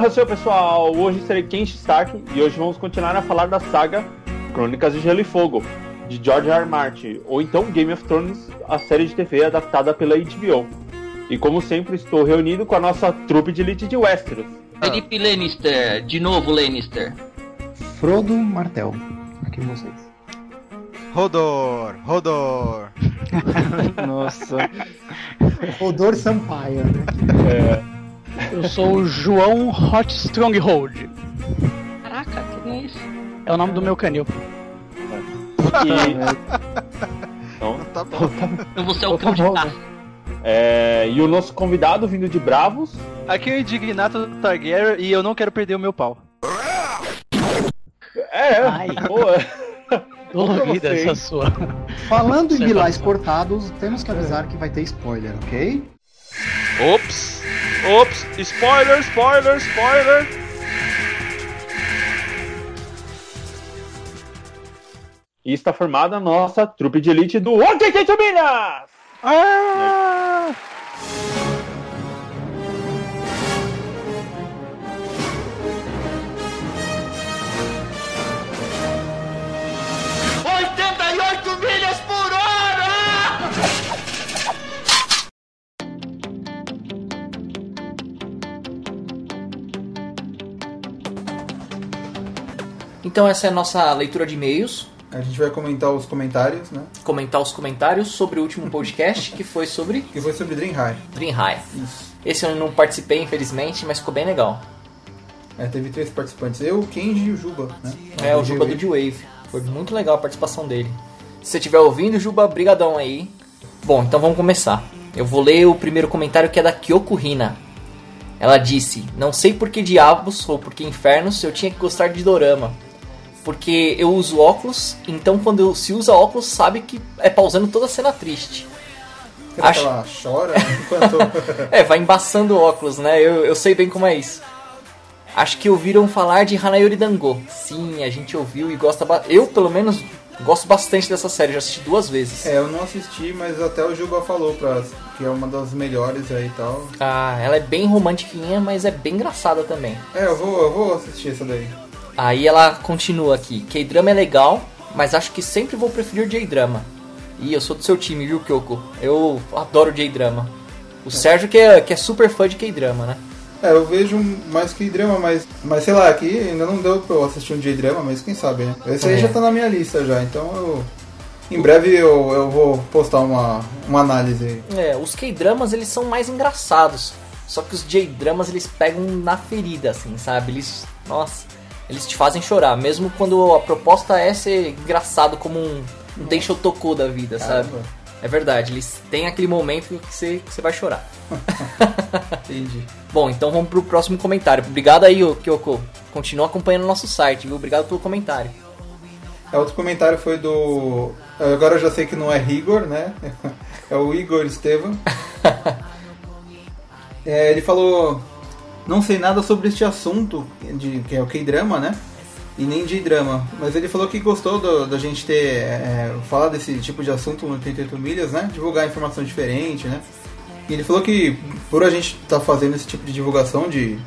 Anhanseu, pessoal! Hoje serei Kenshi Stark e hoje vamos continuar a falar da saga Crônicas de Gelo e Fogo, de George R. R. Martin, ou então Game of Thrones, a série de TV adaptada pela HBO. E como sempre, estou reunido com a nossa trupe de elite de Westeros. Felipe Lannister, de novo Lannister. Frodo Martel, aqui com vocês. Rodor, Rodor. Nossa. Rodor Sampaio, né? É, Eu sou o João Hot Stronghold. Caraca, que nem isso? É o nome do meu canil. e, então, Tá bom. Então você é o Tá cão de é, e o nosso convidado vindo de Bravos. Aqui é o Indignato Targaryen e eu não quero perder o meu pau. É, Ai. boa. Dolorida hein? essa sua. Falando em vai- cortados, temos que avisar que vai ter spoiler, ok? Ops! Ops! Spoiler, spoiler, spoiler! E está formada a nossa trupe de elite do Ok, Minas! Ah! Então essa é a nossa leitura de e-mails, A gente vai comentar os comentários, né? comentar os comentários sobre o último podcast que foi sobre Que foi sobre Dream High. Dream High. Isso. Esse eu não participei, infelizmente, mas ficou bem legal. É, teve três participantes. Eu, o Kenji e o Juba, né? É, o Juba do D-Wave. Foi muito legal a participação dele. Se você estiver ouvindo, Juba, brigadão aí. Bom, então vamos começar. Eu vou ler o primeiro comentário que é da Kyoko Hina. Ela disse: Não sei por que diabos ou por que infernos eu tinha que gostar de dorama. Porque eu uso óculos, então quando se usa óculos, sabe que é pausando toda a cena triste. Acho- que ela chora enquanto... É, vai embaçando o óculos, né? Eu, eu sei bem como é isso. Acho que ouviram falar de Hanayori Dango. Sim, a gente ouviu e gosta ba- Eu, pelo menos, gosto bastante dessa série. Já assisti duas vezes. é, eu não assisti, mas até o Juba falou pra, que é uma das melhores aí e tal. Ah, ela é bem romantiquinha, mas é bem engraçada também. É, eu vou, eu vou assistir essa daí. Aí ela continua aqui. K-drama é legal, mas acho que sempre vou preferir J-drama. E eu sou do seu time, viu, Kyoko? Eu adoro J-drama. O Sérgio que é, que é super fã de K-drama, né? É, eu vejo mais que drama, mas, mas sei lá, aqui ainda não deu pra eu assistir um J-drama, mas quem sabe, né? Esse aí É. já tá na minha lista já, então eu. Em breve eu, eu vou postar uma, uma análise aí. É, os K-dramas eles são mais engraçados. Só que os J-dramas eles pegam na ferida, assim, sabe? Eles. Nossa, eles te fazem chorar. Mesmo quando a proposta é ser engraçado como um, um Deixa eu tocou da vida, sabe? Caramba. É verdade, eles têm aquele momento que você, que você vai chorar. Entendi. Bom, então vamos pro próximo comentário. Obrigado aí, Kyoko. Continua acompanhando o nosso site, viu? Obrigado pelo comentário. É, outro comentário foi do. Agora eu já sei que não é Igor, né? É o Igor Estevam. É, ele falou: Não sei nada sobre este assunto, de, que é o K-drama, né? E nem de drama. Mas ele falou que gostou do- da gente ter. É, falar desse tipo de assunto no 88 milhas, né? Divulgar informação diferente, né? E ele falou que por a gente estar fazendo esse tipo de divulgação de,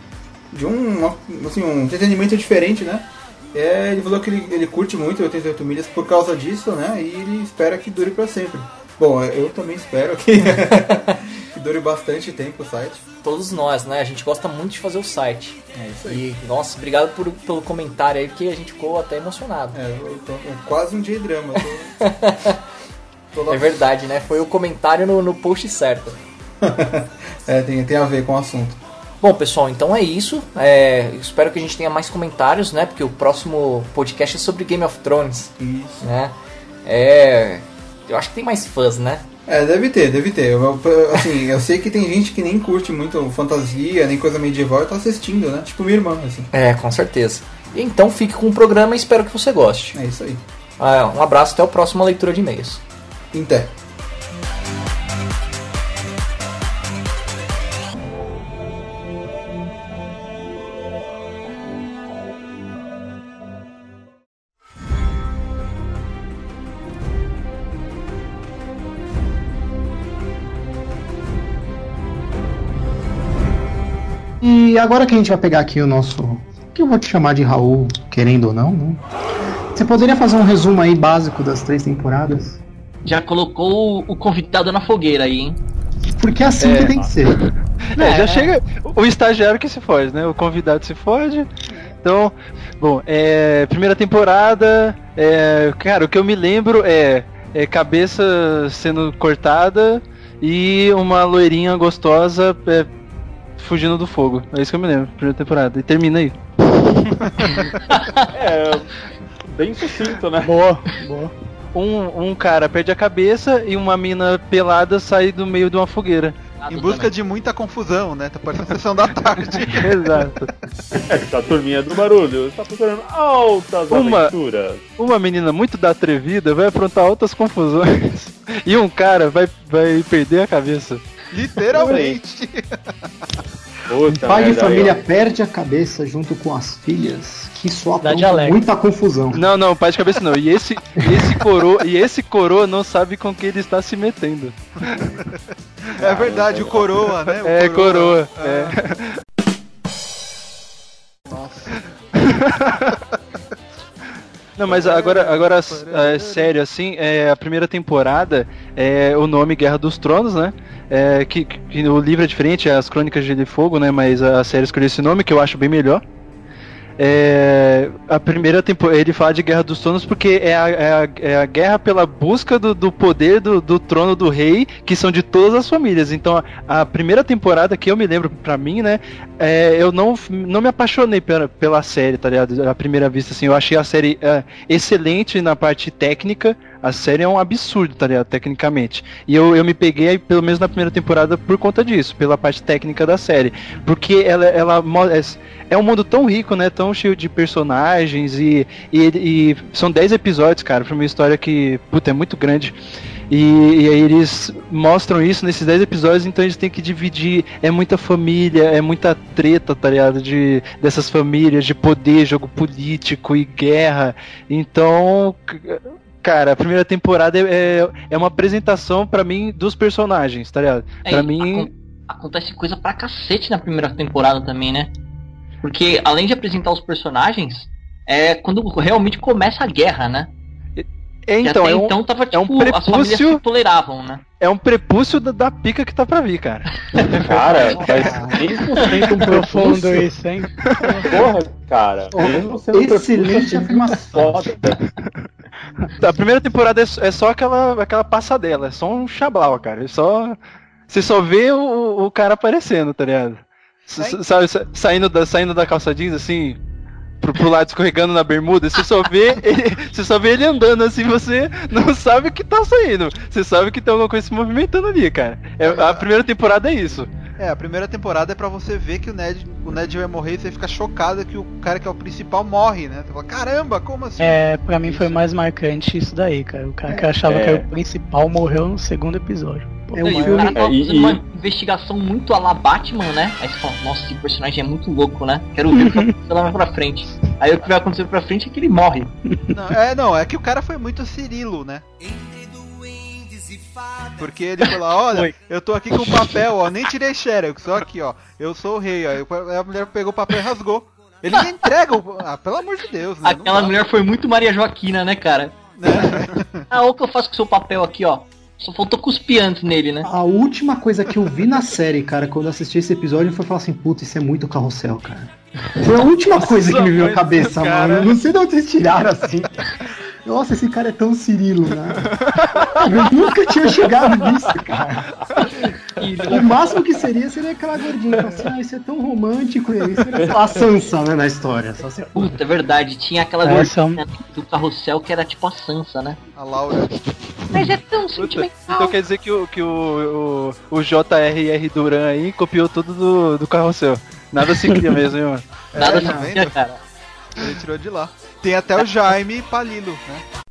de um, assim, um entretenimento diferente, né? É, ele falou que ele, ele curte muito o 88 milhas por causa disso, né? E ele espera que dure pra sempre. Bom, eu também espero que dure bastante tempo o site. Todos nós, né? A gente gosta muito de fazer o site. É isso aí. E, nossa, obrigado por- pelo comentário aí, porque a gente ficou até emocionado. É, eu tô- é quase um J-drama. eu Tô, tô lá- É verdade, né? Foi o comentário no, no post certo. é, tem, tem a ver com o assunto. Bom, pessoal, então é isso. É, eu espero que a gente tenha mais comentários, né? Porque o próximo podcast é sobre Game of Thrones, Isso. né? É. Eu acho que tem mais fãs, né? É, deve ter, deve ter. Eu, assim, eu sei que tem gente que nem curte muito fantasia, nem coisa medieval e tá assistindo, né? Tipo minha irmã, assim. É, com certeza. Então fique com o programa e espero que você goste. É isso aí. Ah, um abraço, até a próxima leitura de e-mails. Inter. E agora que a gente vai pegar aqui o nosso. que eu vou te chamar de Raul, querendo ou não, né? Você poderia fazer um resumo aí básico das três temporadas? Já colocou o- convidado na fogueira aí, hein? Porque é assim É. que tem que ser. É, já chega. O estagiário que se fode, né? O convidado se fode. Então, bom, é, primeira temporada. É, cara, o que eu me lembro é, é cabeça sendo cortada e uma loirinha gostosa é, fugindo do fogo. É isso que eu me lembro, primeira temporada. E termina aí. É, bem sucinto, né? Boa, boa. Um, um cara perde a cabeça e uma mina pelada sai do meio de uma fogueira. Em busca de muita confusão, né? Tá parecendo sessão da tarde. Exato. Essa turminha do barulho está procurando altas Uma- aventuras. Uma menina muito da atrevida vai aprontar altas confusões. E um cara vai, vai perder a cabeça. Literalmente. Puta Pai de aí, família ó. perde a cabeça junto com as filhas, que só aprontam muita confusão. Não, não, pai de cabeça não. E esse, esse coroa, e esse coroa não sabe com que ele está se metendo. É verdade, o coroa, né? O É coroa. Ah, É. Não, mas agora, agora é, sério, assim, é, a primeira temporada é o nome Guerra dos Tronos, né? É, que, que o livro é diferente, é as Crônicas de Gelo e Fogo, né? Mas a série escolheu esse nome, que eu acho bem melhor. É, a primeira temporada, ele fala de Guerra dos Tronos porque é a, é a, é a guerra pela busca do, do poder do, do trono do rei, que são de todas as famílias. Então, a, a primeira temporada que eu me lembro pra mim, né, é, eu não, não me apaixonei pela, pela série, tá ligado? À primeira vista, assim, eu achei a série é, excelente na parte técnica. A série é um absurdo, tá ligado? Tecnicamente. E eu, eu me peguei, pelo menos na primeira temporada, por conta disso, pela parte técnica da série. Porque ela, ela é, é um mundo tão rico, né? Tão cheio de personagens e, e, e são 10 episódios, cara, pra uma história que, puta, é muito grande. E, e aí eles mostram isso nesses 10 episódios, então eles têm que dividir. É muita família, é muita treta, tá ligado? De, dessas famílias, de poder, jogo político e guerra. Então, cara, a primeira temporada é, é, é uma apresentação pra mim dos personagens, tá ligado? É, Pra mim. acon- acontece coisa pra cacete na primeira temporada também, né? Porque além de apresentar os personagens, é quando realmente começa a guerra, né? É, então, até é um, então tava é um tipo, as famílias prepúcio- se toleravam, né? É um prepúcio da, da pica que tá pra vir, cara. Cara, faz 100% um Profundo isso, hein? Porra, cara. Um Excelente afirmação. foda. A primeira temporada é, é só aquela, aquela passadela, é só um chablau, cara. É só. Você só vê o, o cara aparecendo, tá ligado? Sa- saindo da, saindo da calça jeans, assim, pro, pro lado escorregando na bermuda, você só vê ele, você só vê ele andando assim, você não sabe o que tá saindo. Você sabe que tem alguma coisa se movimentando ali, cara. É, a primeira temporada é isso. É, a primeira temporada é pra você ver que o Ned, o Ned vai morrer e você fica chocado que o cara que é o principal morre, né? Você fala, caramba, como assim? É, pra mim foi mais marcante isso daí, cara. O cara que achava É. que era o principal morreu no segundo episódio. É E o filme- cara tava é, e- fazendo uma investigação muito a la Batman, né? Aí você fala, nossa, esse personagem é muito louco, né? Quero ver o que vai acontecer lá mais pra frente. Aí o que vai acontecer pra frente é que ele morre. Não, é, não, é que o cara foi muito Cirilo, né? Porque ele falou, olha, Foi. eu tô aqui com o papel, ó, nem tirei xerox, só aqui, ó, eu sou o rei, ó. Aí a mulher pegou o papel e rasgou. Ele não entrega o... Ah, pelo amor de Deus, né? Aquela mulher foi muito Maria Joaquina, né, cara? né? Ah, o que eu faço com o seu papel aqui, ó. Só faltou cuspir antes nele, né? A última coisa que eu vi na série, cara, quando eu assisti esse episódio, foi falar assim, puta, isso é muito carrossel, cara. Foi a última coisa que me veio à cabeça, cara. mano. Não sei de onde vocês tiraram assim. Nossa, esse cara é tão Cirilo, né? Eu nunca tinha chegado nisso, cara. O máximo que seria seria aquela gordinha. Assim, ah, isso é tão romântico. E sei lá, a Sansa, né, na história. Só se- Puta, é verdade. Tinha aquela é gordinha do carrossel que era tipo a Sansa, né? A Laura. Mas é tão Puta, sentimental. então quer dizer que o, que o, o, o J.R.R. Duran aí copiou tudo do, do carrossel. Nada se cria mesmo, hein, mano. Nada É, se tá cria, cara. Ele tirou de lá. Tem até o Jaime Palilo, né?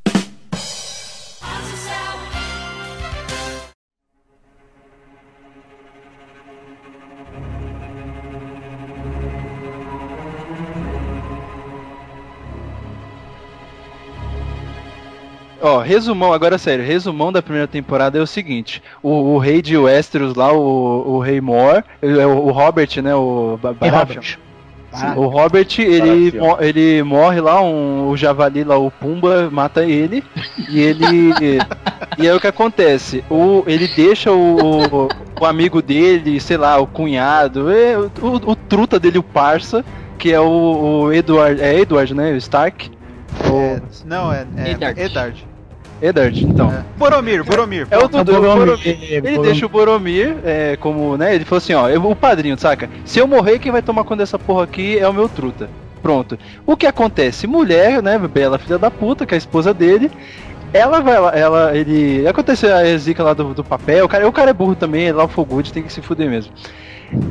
Ó, resumão, agora sério, resumão da primeira temporada é o seguinte: o, o rei de Westeros lá, o, o rei Mor, o, o Robert, né? O Baratheon. Robert. Sim, o Robert, ele, mo- ele morre lá, um, o javali lá, o Pumba, mata ele. E ele. e aí o que acontece? O, ele deixa o, o amigo dele, sei lá, o cunhado, é, o, o, o truta dele, o parça, que é o, o Edward. É Edward, né? O Stark. É, não, é, é Eddard. Eddard. Então. É. Boromir, Boromir. É o. Dudu, Boromir, Boromir. Ele Boromir. deixa o Boromir é, como, né? Ele falou assim, ó, eu- o padrinho, saca? Se eu morrer, quem vai tomar conta dessa porra aqui é o meu truta. Pronto. O que acontece? Mulher, né? Bela filha da puta, que é a esposa dele. Ela vai lá, ela, ele. Aconteceu a zica lá do, do papel. O cara, o cara é burro também, é lá o Fogood, tem que se fuder mesmo.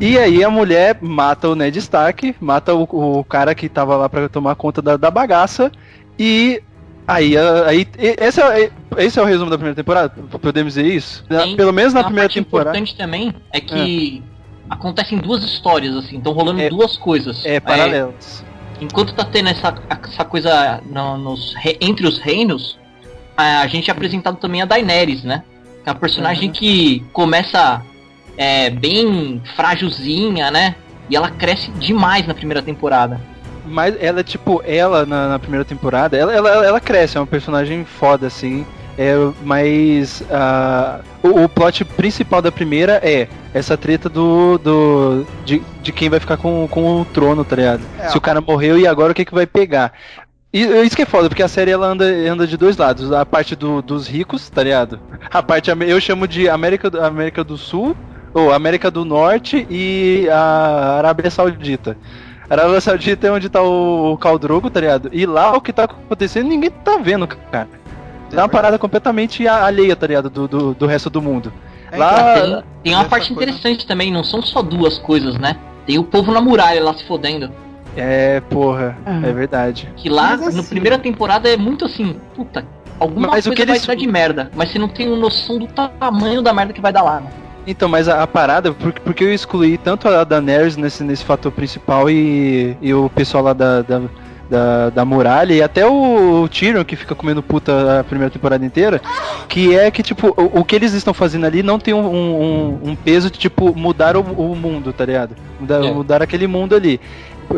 E aí a mulher mata o Ned Stark, mata o, o cara que tava lá pra tomar conta da, da bagaça. E aí, a- aí esse, é, esse é o resumo da primeira temporada? Podemos dizer isso? Tem- Pelo menos na Uma primeira parte temporada. importante também é que acontecem duas histórias, assim, estão rolando É- duas coisas. É, paralelos. enquanto tá tendo essa, essa coisa no- nos, re- entre os reinos, a, gente é apresentado também a Daenerys, né? É uma personagem Uhum. que começa é, bem frágilzinha, né? E ela cresce demais na primeira temporada. Mas ela, tipo, ela na, na primeira temporada, ela, ela, ela cresce, é uma personagem foda, assim. É, mas ah, o, o plot principal da primeira é essa treta do. do de, de quem vai ficar com, com o trono, tá ligado? É, Se o cara morreu e agora o que, que vai pegar? E isso que é foda, porque a série ela anda, anda de dois lados. A parte do- dos ricos, tá ligado? A parte eu chamo de América, América do Sul, ou América do Norte e a Arábia Saudita. A Arábia Saudita é onde tá o, o Khal Drogo, tá ligado? E lá o que tá acontecendo ninguém tá vendo, cara. É uma parada completamente alheia, tá ligado? Do, do, do resto do mundo. É, Lá- Tem, tem uma parte coisa- interessante também, não são só duas coisas, né? Tem o povo na muralha lá se fodendo. É, porra, Ah. é verdade. Que lá, assim- na primeira temporada, é muito assim, puta, alguma Mas o coisa que vai eles- dar de merda. Mas você não tem noção do tamanho da merda que vai dar lá, né? Então, mas a, a parada, porque, porque eu excluí tanto a Daenerys nesse, nesse fator principal e, e o pessoal lá da, da, da, da muralha e até o, Tyrion que fica comendo puta a primeira temporada inteira, que é que, tipo, o, o que eles estão fazendo ali não tem um, um, um peso de, tipo, mudar o, o mundo, tá ligado? Mudar, É. mudar aquele mundo ali.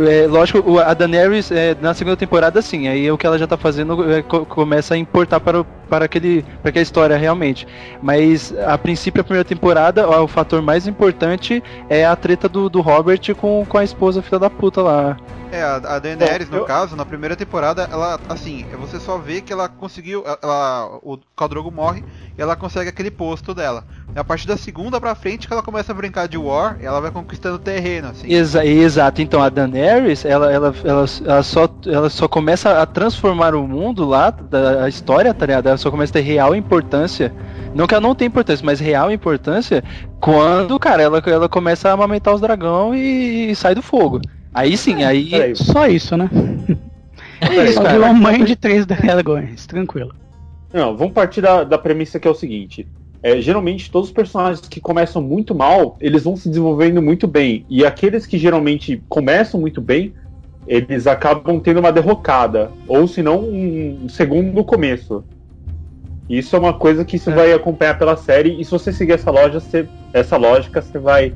É, lógico, o- a Daenerys é, na segunda temporada sim, aí o que ela já tá fazendo é, co- começa a importar para, o- para, aquele, para aquela história realmente. Mas a princípio, a primeira temporada, ó, o fator mais importante é a treta do, do Robert com, com a esposa filha da puta lá. É, a, a Daenerys, Bom, no eu- caso, na primeira temporada, ela, assim, você só vê que ela conseguiu, ela, o Khal Drogo morre e ela consegue aquele posto dela. É a partir da segunda pra frente que ela começa a brincar de War e ela vai conquistando terreno, assim. Exa exato, então a Daenerys, ela, ela, ela, ela, só, ela só começa a transformar o mundo lá, da a história, tá ligado? Ela só começa a ter real importância. Não que ela não tenha importância, mas real importância quando, cara, ela, ela começa a amamentar os dragão e, e sai do fogo. Aí sim, aí. Peraí, Só isso, né? É isso, cara. virou mãe de três dragões, tranquilo. Não, vamos partir da, da premissa que é o seguinte. É, geralmente, todos os personagens que começam muito mal, eles vão se desenvolvendo muito bem. E aqueles que geralmente começam muito bem, eles acabam tendo uma derrocada. Ou se não, um segundo começo. Isso é uma coisa que você É. vai acompanhar pela série. E se você seguir essa, loja, você- essa lógica, você vai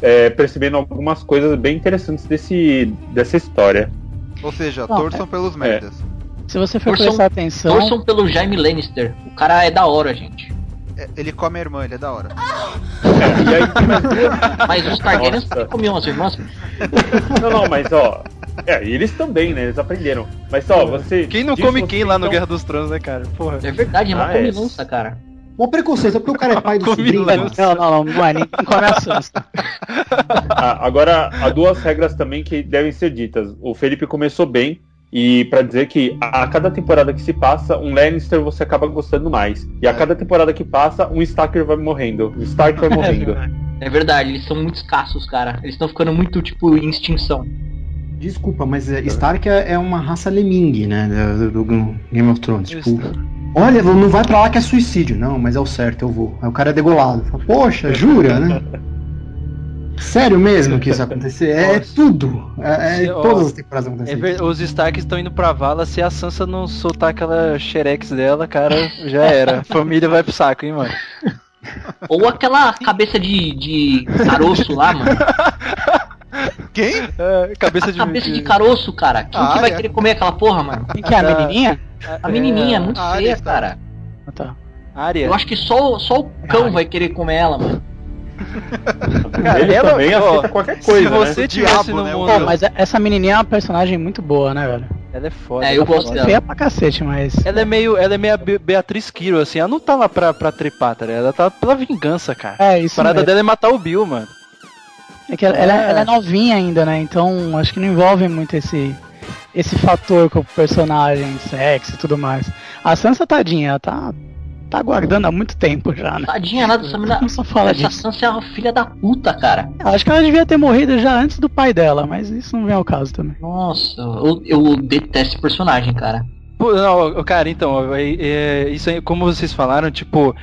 é, percebendo algumas coisas bem interessantes desse, dessa história. Ou seja, Não, torçam pelos merdas. Se você for Torçam- prestar atenção, Torçam pelo Jaime Lannister. O cara é da hora, gente. É, ele come a irmã, ele é da hora. É, e aí duas- Mas os Targaryens comiam as irmãs. Não, não, mas ó. É, e eles também, né? Eles aprenderam. Mas ó, você. Quem não come quem lá no então- Guerra dos Tronos, né, cara? Porra. É verdade, é uma Ah, é. cara. Mó preconceito, é porque o cara é pai do sobrinho. Mano. Não, não, não, não é, ninguém come a Sansa. Ah, agora, há duas regras também que devem ser ditas. O Felipe começou bem. E pra dizer que a a cada temporada que se passa, um Lannister você acaba gostando mais. E a cada temporada que passa, um Starker vai morrendo. Um Stark vai morrendo. É verdade, eles são muito escassos, cara. Eles estão ficando muito, tipo, em extinção. Desculpa, mas é, Stark é é uma raça Leming, né? Do, do Game of Thrones. Tipo, olha, não vai pra lá que é suicídio. Não, mas é o certo, eu vou. Aí o cara é degolado. Fala, Poxa, jura, né? Sério mesmo que isso acontecer? É, é tudo. É, é Se- ó, todas as temporadas É acontecem. ver- os Stark estão indo pra vala, se a Sansa não soltar aquela xerex dela, cara, já era. A família vai pro saco, hein, mano. Ou aquela cabeça de, de caroço lá, mano. Quem? É, cabeça A de. cabeça de caroço, cara. Quem Ah, que vai é. querer comer aquela porra, mano? Quem que é a Tá. menininha? A menininha, É, muito a feia, cara. Ah, tá. Área. Eu acho que só, só o cão vai querer comer ela, mano. Cara, Ele ela- também ó, qualquer coisa, se né? você O tivesse diabo, no né, mundo. Pô, mas essa menininha é uma personagem muito boa, né, velho? Ela é foda. É, eu ela gosto dela. Feia pra cacete, mas. Ela é meio, ela é meio a Be- Beatriz Kiro, assim, ela não tá lá pra, pra trepar, tá ligado? Ela tá pela vingança, cara. É, A isso parada mesmo. dela é matar o Bill, mano. É que ela, ela é- É. ela é novinha ainda, né? Então acho que não envolve muito esse, esse fator com o personagem, sexo e tudo mais. A Sansa, tadinha, ela tá, tá aguardando há muito tempo já, né? Tadinha nada dessa menina. Não só fala Essa disso. Sansa é uma filha da puta, cara. Eu Acho que ela devia ter morrido já antes do pai dela, mas isso não vem ao caso também. Nossa, eu, eu detesto esse personagem, cara. Pô, não, cara, então, é, é, isso aí, como vocês falaram, tipo,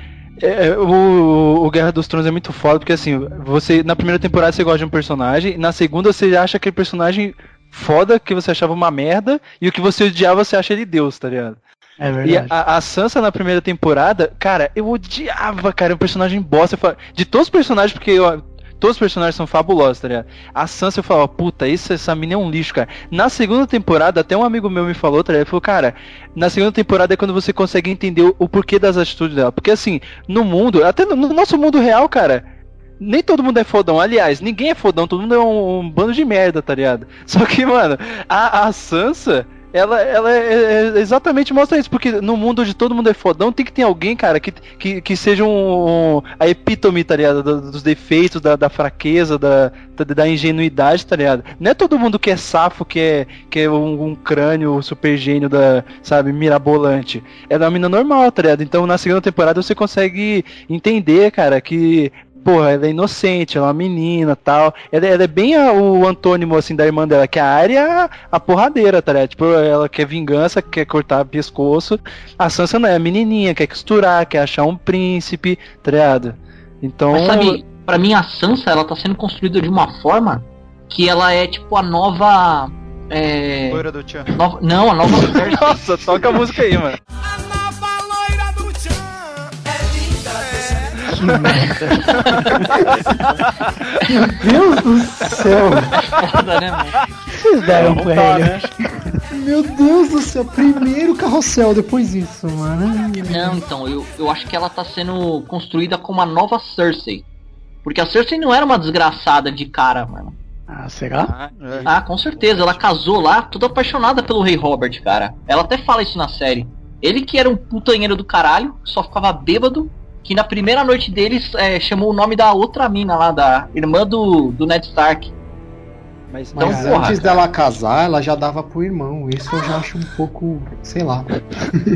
é, é, o, o Guerra dos Tronos é muito foda, porque assim, você, na primeira temporada você gosta de um personagem, na segunda você acha aquele personagem foda, que você achava uma merda, e o que você odiava você acha ele Deus, tá ligado? É E verdade. a, a Sansa na primeira temporada, cara, eu odiava, cara, um personagem bosta. De todos os personagens, porque todos os personagens são fabulosos, tá ligado? A Sansa eu falava, puta, isso, essa mina é um lixo, cara. Na segunda temporada, até um amigo meu me falou, tá ligado? Ele falou, cara, na segunda temporada é quando você consegue entender o, porquê das atitudes dela. Porque assim, no mundo, até no, no nosso mundo real, cara. Nem todo mundo é fodão. Aliás, ninguém é fodão, todo mundo é um, um bando de merda, tá ligado? Só que, mano, a, a Sansa, ela, ela é, é- exatamente mostra isso, porque no mundo onde todo mundo é fodão, tem que ter alguém, cara, que, que, que seja um, um- a epítome, tá ligado? Do- Dos defeitos, da, da fraqueza, da, da, da ingenuidade, tá ligado? Não é todo mundo que é safo, que é, que é um, um crânio super gênio da, sabe, mirabolante. É uma mina normal, tá ligado? Então na segunda temporada você consegue entender, cara, que porra, ela é inocente, ela é uma menina tal. Ela, ela é bem a- o antônimo, assim, da irmã dela, que a Arya é a, a porradeira, tá ligado? Tipo, ela quer vingança, quer cortar pescoço. A Sansa não é a menininha, quer costurar, quer achar um príncipe, tá ligado? Então... Mas sabe, pra mim a Sansa, ela tá sendo construída de uma forma que ela é tipo a nova. É. Loira do Tchan. nova- não, a nova. Nossa, toca a música aí, mano. Meu Deus do céu! Foda, né, mano? Que vocês deram pra tá, ele? né? Meu Deus do céu! Primeiro carrossel, depois isso, mano. Não, então, eu, eu acho que ela tá sendo construída como a nova Cersei. Porque a Cersei não era uma desgraçada de cara, mano. Ah, será? Ah, Ah, com certeza, ela casou lá, toda apaixonada pelo rei Robert, cara. Ela até fala isso na série. Ele que era um putanheiro do caralho, só ficava bêbado, que na primeira noite deles é, chamou o nome da outra mina lá, da irmã do, do Ned Stark. Mas, Então, Mas porra, antes cara. dela casar, ela já dava pro irmão. Isso eu já acho um pouco, sei lá.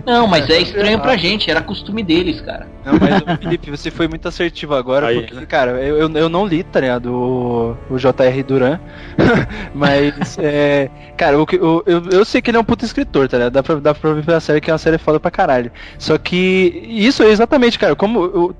Não, mas é estranho pra gente, era costume deles, cara. Não, mas Felipe, você foi muito assertivo agora, Aí, porque, né? cara, eu, eu, eu não li, tá ligado, o, o J.R. Duran, mas, é, cara, o, o- eu, eu sei que ele é um puto escritor, tá ligado, dá pra, dá pra ver pela série que é uma série foda pra caralho, só que isso é exatamente, cara, como o-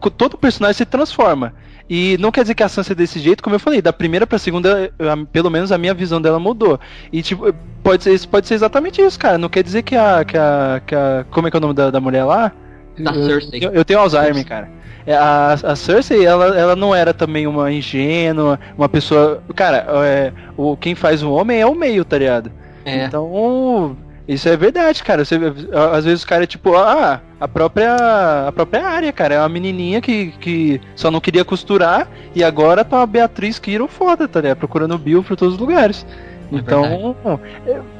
co- todo personagem se transforma, e não quer dizer que a Sansa é desse jeito, como eu falei, da primeira pra segunda, pelo menos a minha visão dela mudou. E tipo, pode ser, pode ser exatamente isso, cara. Não quer dizer que a. Que a, que a como é que é o nome da, da mulher lá? Da Eu- Cersei. Eu, eu tenho Alzheimer, cara. É, A, a Cersei, ela, ela não era também uma ingênua, uma pessoa. Cara, é, o, quem faz o homem é o meio, tá ligado? É. Então, isso é verdade, cara. Você, às vezes o cara é tipo, ah, a própria a própria área, cara. É uma menininha que, que só não queria costurar e agora tá uma Beatriz Kiro foda, tá ligado? Procurando o Bill por todos os lugares. É Então,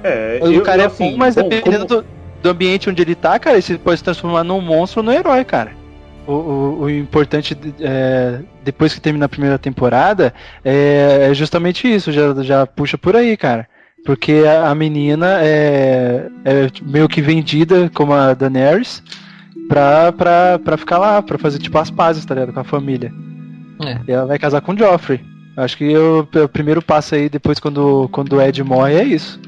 É, o eu- cara eu, é assim, bom, mas bom, dependendo como- do, do ambiente onde ele tá, cara, ele pode se transformar num monstro ou num herói, cara. O, o- o importante, é, depois que termina a primeira temporada, é, é justamente isso, já, já puxa por aí, cara. Porque a, a menina é, é meio que vendida como a Daenerys pra, pra, pra ficar lá, pra fazer tipo as pazes, tá ligado? Com a família. É. E ela vai casar com o Joffrey. Acho que o, o primeiro passo aí, depois quando, quando o Ed morre, é isso.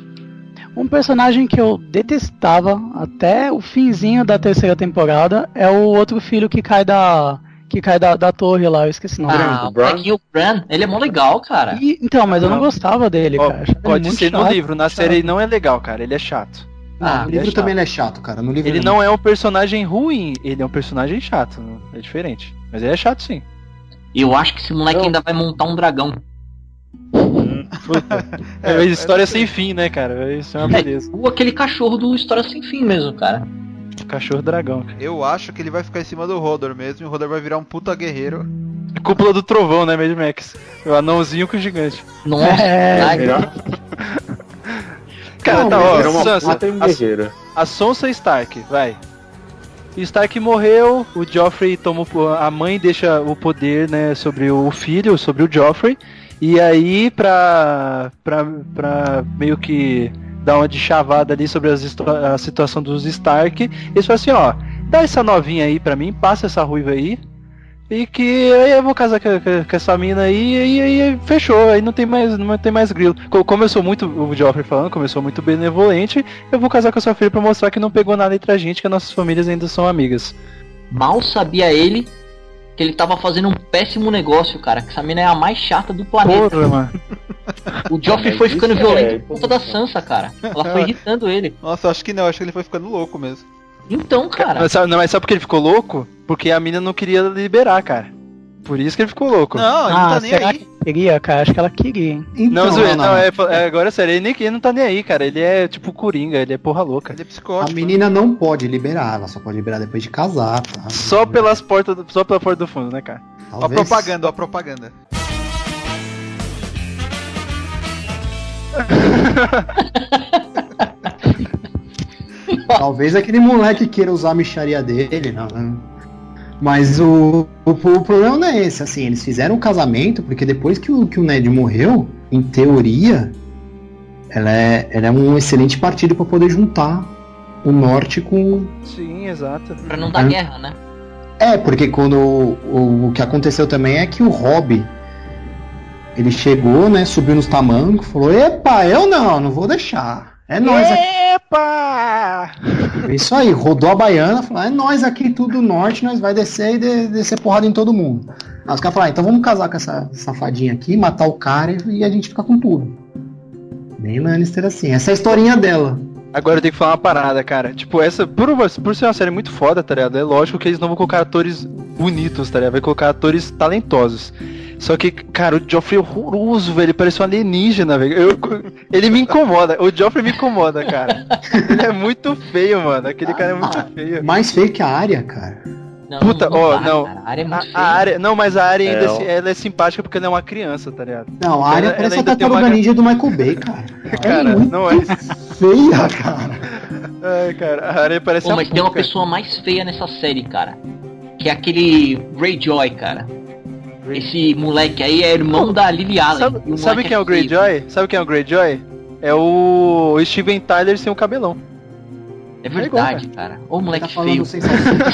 Um personagem que eu detestava até o finzinho da terceira temporada é o outro filho que cai da que cai da, da torre lá, eu esqueci o nome. Ah, o Bran, ele é mó legal, cara. E- então, mas eu não gostava dele, Ó, cara. Pode ser no chato, livro, na chato. série ele não é legal, cara. Ele é chato. Não, Ah, no livro é também ele é chato, cara. No livro Ele não é um personagem ruim, ele é um personagem chato. É diferente. Mas ele é chato sim. Eu acho que esse moleque Eu- ainda vai montar um dragão. É, mas história sem fim, né, cara? Isso é uma beleza. Ou aquele cachorro do História Sem Fim mesmo, cara. Cachorro dragão, cara. Eu acho que ele vai ficar em cima do Rodor mesmo e o Rodor vai virar um puta guerreiro. Cúpula do trovão, né, Mad Max? O anãozinho com o gigante. Nossa, É, ai, Melhor Cara, Não, tá, ó, Sansa, a, guerreiro. a Sansa Stark, vai. Stark morreu, o Joffrey toma o- a mãe deixa o poder, né, sobre o filho, sobre o Joffrey. E aí pra pra, pra meio que dar uma de chavada ali sobre a situação dos Stark, eles falam assim, ó, dá essa novinha aí pra mim, passa essa ruiva aí. E que aí eu vou casar com, com- essa mina aí e aí fechou, aí não tem mais, não tem mais grilo. Co- Como eu sou muito, o Joffrey falando, como eu sou muito benevolente, eu vou casar com a sua filha pra mostrar que não pegou nada entre a gente, que as nossas famílias ainda são amigas. mal sabia ele que ele tava fazendo um péssimo negócio, cara. Que essa mina é a mais chata do planeta. Porra, mano. O Joffrey Mas foi ficando é violento por conta da. Sansa, cara. Ela foi irritando ele. Nossa, acho que não, acho que ele foi ficando louco mesmo. Então, cara. Mas sabe, não, mas sabe por que ele ficou louco? Porque a mina não queria liberar, cara. Por isso que ele ficou louco. Não, ele não Ah, tá nem será aí. que queria, cara? Acho que ela queria, hein? Então, Não, não, não, não. é, é, agora é sério, ele, nem, ele não tá nem aí, cara. Ele é tipo coringa, ele é porra louca. Ele é A psicótico. menina não pode liberar, ela só pode liberar depois de casar, tá? Só pelas portas, do- só pela porta do fundo, né, cara? Ó a Talvez- propaganda, ó a propaganda. Talvez aquele moleque queira usar a micharia dele, não. né? Mas o, o, o problema não é esse, assim, eles fizeram o casamento, porque depois que o, que o Ned morreu, em teoria, ela é, ela é um excelente partido para poder juntar o norte com. Sim, exato. Pra não dar Hum. guerra, né? É, porque quando o, o, que aconteceu também é que o Rob ele chegou, né, subiu nos tamancos, falou: Epa, eu não, não vou deixar. É nós aqui. Epa! É Isso aí, rodou a baiana, falou, é nós aqui tudo norte, nós vai descer e de- descer porrada em todo mundo. Aí os caras falaram, ah, então vamos casar com essa safadinha aqui, matar o cara e, e a gente fica com tudo. Bem Lannister assim, essa é a historinha dela. Agora eu tenho que falar uma parada, cara. Tipo, essa, por, por ser uma série muito foda, tá ligado? É lógico que eles não vão colocar atores bonitos, tá ligado? Vai colocar atores talentosos. Só que, cara, o Joffrey é horroroso, velho. Ele parece um alienígena, velho. Eu- ele me incomoda. O Joffrey me incomoda, cara. Ele é muito feio, mano. Aquele cara é muito Ah, feio. Mais feio que a área, cara. Não, Puta, não ó, dá, não. cara. A área é A, muito a feia. área, não, mas a área ainda É, é, ela é simpática porque ela é uma criança, tá ligado? Não, a área Ela- parece ela a uma tartaruga gra- ninja do Michael Bay, cara. A área Cara, é muito não é. feia, cara. Ai, cara, a área parece Pô, a mas tem uma pessoa mais feia nessa série, cara. Que é aquele Greyjoy, cara. Esse moleque aí é irmão da Lily Allen. Sabe, o sabe quem é o feio. Greyjoy? Sabe quem é o Greyjoy? É o Steven Tyler sem o cabelão. É verdade, cara. Ô, moleque Tá feio. Vocês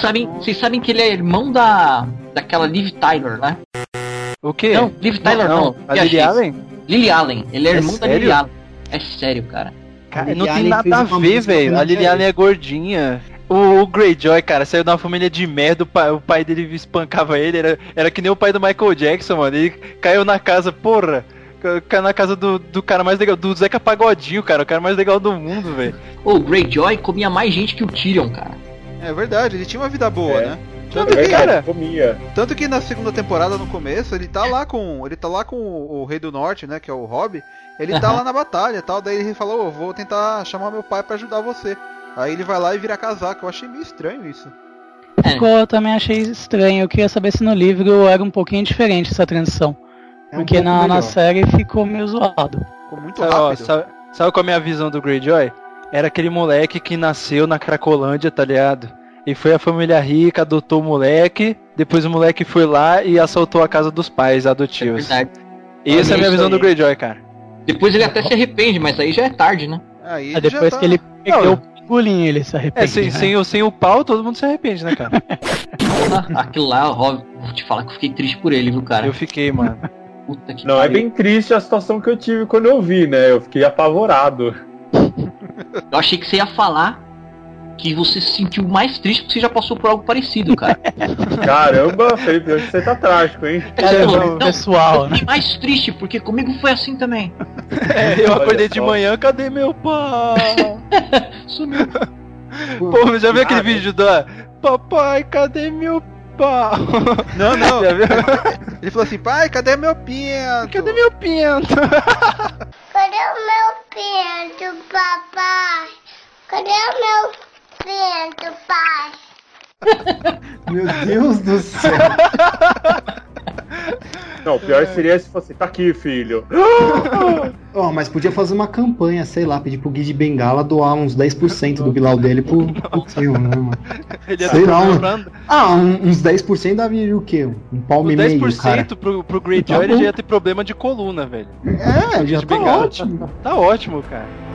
sabem, vocês sabem que ele é irmão da. daquela Liv Tyler, né? O quê? Não, Liv Tyler não. A Viajei. Lily Allen? Lily Allen. Ele é, É irmão da sério? Lily Allen. É sério, cara. Cara, Lily não tem Allen nada a ver, velho. A Lily. Allen é gordinha. O, o Greyjoy, cara, saiu de uma família de merda, o pai, o pai dele espancava ele, era, era que nem o pai do Michael Jackson, mano. Ele caiu na casa, porra. Na casa do, do cara mais legal, do Zeca Pagodinho, cara, o cara mais legal do mundo, velho. O Greyjoy comia mais gente que o Tyrion, cara. É verdade, ele tinha uma vida boa, É. né? É Tanto que, verdade, cara. comia. tanto que na segunda temporada, no começo, ele tá lá com. Ele tá lá com o, o Rei do Norte, né? Que é o Rob. Ele tá lá na batalha e tal. Daí ele falou, "Ô, vou tentar chamar meu pai pra ajudar você. Aí ele vai lá e vira casaco. Eu achei meio estranho isso. É. Ficou, eu também achei estranho. Eu queria saber se no livro era um pouquinho diferente essa transição. É um porque na, na série ficou meio zoado. Ficou muito Sabe, ó, rápido. sabe, sabe qual é a minha visão do Greyjoy? Era aquele moleque que nasceu na Cracolândia, tá ligado? E foi a família rica, adotou o moleque, depois o moleque foi lá e assaltou a casa dos pais É adotivos. verdade. Essa é a minha visão do aí. Greyjoy, cara. Depois ele até se arrepende, mas aí já é tarde, né? Aí, já depois tá- que ele perdeu o pingolinho, ele se arrepende. É, sem, né? sem, o, sem o pau, todo mundo se arrepende, né, cara? Porra, aquilo lá, ó, vou te falar que eu fiquei triste por ele, viu, cara? Eu fiquei, mano. Puta que Não, é pariu. bem triste a situação que eu tive quando eu vi, né? Eu fiquei apavorado. Eu achei que você ia falar que você se sentiu mais triste porque você já passou por algo parecido, cara. Caramba, Felipe, hoje você tá trágico, hein? É, falou, não, pessoal, eu fiquei mais triste porque comigo foi assim também. É, eu Olha acordei de só. manhã, cadê meu pai? Sumiu. Pô, já viu aquele Ah, vídeo da Papai, cadê meu pai? Não, não. Ele falou assim, pai, cadê meu pinto? Cadê meu pinto? Cadê o meu pinto, papai? Cadê o meu pinto, pai? Meu Deus do céu. Não, o pior seria se fosse, tá aqui, filho. Ó, mas podia fazer uma campanha, sei lá, pedir pro Gui de Bengala doar uns 10% do Bilal dele pro, pro teu, né, mano? Ele ia Sei lá, Ah, um- uns 10% daria o quê? Um palmo e meio, cara. 10% pro, pro Greyjoy Tá ele já ia ter problema de coluna, velho. É, já de tá Bengala. ótimo. Tá ótimo, cara.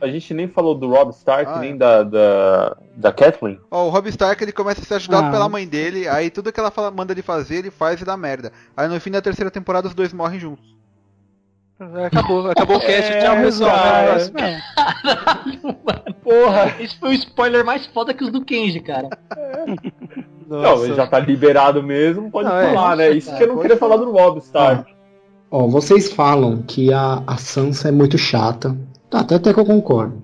A gente nem falou do Rob Stark, Ah, nem é. da, da, da Kathleen. Ó, o Rob Stark ele começa a ser ajudado Ah. pela mãe dele, aí tudo que ela fala, manda ele fazer, ele faz e dá merda. Aí no fim da terceira temporada os dois morrem juntos. Acabou, acabou o cast, É, tchau, pessoal. cara. Caralho, mano. Porra! Esse foi o spoiler mais foda que os do Kenji, cara. Não, Nossa. ele já tá liberado mesmo, pode Não, é. falar, né? Isso que eu não queria falar. falar do Rob Stark. Ó, vocês falam que a, a Sansa é muito chata. Tá, até, até que eu concordo.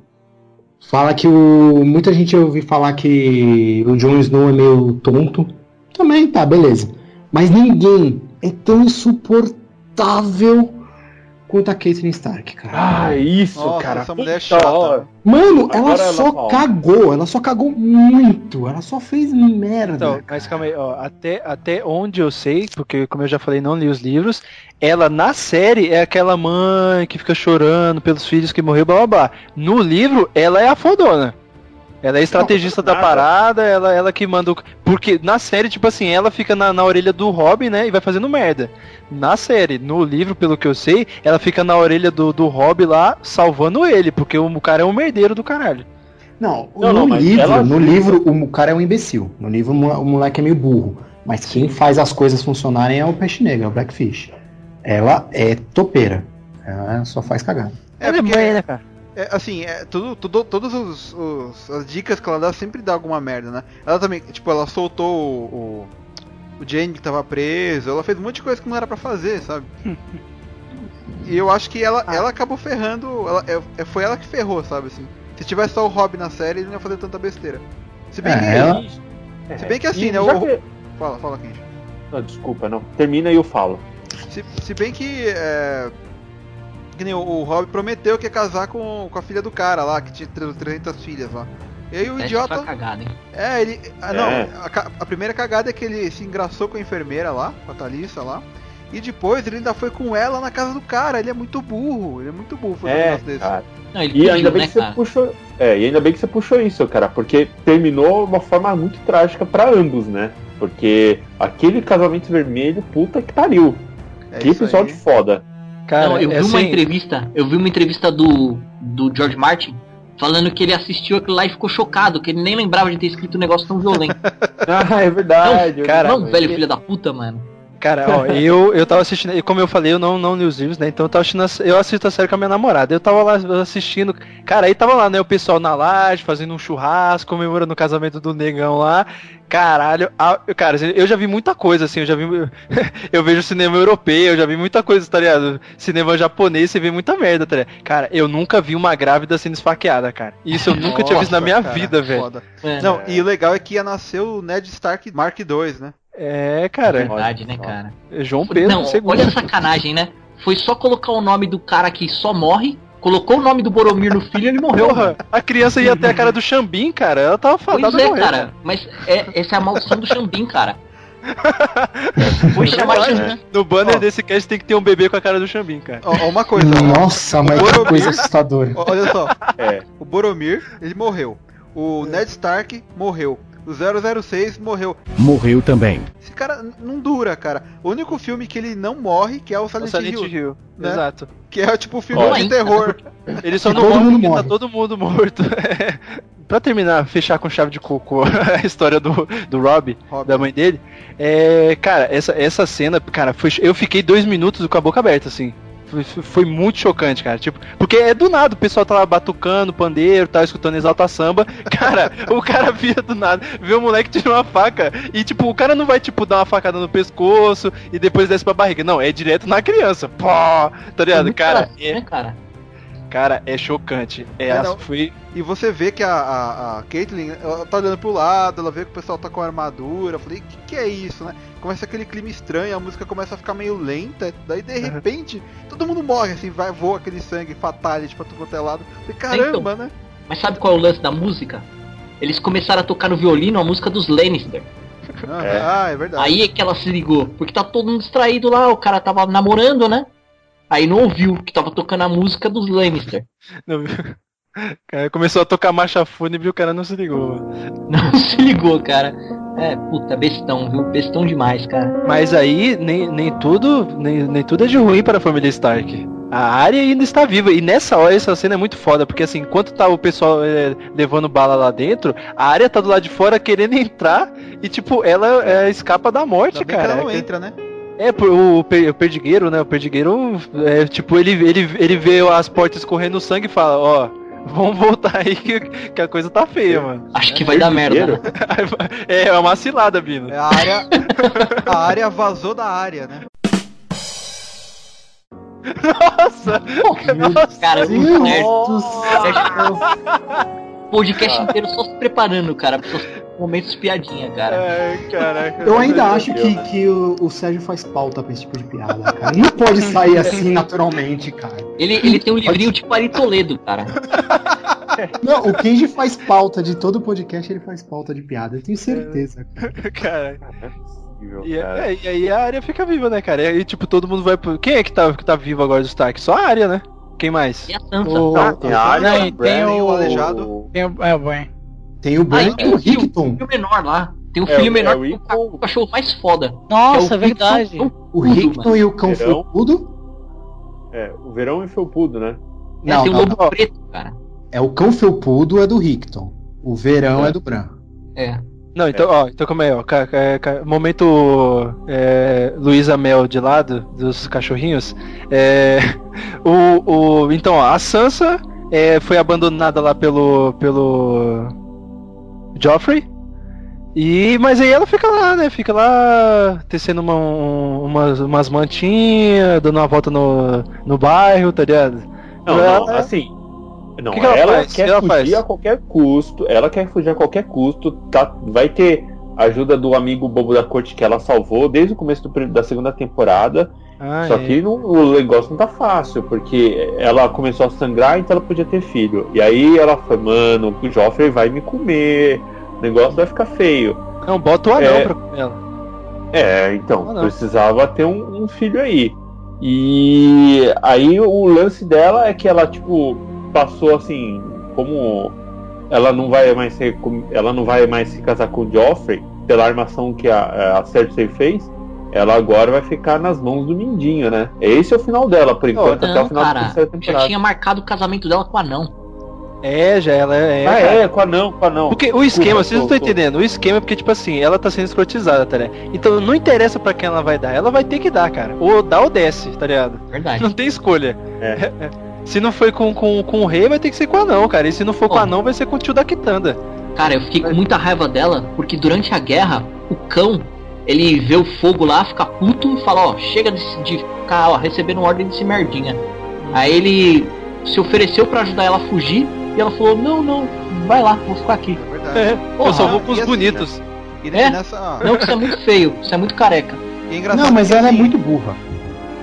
Fala que o. Muita gente ouvi falar que o Jon Snow é meio tonto. Também, tá, beleza. Mas ninguém é tão insuportável quanto a Caitlyn Stark, cara. Ah, isso, Nossa, cara. essa mulher é chata. hora. Mano, Agora ela ela só fala. cagou, ela só cagou muito, ela só fez merda. Então, mas calma aí, ó, até, até onde eu sei, porque como eu já falei, não li os livros, ela na série é aquela mãe que fica chorando pelos filhos que morreu, blá blá blá. No livro, ela é a fodona. Ela é estrategista da nada. parada, ela, ela que manda o. Porque na série, tipo assim, ela fica na, na orelha do Robin, né? E vai fazendo merda. Na série, no livro, pelo que eu sei, ela fica na orelha do, do Robin lá, salvando ele, porque o cara é um merdeiro do caralho. Não, Não, no não, livro, ela- no livro o cara é um imbecil. No livro o mo- o moleque é meio burro. Mas quem faz as coisas funcionarem é o peixe negro, é o Blackfish. Ela é topeira. Ela só faz cagada. É, Ela porque, mãe, né, cara? É, assim, é, tudo, tudo, todas os, os- as dicas que ela dá sempre dá alguma merda, né? Ela também, tipo, ela soltou o, o, o Jamie que tava preso, ela fez um monte de coisa que não era pra fazer, sabe? e eu acho que ela, ela acabou ferrando, ela, é- é- foi ela que ferrou, sabe, assim. Se tivesse só o Rob na série, ele não ia fazer tanta besteira. Se bem É, que... ela- Se bem que assim, E né, o- que- Fala, fala, Kenji. Não, desculpa, não. Termina e eu falo. Se, se bem que. É, que nem o, o Rob prometeu que ia casar com, com a filha do cara lá, que tinha 300 filhas lá. E aí o Essa idiota. foi cagada, hein? É, ele. ah, não, É. a, a primeira cagada é que ele se engraçou com a enfermeira lá, com a Thalissa lá. E depois ele ainda foi com ela na casa do cara. Ele é muito burro. Ele é muito burro fazer um É, negócio desse. cara. Não, ele E fugiu, ainda bem né, que você cara? puxou. É, e ainda bem que você puxou isso, cara, porque terminou de uma forma muito trágica pra ambos, né? Porque aquele casamento vermelho, puta que pariu. É que isso episódio aí. foda. Cara, não, eu vi é uma assim- entrevista, eu vi uma entrevista do, do George Martin falando que ele assistiu aquilo lá e ficou chocado, que ele nem lembrava de ter escrito um negócio tão violento. Ah, é verdade. Não, cara, não, velho filho da puta, mano. Cara, ó, eu, eu tava assistindo, e como eu falei, eu não, não li os livros, né? Então eu tava assistindo, a- eu assisto a série com a minha namorada. Eu tava lá assistindo, cara, aí tava lá, né? O pessoal na laje, fazendo um churrasco, comemorando o casamento do negão lá. Caralho, a- cara, eu já vi muita coisa, assim, eu já vi. eu vejo cinema europeu, eu já vi muita coisa, tá ligado? Cinema japonês, você vê muita merda, tá ligado? Cara, eu nunca vi uma grávida sendo esfaqueada, cara. Isso eu nunca tinha visto na Nossa, minha cara, vida, velho. foda. Mano, Não, e o legal é que ia nascer o Ned Stark Mark II, né? É, é cara, verdade, né, cara? João Pedro Não, II. olha a sacanagem, né? Foi só colocar o nome do cara que só morre, colocou o nome do Boromir no filho e ele morreu. Porra, a criança ia ter a cara do Xambim, cara. Ela tava fadada Pois é, a morrer, cara. Mas é, essa é a maldição do Xambim, cara. Foi chamar Xambim. né? No banner Ó. desse cast tem que ter um bebê com a cara do Xambim, cara. Ó, uma coisa, ó, Nossa, mas que Boromir- coisa assustadora. ó, olha só. É. O Boromir, ele morreu. O Ned Stark morreu. O 006 morreu. Morreu também. Esse cara não dura, cara. O único filme que ele não morre, que é o O Silent, Silent Hill. Hill. né? Exato. Que é tipo filme Ó, de terror. Ele só não todo morre mundo porque tá morre. todo mundo morto. pra terminar, fechar com chave de cocô a história do, do Rob, Rob. da mãe dele. É, cara, essa, essa cena, cara, foi, eu fiquei dois minutos com a boca aberta, assim. Foi, foi muito chocante, cara. Tipo, porque é do nada, o pessoal tá lá batucando, pandeiro, tá escutando exalta samba. Cara, o cara vira do nada, vê o moleque tirar uma faca e, tipo, o cara não vai, tipo, dar uma facada no pescoço e depois desce pra barriga. Não, é direto na criança. Pô, tá ligado? Cara, né, cara? Cara, é chocante. É, É, não. foi. E você vê que a, a, a Caitlyn, ela tá olhando pro lado, ela vê que o pessoal tá com armadura. Eu falei, o que, que é isso, né? Começa aquele clima estranho, a música começa a ficar meio lenta. Daí, de repente, todo mundo morre, assim, vai, voa aquele sangue fatality pra tudo quanto é lado. Eu falei, caramba, né? Mas sabe qual é o lance da música? Eles começaram a tocar no violino a música dos Lannister. Ah, É. ah, é verdade. Aí é que ela se ligou, porque tá todo mundo distraído lá, o cara tava namorando, né? Aí não ouviu que tava tocando a música dos Lannister. Não, cara, começou a tocar marcha fúnebre e o cara não se ligou. Não se ligou, cara. É, puta, bestão, viu? Bestão demais, cara. Mas aí, nem, nem tudo nem, nem tudo é de ruim para a família Stark. A área ainda está viva. E nessa hora essa cena é muito foda, porque assim, enquanto tá o pessoal é, levando bala lá dentro, a área tá do lado de fora querendo entrar e, tipo, ela é, escapa da morte, cara. ela não entra, né? É, por- o, o perdigueiro, né? O perdigueiro, é, tipo, ele, ele, ele vê as portas correndo sangue e fala, ó, vamos voltar aí que, que a coisa tá feia, mano. Acho que vai dar merda. né? É, é uma cilada, Bino. É a área. a área vazou da área, né? Nossa! Nossa! Cara, muito nerd. Deus. Podcast inteiro só se preparando, cara, pra momentos piadinha, cara. Ai, caraca. Eu ainda acho que, que o, o Sérgio faz pauta pra esse tipo de piada, cara. Não pode sair assim naturalmente, cara. Ele, ele tem um livrinho tipo Ari Toledo, cara. Não, o Kenji faz pauta de todo podcast, ele faz pauta de piada, eu tenho certeza. Cara. Não é possível, E, cara. é, e aí a área fica viva, né, cara? E aí, tipo, todo mundo vai pro. Quem é que tá, que tá vivo agora do Stark? Só a área, né? Quem mais? E a Sansa. O- Ah, tem a área, tem o- o aleijado. Tem o- é, bem. Tem o Bran Ah, e tem o tem o Rickton. filho menor lá. Tem É, filho o- menor é o é o cachorro mais foda. Nossa, é o verdade. O Rickton e o Cão Verão. Felpudo? É, o verão e felpudo, né? É, Não, tem o não, lobo não. preto, cara. É o Cão Felpudo é do Rickton. O Verão é do Bran. É. Não, então, ó, então como é, ó, ca- ca- ca- momento é, Luísa Mel de lado dos cachorrinhos. É, o, o, então, ó, a Sansa é, foi abandonada lá pelo pelo Joffrey. E mas aí ela fica lá, né? Fica lá tecendo uma, um- umas, umas mantinhas, dando uma volta no, no bairro, tá ligado? Não, Ela- não, assim. Não, Que que ela ela, faz? quer Que ela fugir faz? a qualquer custo. Ela quer fugir a qualquer custo. Tá, vai ter ajuda do amigo bobo da corte que ela salvou desde o começo do da segunda temporada. Ah, Só é. que não- o negócio não tá fácil, porque ela começou a sangrar, então ela podia ter filho. E aí ela foi, mano, o Joffrey vai me comer. O negócio vai ficar feio. Não, bota o anão É. pra comer ela. É, então, Ah, precisava ter um, um filho aí. E aí o lance dela é que ela, tipo, passou assim, como ela não vai mais ser, ela não vai mais se casar com o Joffrey, pela armação que a, a Cersei fez, ela agora vai ficar nas mãos do Mindinho, né? Esse é o final dela, por enquanto, até o Não, final da cara. terceira Já temporada. tinha marcado o casamento dela com o anão. É, já ela é. ah, cara. é, com a não, com a não. Porque o esquema, Desculpa, vocês não estão entendendo. O esquema é porque, tipo assim, ela tá sendo escrotizada, tá ligado? Então não interessa pra quem ela vai dar, ela vai ter que dar, cara. Ou dá ou desce, tá ligado? Verdade. Não tem escolha. É. Se não foi com, com, com o rei, vai ter que ser com o anão, cara. E se não for com o anão, vai ser com o tio da Quitanda. Cara, eu fiquei com muita raiva dela, porque durante a guerra, o cão, ele vê o fogo lá, fica puto e fala, ó, chega de, de ficar, ó, recebendo ordem desse merdinha. Aí ele se ofereceu pra ajudar ela a fugir, e ela falou, não, não, vai lá, vou ficar aqui. É verdade. É, Porra, eu só vou com os assim, bonitos. E É? nessa. Não, que isso é muito feio, isso é muito careca. E é Não, mas ela é assim, muito burra.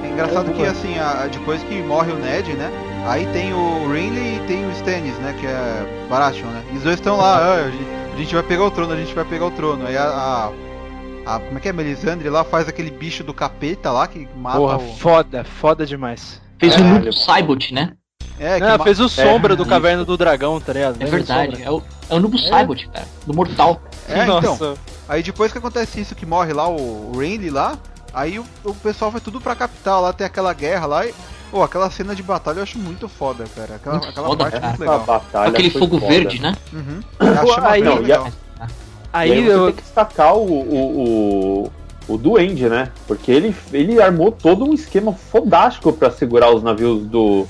É engraçado que assim, a- depois que morre o Ned, né? Aí tem o Renly e tem o Stannis, né? Que é Baratheon, né? E os dois estão lá, ah, a gente- a gente vai pegar o trono, a gente vai pegar o trono. Aí a. a- a- como é que é? Melisandre lá faz aquele bicho do capeta lá que mata Porra, o. foda, foda demais. Fez o. Noob Saibot, né? É, Não, ma- fez o sombra do isso. Caverna do Dragão, tá ligado? É do verdade. É o, é o Nubo Saibot, cara. Do Mortal. É, Nossa. então. Aí depois que acontece isso, que morre lá o, Randy lá, aí o, o pessoal vai tudo pra capital, lá tem aquela guerra lá e. Pô, aquela cena de batalha eu acho muito foda, cara. Aquela, Muito aquela foda, parte é cara. muito legal. batalha Aquele fogo foda. verde, né? Uhum. Uma aí- coisa não, legal. Aí, Aí você eu. tem que destacar o, o, o, o Duende, né? Porque ele, ele armou todo um esquema fodástico pra segurar os navios do,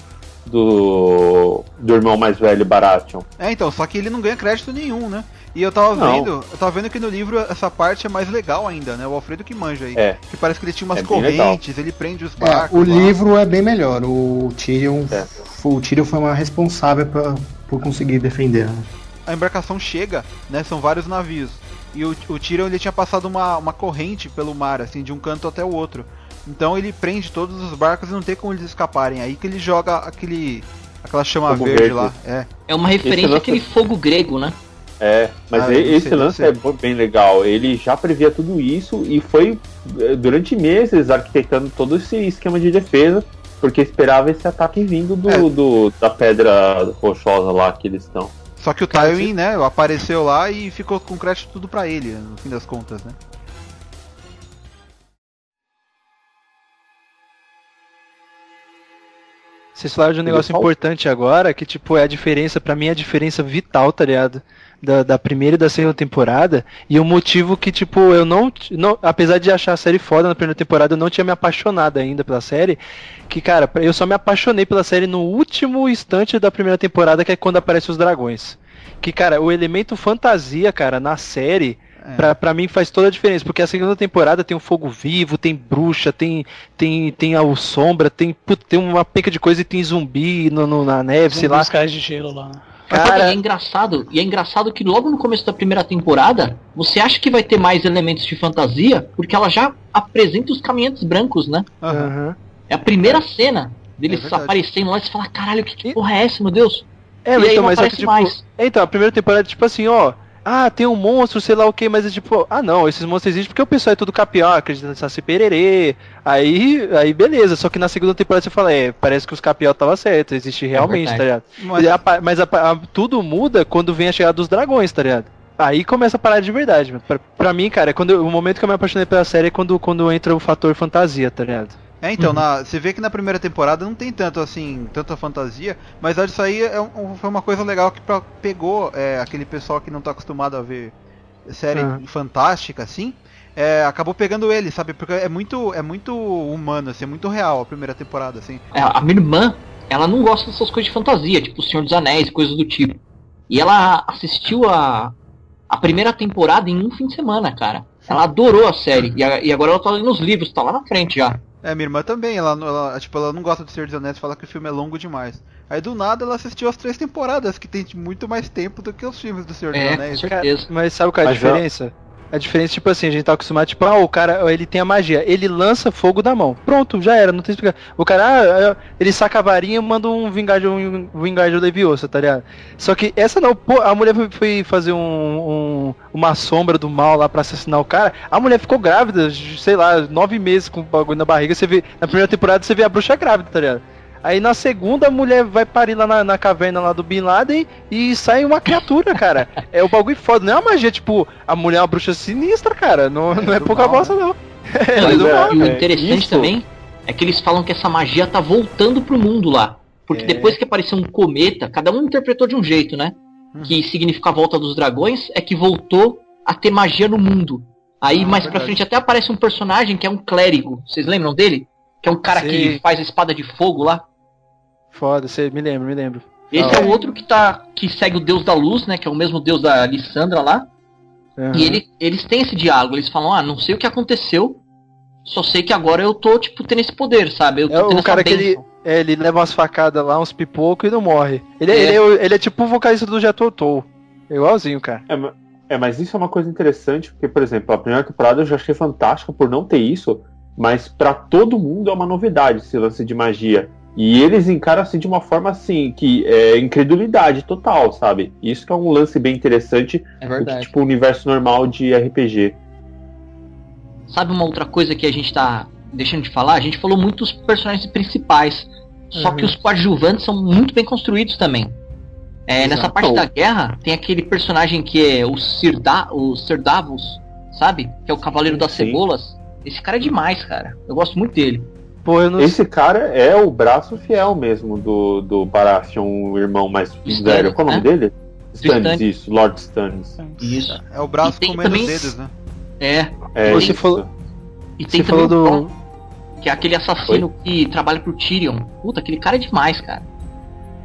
do, do irmão mais velho, Baratheon. É, então, só que ele não ganha crédito nenhum, né? E eu tava Não. vendo, eu tava vendo que no livro essa parte é mais legal ainda, né? O Alfredo que manja aí. É. Que parece que ele tinha umas É correntes, ele prende os É, barcos. o lá. livro é bem melhor. O Tyrion, É. o Tyrion foi uma responsável pra, por conseguir defender. né? A embarcação chega, né? São vários navios. E o, o Tyrion ele tinha passado uma, uma corrente pelo mar, assim, de um canto até o outro. Então ele prende todos os barcos e não tem como eles escaparem. Aí que ele joga aquele. aquela chama Fogo verde, verde. lá. É. É uma referência lance- àquele fogo grego, né? É, mas Ah, e- esse sei, lance é bem legal. Ele já previa tudo isso e foi eh, durante meses arquitetando todo esse esquema de defesa, porque esperava esse ataque vindo do, É. do- da pedra rochosa lá que eles estão. Só que o Cara, Tywin, né, apareceu lá e ficou com crédito tudo pra ele, no fim das contas, né? Vocês falaram de um negócio importante agora, que tipo, é a diferença, pra mim é a diferença vital, tá ligado? Da, da primeira e da segunda temporada. E o motivo que, tipo, eu não, não. Apesar de achar a série foda na primeira temporada, eu não tinha me apaixonado ainda pela série. Que, cara, eu só me apaixonei pela série no último instante da primeira temporada, que é quando aparecem os dragões. Que, cara, o elemento fantasia, cara, na série. É. Pra, pra mim faz toda a diferença, porque a segunda temporada tem o fogo vivo, tem bruxa, tem tem tem a sombra, tem tem uma penca de coisa e tem zumbi no, no- na neve, sei lá. Os caras de gelo lá. Mas Cara, e é engraçado, e é engraçado que logo no começo da primeira temporada, você acha que vai ter mais elementos de fantasia, porque ela já apresenta os caminhantes brancos, né? Aham. É a primeira cena deles É aparecendo lá e você fala, caralho, que, que porra é essa, meu Deus? É, e aí então, não mas é que, aparece tipo, mais. é, então, a primeira temporada, tipo assim, ó. Ah, tem um monstro, sei lá o que, mas é tipo, ah não, esses monstros existem porque o pessoal é tudo capião, acredita em Saci Pererê. Aí, aí beleza, só que na segunda temporada você fala, é, parece que os capial tava certo, existe realmente, tá verdade. ligado? Mas- a Mas, a a- tudo muda quando vem a chegada dos dragões, tá ligado? Aí começa a parar de verdade. mano. Pra, pra mim, cara, é quando eu- o momento que eu me apaixonei pela série é quando, quando entra o fator fantasia, tá ligado? É, então, na, você vê que na primeira temporada não tem tanto assim, tanta fantasia, mas isso aí é um- foi uma coisa legal que pra- pegou é, aquele pessoal que não tá acostumado a ver série Ah. fantástica, assim, é, acabou pegando ele, sabe? Porque é muito, é muito humano, assim, é muito real a primeira temporada, assim. É, a minha irmã, ela não gosta dessas coisas de fantasia, tipo o Senhor dos Anéis, coisas do tipo. E ela assistiu a, a primeira temporada em um fim de semana, cara. Ela adorou a série. E, a- e agora ela tá lendo os livros, tá lá na frente já. É, minha irmã também, ela, ela, tipo, ela não gosta do Senhor dos Anéis, fala que o filme é longo demais. Aí do nada ela assistiu as três temporadas, que tem muito mais tempo do que os filmes do Senhor dos É, com Anéis. certeza. Mas sabe qual é a Mas já- diferença? A diferença, tipo assim, a gente tá acostumado, tipo, ah, o cara, ele tem a magia, ele lança fogo da mão. Pronto, já era, não tem explicação. O cara, ah, ele saca a varinha e manda um Vingardium, um Vingardium Leviosa, tá ligado? Só que essa não, pô, a mulher foi fazer um, um- uma sombra do mal lá pra assassinar o cara, a mulher ficou grávida, sei lá, nove meses com o bagulho na barriga, você vê, na primeira temporada você vê a bruxa grávida, tá ligado? Aí na segunda a mulher vai parir lá na, na caverna lá do Bin Laden e sai uma criatura, cara. É o bagulho foda, não é uma magia, tipo, a mulher é uma bruxa sinistra, cara. Não é, não é pouca mal, bosta, não. É, do é- mal. E o é, interessante isso- também é que eles falam que essa magia tá voltando pro mundo lá. Porque É. depois que apareceu um cometa, cada um interpretou de um jeito, né? Uhum. Que significa a volta dos dragões, é que voltou a ter magia no mundo. Aí Ah, mais pra verdade. frente até aparece um personagem que é um clérigo. Vocês lembram dele? Que é um cara Sim. que faz a espada de fogo lá. Foda, você me lembra, me lembro. Esse Ah, é o outro que tá. que segue o deus da luz, né? Que é o mesmo deus da Lissandra lá. Aham. E ele, eles têm esse diálogo, eles falam, ah, não sei o que aconteceu, só sei que agora eu tô, tipo, tendo esse poder, sabe? Eu tô É tendo o cara que ele, é, ele leva umas facadas lá, uns pipocos e não morre. Ele é, É. Ele, é, o- ele é tipo o vocalista do Jatotou. É igualzinho, cara. É, é, mas isso é uma coisa interessante, porque, por exemplo, a primeira temporada eu já achei fantástica por não ter isso, mas pra todo mundo é uma novidade esse lance de magia. E eles encaram assim de uma forma assim, que é incredulidade total, sabe? Isso que é um lance bem interessante É do que, verdade. tipo, o universo normal de RPG. Sabe uma outra coisa que a gente tá deixando de falar? A gente falou muito dos personagens principais. Só Uhum. que os coadjuvantes são muito bem construídos também. É, nessa parte da guerra, tem aquele personagem que é o Sirda, o Sir Davos, sabe? Que é o Cavaleiro das sim. Cebolas. Esse cara é demais, cara. Eu gosto muito dele. Pô, não Esse cara é o braço fiel mesmo do, do Baratheon, o irmão mais Stannis, velho. Qual é o nome né? dele? Stannis, Stannis. isso, Lord Stannis. Isso. É o braço tem comendo também- os dedos, né? É. É Você isso. falou- E tem Você falou do. Que é aquele assassino que trabalha pro Tyrion. Puta, aquele cara é demais, cara.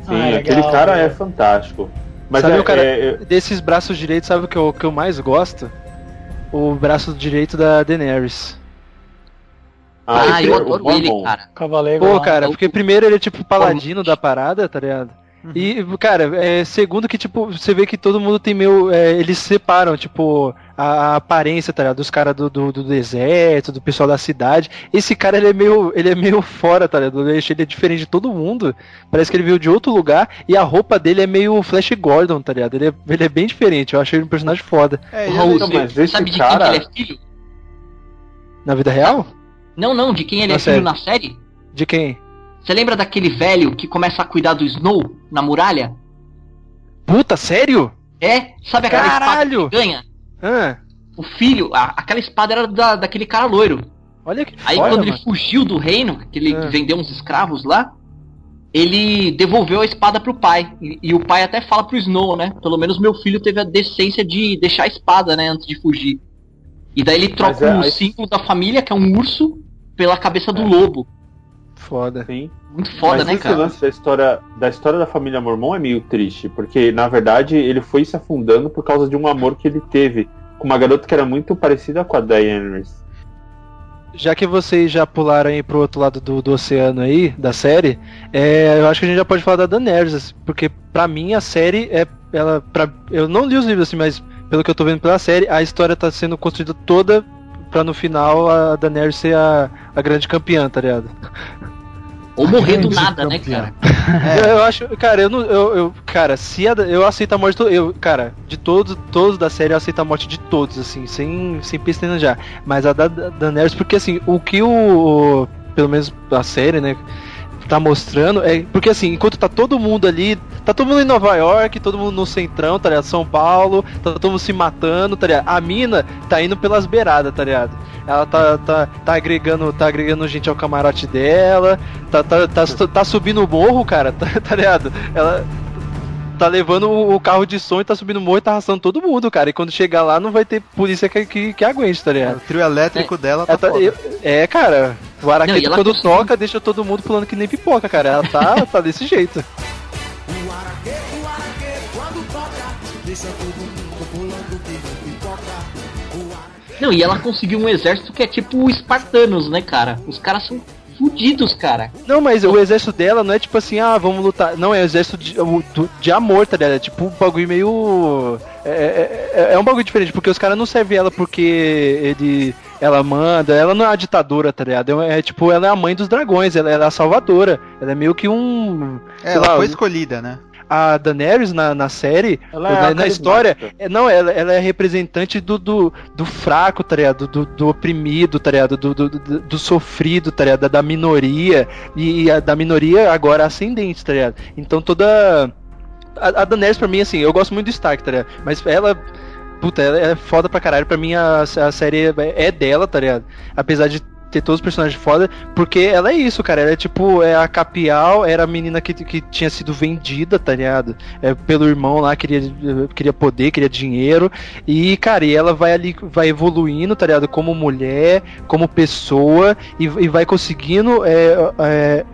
Sim, Ah, é aquele legal, cara né? é fantástico. Mas Sabe é, o cara- é- Desses braços direitos, sabe o que eu, que eu mais gosto? O braço direito da Daenerys. Ah, esse eu é o adoro ele, cara. Cavaleiro. Pô, cara, eu- porque primeiro ele é tipo paladino da parada, tá ligado? E, cara, é, segundo que, tipo, você vê que todo mundo tem meio. é, eles separam, tipo, a, a aparência, tá ligado? Dos caras do, do, do deserto, do pessoal da cidade. Esse cara, ele é meio. Ele é meio fora, tá ligado? Ele é diferente de todo mundo. Parece que ele veio de outro lugar. E a roupa dele é meio Flash Gordon, tá ligado? Ele é, ele é bem diferente. Eu achei ele um personagem foda. É, Raul, é Não, você mas esse sabe de cara- quem que ele é filho? Na vida real? Não, não, de quem ele Na é filho série. na série? De quem? Você lembra daquele velho que começa a cuidar do Snow na muralha? Puta, sério? É? Sabe aquela Caralho! espada que ganha? Ah, O filho, a- aquela espada era da, daquele cara loiro. olha que Aí foda, quando mano. ele fugiu do reino, que ele Ah. vendeu uns escravos lá, ele devolveu a espada pro pai. E, e o pai até fala pro Snow, né? Pelo menos meu filho teve a decência de deixar a espada, né? Antes de fugir. E daí ele troca é, aí- símbolo da família, que é um urso, pela cabeça do lobo. Foda. Sim. Muito foda, Mas né, esse cara? lance da história, da história da família Mormon é meio triste, porque na verdade ele foi se afundando por causa de um amor que ele teve com uma garota que era muito parecida com a Daenerys. Já que vocês já pularam aí pro outro lado do, do oceano aí, da série, é, eu acho que a gente já pode falar da Daenerys, porque pra mim a série é. Ela, pra, eu não li os livros assim, mas pelo que eu tô vendo pela série, a história tá sendo construída toda pra no final a Daenerys ser a, a grande campeã, tá ligado? Ou morrer do nada, né, cara? Eu, eu acho, cara, eu não. Eu, eu- cara, se a, Da- eu aceito a morte. Eu, cara, de todos, todos da série eu aceito a morte de todos, assim, sem, sem pestanejar. Mas a da, da Daenerys, porque assim, o que o, o- Pelo menos a série, né? Tá mostrando é. Porque assim, enquanto tá todo mundo ali. Tá todo mundo em Nova York, todo mundo no centrão, tá ligado? São Paulo, tá todo mundo se matando, tá ligado? A mina tá indo pelas beiradas, tá ligado? Ela tá, tá, tá agregando, tá agregando gente ao camarote dela, tá, tá, tá, tá subindo o morro, cara, tá, tá ligado? Ela tá levando o o carro de som e tá subindo o morro e tá arrastando todo mundo, cara. E quando chegar lá não vai ter polícia que, que, que aguente, tá O ligado? trio elétrico dela tá Ela tá- foda. eu- é, cara, o Araqueta quando conseguiu- toca deixa todo mundo pulando que nem pipoca, cara. Ela tá, tá desse jeito. Não, e ela conseguiu um exército que é tipo o espartanos, né, cara? Os caras são fudidos, cara. Não, mas o exército dela não é tipo assim, ah, vamos lutar. Não, é o exército de, de amor, tá ligado? É tipo um bagulho meio. É, é- é- é um bagulho diferente, porque os caras não servem ela porque ele. Ela manda, ela não é a ditadora, tá ligado? É, é tipo, ela é a mãe dos dragões, ela, ela é a salvadora. Ela é meio que um. É, ela lá, foi escolhida, né? A Daenerys na, na série, Ela é na, na história, é, não, ela, ela é representante do, do, do fraco, tá ligado? Do, do oprimido, tá ligado? Do, do, do, do sofrido, tá ligado? Da, minoria, e a, da minoria agora ascendente, tá ligado? Então toda. A, a Daenerys, pra mim, assim, eu gosto muito do Stark, tá ligado? Mas ela. Puta, ela é foda pra caralho. Pra mim, a, a série é, é dela, tá ligado? Apesar de ter todos os personagens foda, porque ela é isso, cara. Ela é tipo, é a Capial, era a menina que, que tinha sido vendida, tá ligado? É, pelo irmão lá, queria, queria poder, queria dinheiro. E, cara, e ela vai ali, vai evoluindo, tá ligado? Como mulher, como pessoa, e, e vai conseguindo. É, é,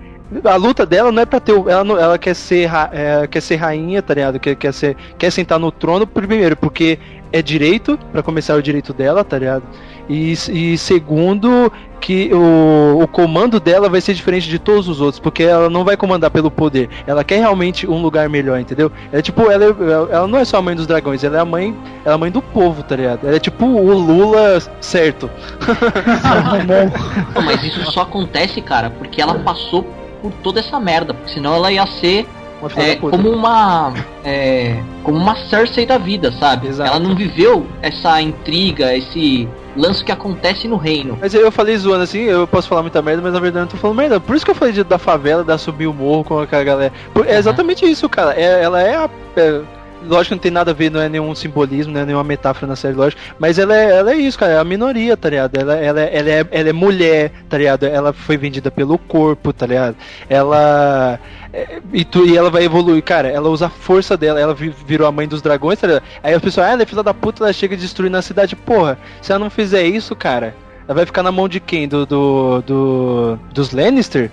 a luta dela não é pra ter. Ela, não- ela quer, ser, é, quer ser rainha, tá ligado? Quer, quer, ser, quer sentar no trono, primeiro, porque é direito, pra começar é o direito dela, tá ligado? E, e segundo, que o, o comando dela vai ser diferente de todos os outros, porque ela não vai comandar pelo poder. Ela quer realmente um lugar melhor, entendeu? É tipo, ela, é- ela não é só a mãe dos dragões, ela é a mãe, ela é a mãe do povo, tá ligado? Ela é tipo o Lula certo. Não, mas isso só acontece, cara, porque ela passou por toda essa merda, porque senão ela ia ser Uma é, como uma é, como uma Cersei da vida, sabe? Exato. Ela não viveu essa intriga, esse lance que acontece no reino. Mas eu falei zoando assim, eu posso falar muita merda, mas na verdade eu não tô falando merda. Por isso que eu falei de, da favela, da subir o morro com aquela galera. Por- É exatamente isso, cara. É- ela é a. é, lógico que não tem nada a ver, não é nenhum simbolismo, não é nenhuma metáfora na série, lógico. Mas ela é, ela é isso, cara. É a minoria, tá ligado? Ela, ela, é- ela, é, ela é mulher, tá ligado? Ela foi vendida pelo corpo, tá ligado? Ela. é, E, tu, e ela vai evoluir, cara. Ela usa a força dela, ela vi- virou a mãe dos dragões, tá ligado? Aí as pessoas, ah, ela é filha da puta, ela chega destruindo a cidade. Porra, se ela não fizer isso, cara, ela vai ficar na mão de quem? Do, do, do- dos Lannister?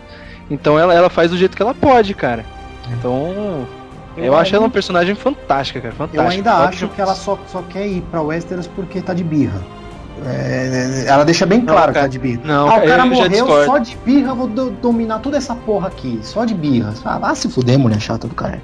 Então ela, ela faz do jeito que ela pode, cara. Então. Eu, Eu acho ela ainda- personagem fantástica, cara. Fantástica. Eu ainda Pode acho que ela só, só quer ir pra Westeros porque tá de birra. É, ela deixa bem Não, claro que cara. tá de birra. Não, ah, o cara morreu só de birra, eu vou do- dominar toda essa porra aqui. Só de birra. Ah, se fuder, mulher chata do cara.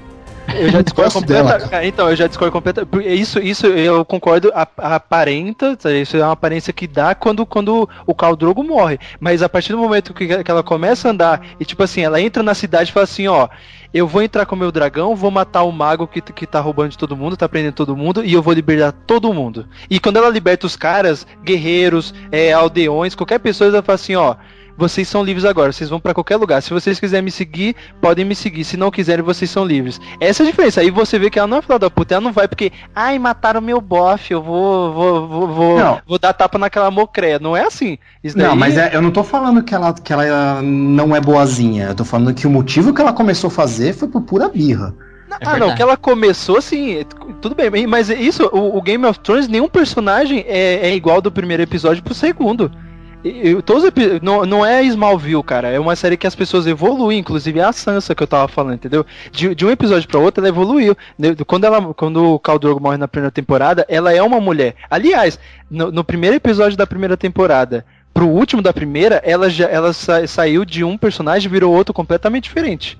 Eu já discordo completamente. cara. Então, eu já discordo completamente. Isso, isso eu concordo, a, a aparenta, tá? isso é uma aparência que dá quando, quando o Khal Drogo morre. Mas a partir do momento que, que ela começa a andar, e tipo assim, ela entra na cidade e fala assim, ó. Eu vou entrar com o meu dragão, vou matar o mago que, que tá roubando de todo mundo, tá prendendo todo mundo, e eu vou libertar todo mundo. E quando ela liberta os caras, guerreiros, é, aldeões, qualquer pessoa, ela fala assim, ó. Vocês são livres agora, vocês vão pra qualquer lugar. Se vocês quiserem me seguir, podem me seguir. Se não quiserem, vocês são livres. Essa é a diferença. Aí você vê que ela não é filha da puta, ela não vai porque, ai, mataram meu bofe, eu vou, vou, vou, vou, Não. vou dar tapa naquela mocréia. Não é assim. Isso daí Não, mas é- eu não tô falando que ela, que ela não é boazinha. Eu tô falando que o motivo que ela começou a fazer foi por pura birra. ah, não, que ela começou assim, tudo bem, mas isso, o, o Game of Thrones, nenhum personagem é, é igual do primeiro episódio pro segundo. E- e todos não, não é Smallville, cara. É uma série que as pessoas evoluem, inclusive a Sansa que eu tava falando, entendeu? De, de um episódio pra outro, ela evoluiu. Ne- Quando, ela, quando o Khal Drogo morre na primeira temporada, ela é uma mulher. Aliás, no, no primeiro episódio da primeira temporada pro último da primeira, ela já ela sa- saiu de um personagem e virou outro completamente diferente.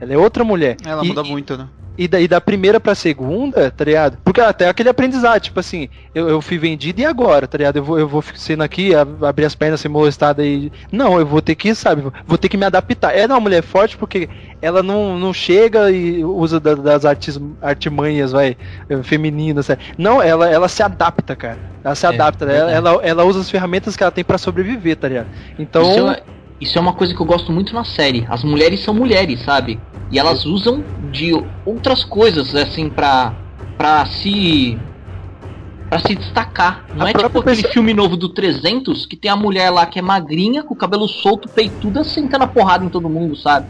Ela é outra mulher. Ela E- muda muito, né? e daí da primeira pra segunda, tá ligado? Porque até aquele aprendizado, tipo assim, eu, eu fui vendido e agora, tá ligado? Eu vou, eu vou sendo aqui, abrir as pernas, ser molestada e. Não, eu vou ter que, sabe, vou ter que me adaptar. Ela é uma mulher forte porque ela não, não chega e usa da- das artes, artimanhas, vai, eh, femininas, sabe? Não, ela, ela se adapta, cara. Ela se É, adapta, né? ela, verdade. ela, ela usa as ferramentas que ela tem pra sobreviver, tá ligado? Então. Isso é, isso é uma coisa que eu gosto muito na série. As mulheres são mulheres, sabe? E elas usam de outras coisas, assim, pra, pra se. pra se destacar. Não A é tipo própria aquele filme novo do 300 que tem a mulher lá que é magrinha, com o cabelo solto, peituda, sentando a porrada em todo mundo, sabe?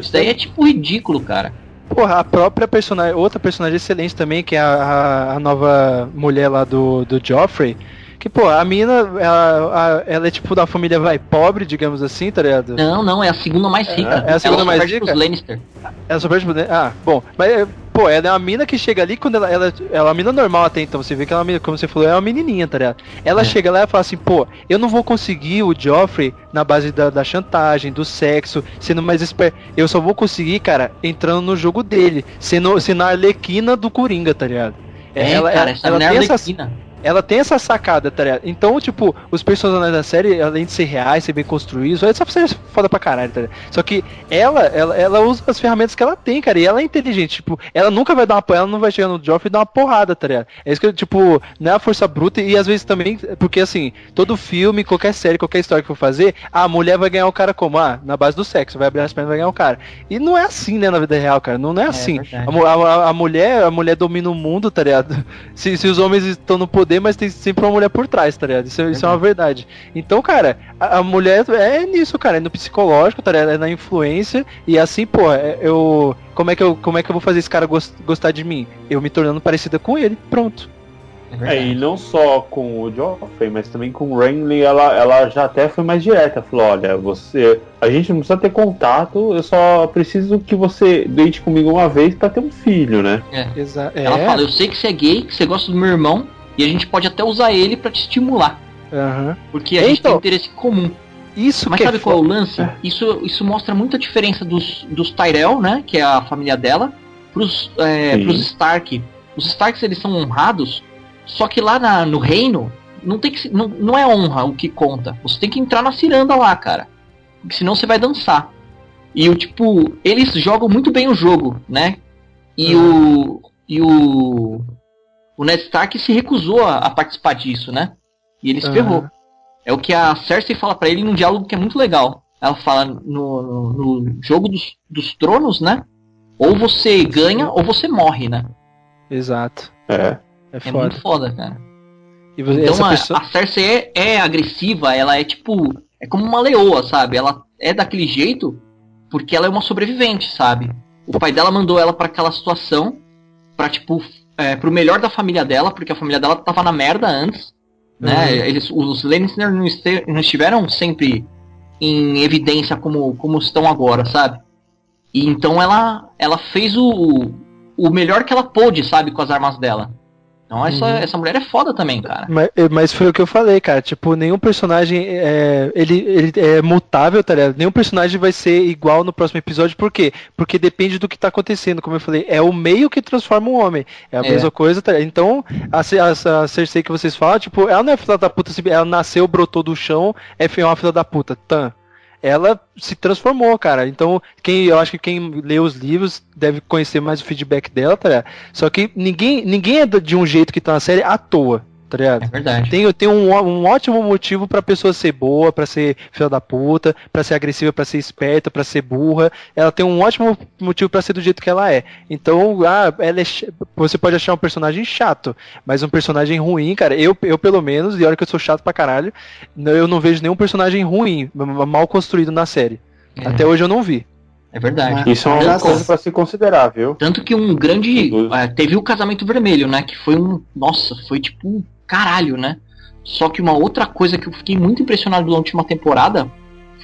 Isso daí é tipo ridículo, cara. Porra, a própria personagem, outra personagem excelente também, que é a, a, a nova mulher lá do, do Joffrey. Que, pô, a mina, ela, ela é tipo da família, vai, pobre, digamos assim, tá ligado? Não, não, é a segunda mais rica. É a segunda Ela mais rica? pros Lannister. Ela só perde pro- Ah, bom, mas, é, pô, ela é uma mina que chega ali quando ela, ela, ela é uma mina normal até então, você vê que ela, é como você falou, é uma menininha, tá ligado? Ela chega lá e fala assim, pô, eu não vou conseguir o Joffrey na base da, da chantagem, do sexo, sendo mais esperto. Eu só vou conseguir, cara, entrando no jogo dele, sendo, sendo a arlequina do Coringa, tá ligado? É, cara, essa mulher tem essa- Arlequina. Ela tem essa sacada, tá ligado? Então, tipo, os personagens da série, além de ser reais, ser bem construídos, essa série é foda pra caralho, tá ligado? Só que ela, ela, ela usa as ferramentas que ela tem, cara, e ela é inteligente, tipo, ela nunca vai dar uma ela não vai chegar no Joffrey e dar uma porrada, tá ligado? É isso que, tipo, não é a força bruta, e às vezes também, porque assim, todo filme, qualquer série, qualquer história que for fazer, a mulher vai ganhar o cara como? Ah, na base do sexo, vai abrir as pernas e vai ganhar o cara. E não é assim, né, na vida real, cara, não, não é assim. verdade. A, a- a mulher, a mulher domina o mundo, tá ligado? Se, se os homens estão no poder, mas tem sempre uma mulher por trás, tá ligado? Isso, é- isso é uma verdade. Então, cara, a, a mulher é nisso, cara, é no psicológico, tá ligado? É na influência, e assim, pô, é- eu. Como é que eu, como é que eu vou fazer esse cara gos- gostar de mim? Eu me tornando parecida com ele, pronto. É, e não só com o Joffrey, mas também com o Renly, ela, ela já até foi mais direta. Falou, olha, você. A gente não precisa ter contato, eu só preciso que você deite comigo uma vez pra ter um filho, né? É. Exa Ela é. fala, eu sei que você é gay, que você gosta do meu irmão, e a gente pode até usar ele pra te estimular. Aham. Porque a gente Então, tem interesse comum. Isso Mas que sabe é qual é o lance? Isso, isso mostra muita diferença dos, dos Tyrell, né? Que é a família dela, pros, é, pros Stark. Os Starks eles são honrados, só que lá na- no reino não tem que se- não, não é honra o que conta. Você tem que entrar na ciranda lá, cara. Porque senão você vai dançar. E o tipo, eles jogam muito bem o jogo, né? E o e o o Ned Stark se recusou a, a participar disso, né? E ele se Aham. ferrou. É o que a Cersei fala pra ele num diálogo que é muito legal. Ela fala no, no, no jogo dos, dos tronos, né? Ou você ganha ou você morre, né? Exato. É. É É foda. muito foda, cara. E você, Então essa a, pessoa... a Cersei é, é agressiva, ela é tipo. É como uma leoa, sabe? Ela é daquele jeito porque ela é uma sobrevivente, sabe? O pai dela mandou ela pra aquela situação pra, tipo, é, pro melhor da família dela, porque a família dela tava na merda antes. Né? Eles, os Lannister não, este- não estiveram sempre em evidência como, como estão agora, sabe? E então ela, ela fez o, o melhor que ela pôde, sabe, com as armas dela. Então essa, Uhum. essa mulher é foda também, cara. Mas, mas foi o que eu falei, cara. Tipo, nenhum personagem é, ele, ele é mutável, tá ligado? Nenhum personagem vai ser igual no próximo episódio. Por quê? Porque depende do que tá acontecendo. Como eu falei, é o meio que transforma um homem. É a É. mesma coisa, tá ligado? Então, a, a, a Cersei que vocês falam, tipo, ela não é filha da puta, ela nasceu, brotou do chão, é uma filha da puta. Tan. Ela se transformou, cara. Então, quem eu acho que quem lê os livros deve conhecer mais o feedback dela, tá? Só que ninguém, ninguém é de um jeito que tá na série à toa, tá ligado? É verdade. Tem, tem um, um ótimo motivo pra pessoa ser boa, pra ser filha da puta, pra ser agressiva, pra ser esperta, pra ser burra. Ela tem um ótimo motivo pra ser do jeito que ela é. Então, ah, ela é ch- você pode achar um personagem chato, mas um personagem ruim, cara, eu, eu pelo menos, e olha que eu sou chato pra caralho, eu não vejo nenhum personagem ruim, mal construído na série. É. Até hoje eu não vi. É verdade. Isso é uma Tanto- coisa pra se considerar, viu? Tanto que um grande. É, teve o casamento vermelho, né? Que foi um. Nossa, foi tipo um caralho, né? Só que uma outra coisa que eu fiquei muito impressionado na última temporada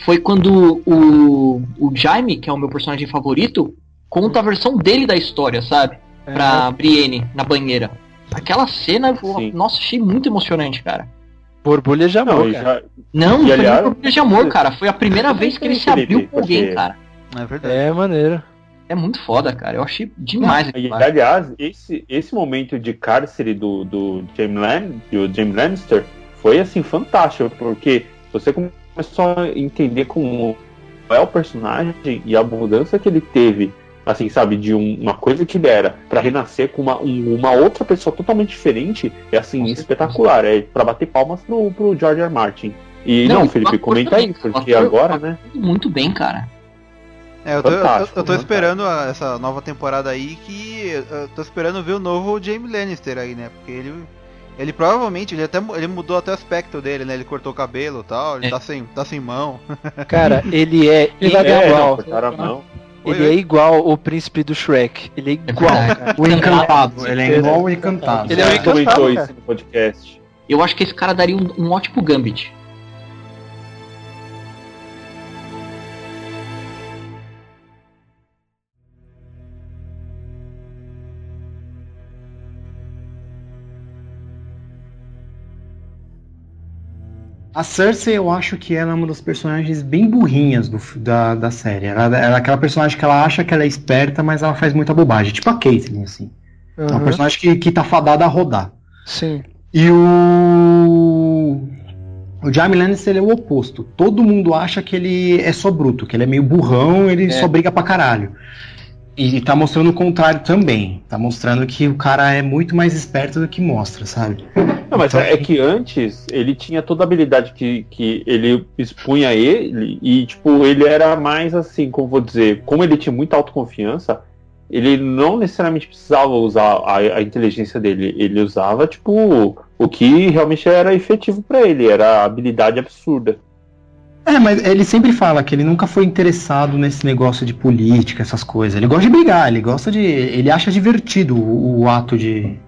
foi quando o, o Jaime, que é o meu personagem favorito, conta a versão dele da história, sabe? Pra Brienne na banheira. Aquela cena, eu- nossa, achei muito emocionante, cara. Borbulha de amor, Não, cara. já, Não, não foi aliás, por de amor, cara. Foi a primeira vez que ele se abriu com alguém, porque- cara. É verdade. É maneiro. É muito foda, cara. Eu achei demais E, aquilo lá. aliás, esse, esse momento de cárcere do, do Jaime Lan, do Jaime Lannister foi assim fantástico, porque você começou a entender como é o personagem e a mudança que ele teve, assim, sabe, de um- uma coisa que ele era pra renascer com uma, um- uma outra pessoa totalmente diferente, é assim, espetacular. É pra bater palmas pro, pro George R. Martin. E Não, não, Felipe, comenta aí, porque agora, né? Muito bem, cara. É, eu tô, eu, Fantástico, eu tô esperando a- essa nova temporada aí que. Eu tô esperando ver o novo Jamie Lannister aí, né? Porque ele. Ele provavelmente, ele até ele mudou até o aspecto dele, né? Ele cortou o cabelo e tal, ele É. tá, sem, tá sem mão. Cara, ele é Ele É, igual. Oi, Ele oi. é igual o príncipe do Shrek. Ele é igual, cara. O encantado, ele é igual o encantado. Ele é o encantado, isso cara. no podcast. Eu acho que esse cara daria um, um ótimo Gambit. A Cersei, eu acho que ela é uma das personagens bem burrinhas do, da, da série. Ela, ela é aquela personagem que ela acha que ela é esperta, mas ela faz muita bobagem. Tipo a Caitlyn, assim. É uma Aham, personagem que, que tá fadada a rodar. Sim. E o. O Jaime Lannister ele é o oposto. Todo mundo acha que ele é só bruto, que ele é meio burrão, ele É. só briga pra caralho. E tá mostrando o contrário também. Tá mostrando que o cara é muito mais esperto do que mostra, sabe? Não, mas Então- é que antes ele tinha toda a habilidade que, que ele expunha ele e, tipo, ele era mais assim, como vou dizer, como ele tinha muita autoconfiança, ele não necessariamente precisava usar a, a inteligência dele, ele usava, tipo, o que realmente era efetivo pra ele, era a habilidade absurda. É, mas ele sempre fala que ele nunca foi interessado nesse negócio de política, essas coisas. Ele gosta de brigar, ele gosta de. Ele acha divertido o, o ato de.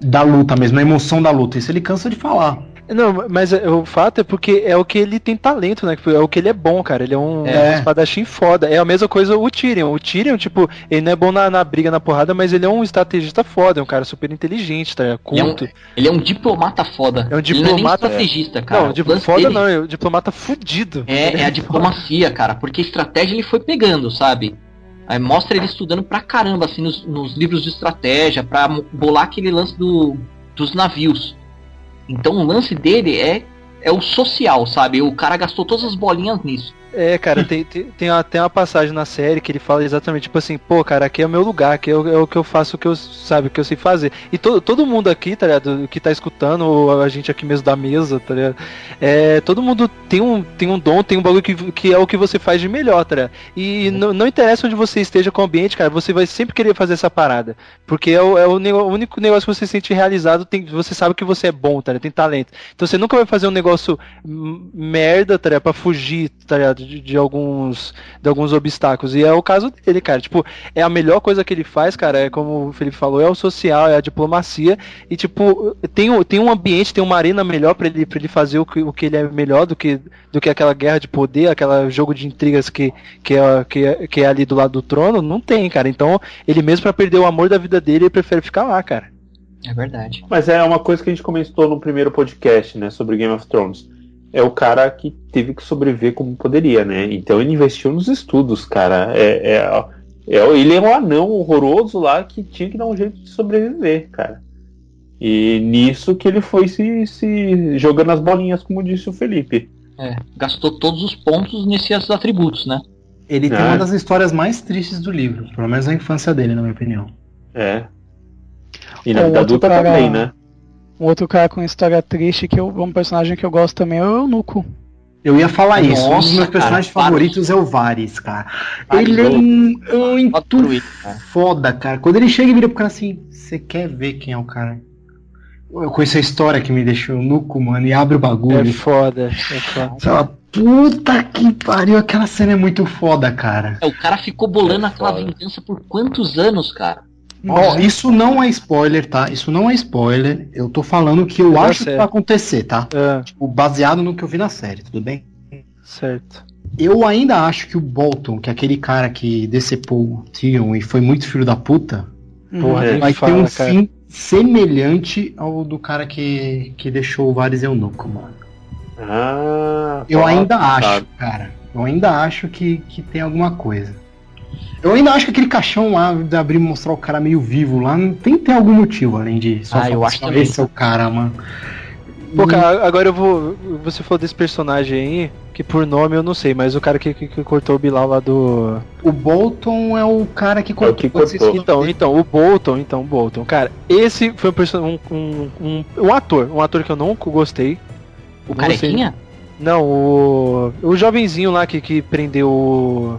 Da luta mesmo, a emoção da luta. Isso ele cansa de falar. Não, mas é- o fato é porque é o que ele tem talento, né? É o que ele é bom, cara. Ele é um, É. um espadachim foda. É a mesma coisa o Tyrion. O Tyrion, tipo, ele não é bom na, na briga, na porrada, mas ele é um estrategista foda, é um cara super inteligente, tá? ligado? Ele é um- Culto. Ele é um diplomata foda. É um Ele não diplomata- é nem estrategista, cara. não, tipo, foda dele não, é um diplomata fudido. É, é a diplomacia, cara. Porque estratégia ele foi pegando, sabe? Aí mostra ele estudando pra caramba, assim, nos, nos livros de estratégia, pra bolar aquele lance do, dos navios. Então o lance dele é, é o social, sabe? O cara gastou todas as bolinhas nisso. É, cara, tem, tem, tem até uma passagem na série que ele fala exatamente, tipo assim, pô, cara, aqui é o meu lugar, aqui é o, é o que eu faço, o que eu, sabe, o que eu sei fazer. E to, todo mundo aqui, tá ligado, que tá escutando, ou a gente aqui mesmo da mesa, tá ligado, é, todo mundo tem um, tem um dom, tem um bagulho que, que é o que você faz de melhor, tá ligado? E não, não interessa onde você esteja com o ambiente, cara, você vai sempre querer fazer essa parada. Porque é o, é o, o único negócio que você se sente realizado, tem, você sabe que você é bom, tá ligado? Tem talento. Então você nunca vai fazer um negócio merda, tá ligado? Pra fugir, tá ligado? De, de alguns, de alguns obstáculos. E é o caso dele, cara. Tipo, é a melhor coisa que ele faz, cara, é como o Felipe falou, é o social, é a diplomacia. E, tipo, tem, um- tem um ambiente, tem uma arena melhor pra ele, pra ele fazer o que, o que ele é melhor do que, do que aquela guerra de poder, aquela jogo de intrigas que, que, é, que, é, que é ali do lado do trono. Não tem, cara. Então, ele mesmo pra perder o amor da vida dele, ele prefere ficar lá, cara. É verdade. Mas é uma coisa que a gente comentou no primeiro podcast, né, sobre Game of Thrones. É o cara que teve que sobreviver como poderia, né? Então ele investiu nos estudos, cara. É, é, é- ele é um anão horroroso lá que tinha que dar um jeito de sobreviver, cara. E nisso que ele foi se, se jogando as bolinhas, como disse o Felipe. É, gastou todos os pontos nesses atributos, né? Ele tem É. uma das histórias mais tristes do livro, pelo menos a infância dele, na minha opinião. É. E na vida adulta cara- também, né? Um outro cara com história triste, que eu, um personagem que eu gosto também é o Eunuco. Eu ia falar isso. Um dos Nossa, meus personagens cara, favoritos é o Varys, cara. Varys, ele é um, é um muito foda, cara. Quando ele chega e vira pro cara assim, você quer ver quem é o cara? Eu conheço a história que me deixou nuco, mano, e abre o É bagulho. foda, é foda. Você fala, puta que pariu, aquela cena é muito foda, cara. É, o cara ficou bolando É aquela vingança por quantos anos, cara? Ó, isso não é spoiler, tá? Isso não é spoiler. Eu tô falando que eu acho que vai acontecer, tá? Ah, Tipo, baseado no que eu vi na série, tudo bem? certo. Eu ainda acho que o Bolton, que é aquele cara que decepou o Tyrion e foi muito filho da puta, Porra, nem vai fala, ter um cara. fim semelhante ao do cara que, que deixou o Varys eunuco, mano. Ah, Eu tá, ainda tá. acho, cara. Eu ainda acho que, que tem alguma coisa. Eu ainda acho que aquele caixão lá de abrir e mostrar o cara meio vivo lá, não tem que ter algum motivo além de só Ah, eu acho também. esse é o cara, mano. Pô, cara, agora eu vou. Você falou desse personagem aí, que por nome eu não sei, mas o cara que, que, que cortou o Bilal lá do. O Bolton é o cara que É o que cortou. cortou. Então, então, o Bolton, então, o Bolton. Cara, esse foi um, person- um, um, um, um ator, um ator que eu nunca gostei. O Não carequinha? Não, o. O jovenzinho lá que, que prendeu o.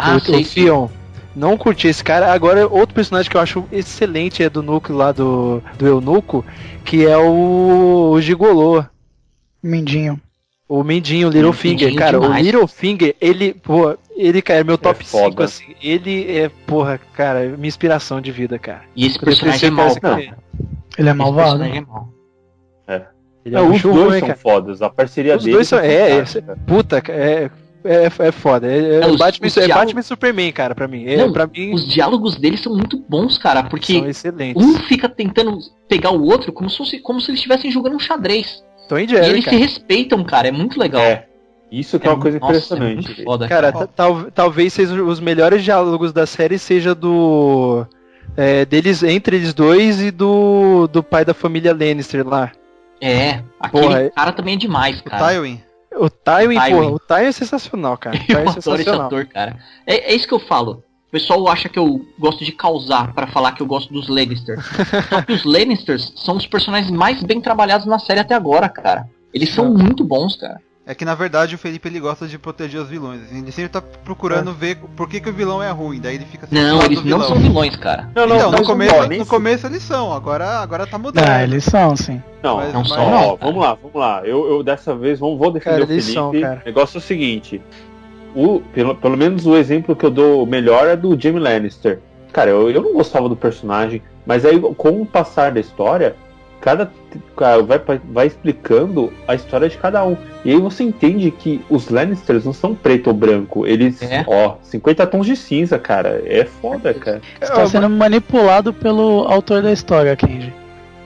Ah, o, sei. o Theon. Não curti esse cara. Agora, outro personagem que eu acho excelente é do núcleo lá do, do Eunuco, que é o, o Gigolô. Mindinho. O Mindinho, o Littlefinger, Mindinho cara, o demais. Littlefinger, ele, pô, ele, cara, é meu top foda. 5, assim, ele é, porra, cara, minha inspiração de vida, cara. E esse personagem é ser cara. ele. Ele é Esse malvado. personagem é mau. Ele É, um os dois ruim, são cara. fodas. A parceria Os deles dois são, é, é, puta, é, é, é foda, é, é É, os- Batman, os é diálogos- Batman e Superman, cara, pra mim, é, Não, pra mim, Os diálogos deles são muito bons, cara, porque são excelentes. um fica tentando pegar o outro como se, fosse, como se eles estivessem jogando um xadrez. Tom e e Jerry, eles se cara. respeitam, cara, é muito legal. É. Isso que é, uma coisa nossa, impressionante. É foda, Cara, cara. ta- tal- talvez sejam os melhores diálogos da série seja do é, deles entre eles dois e do do pai da família Lannister lá. É, aquele Porra, é- cara também é demais, O cara. Tywin. O Tywin, Tywin. porra, o Tywin é sensacional, cara. O Eu Tywin é sensacional. ator, cara. É, é isso que eu falo. O pessoal acha que eu gosto de causar pra falar que eu gosto dos Lannister. Só que os Lannisters são os personagens mais bem trabalhados na série até agora, cara. Eles são muito bons, cara. É que na verdade o Felipe ele gosta de proteger os vilões. assim, Ele sempre tá procurando ver por que, que o vilão é ruim. Daí ele fica do Não, eles não são vilões, cara. Não, Então, no mas, começo, no começo eles são, agora, agora tá mudando. Ah, eles são, sim. Não, Mas- Não mas- são, Ó, não. vamos lá, vamos lá. Eu, eu dessa vez vamos, vou defender Cara, o eles Felipe. são, cara. O negócio é o seguinte: o, pelo, pelo menos o exemplo que eu dou melhor é do Jamie Lannister. Cara, eu, eu não gostava do personagem, mas aí com o passar da história, cada cara, vai, vai explicando a história de cada um. E aí você entende que os Lannisters não são preto ou branco, eles, É. ó, 50 tons de cinza, cara. É foda, cara. Você tá sendo manipulado pelo autor da história, Kenji.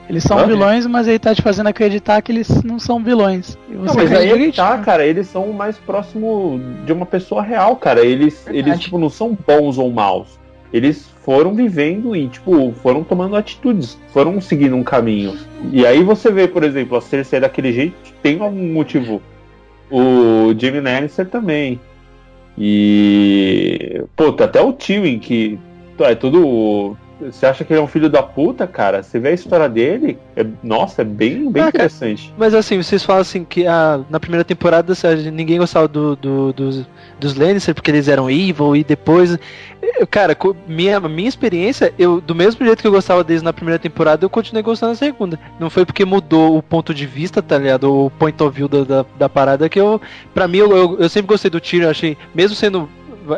Eles são Ah, vilões, mas ele tá te fazendo acreditar que eles não são vilões. E Não, você mas aí é que direitinho. tá, cara. Eles são mais próximo de uma pessoa real, cara. Eles, eles tipo, não são bons ou maus. Eles foram vivendo e, tipo, foram tomando atitudes, foram seguindo um caminho. E aí você vê, por exemplo, a Cersei daquele jeito, tem algum motivo. O Jamie Lannister também. E. Pô, até o Tywin, que é tudo. Você acha que ele é um filho da puta, cara? Você vê a história dele, é- nossa, é bem, bem Ah, cara, interessante. Mas assim, vocês falam assim que ah, na primeira temporada ninguém gostava do, do- dos, dos Lannister porque eles eram evil e depois. eu, Cara, minha, minha experiência, eu do mesmo jeito que eu gostava deles na primeira temporada, eu continuei gostando na segunda. Não foi porque mudou o ponto de vista, tá ligado? O point of view da, da, da parada que eu. Pra mim, eu, eu, eu sempre gostei do Tyrion, achei. Mesmo sendo.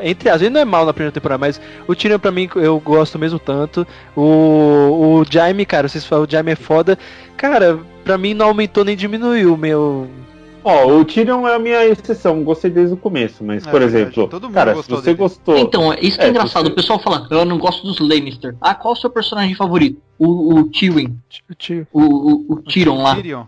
Entre as vezes não é mal na primeira temporada, mas o Tyrion pra mim eu gosto mesmo tanto. O, o Jaime, cara, vocês falam, o Jaime é foda. Cara, pra mim não aumentou nem diminuiu o meu. Ó, o Tyrion é a minha exceção, gostei desde o começo, mas, É por verdade, exemplo, todo mundo cara, se você dele. gostou. Então, isso que é, É, engraçado. você- O pessoal fala, eu não gosto dos Lannister. Ah, qual é o seu personagem favorito? O, o Tywin. O Tyrion. O, o, o Tyrion lá. Tyrion.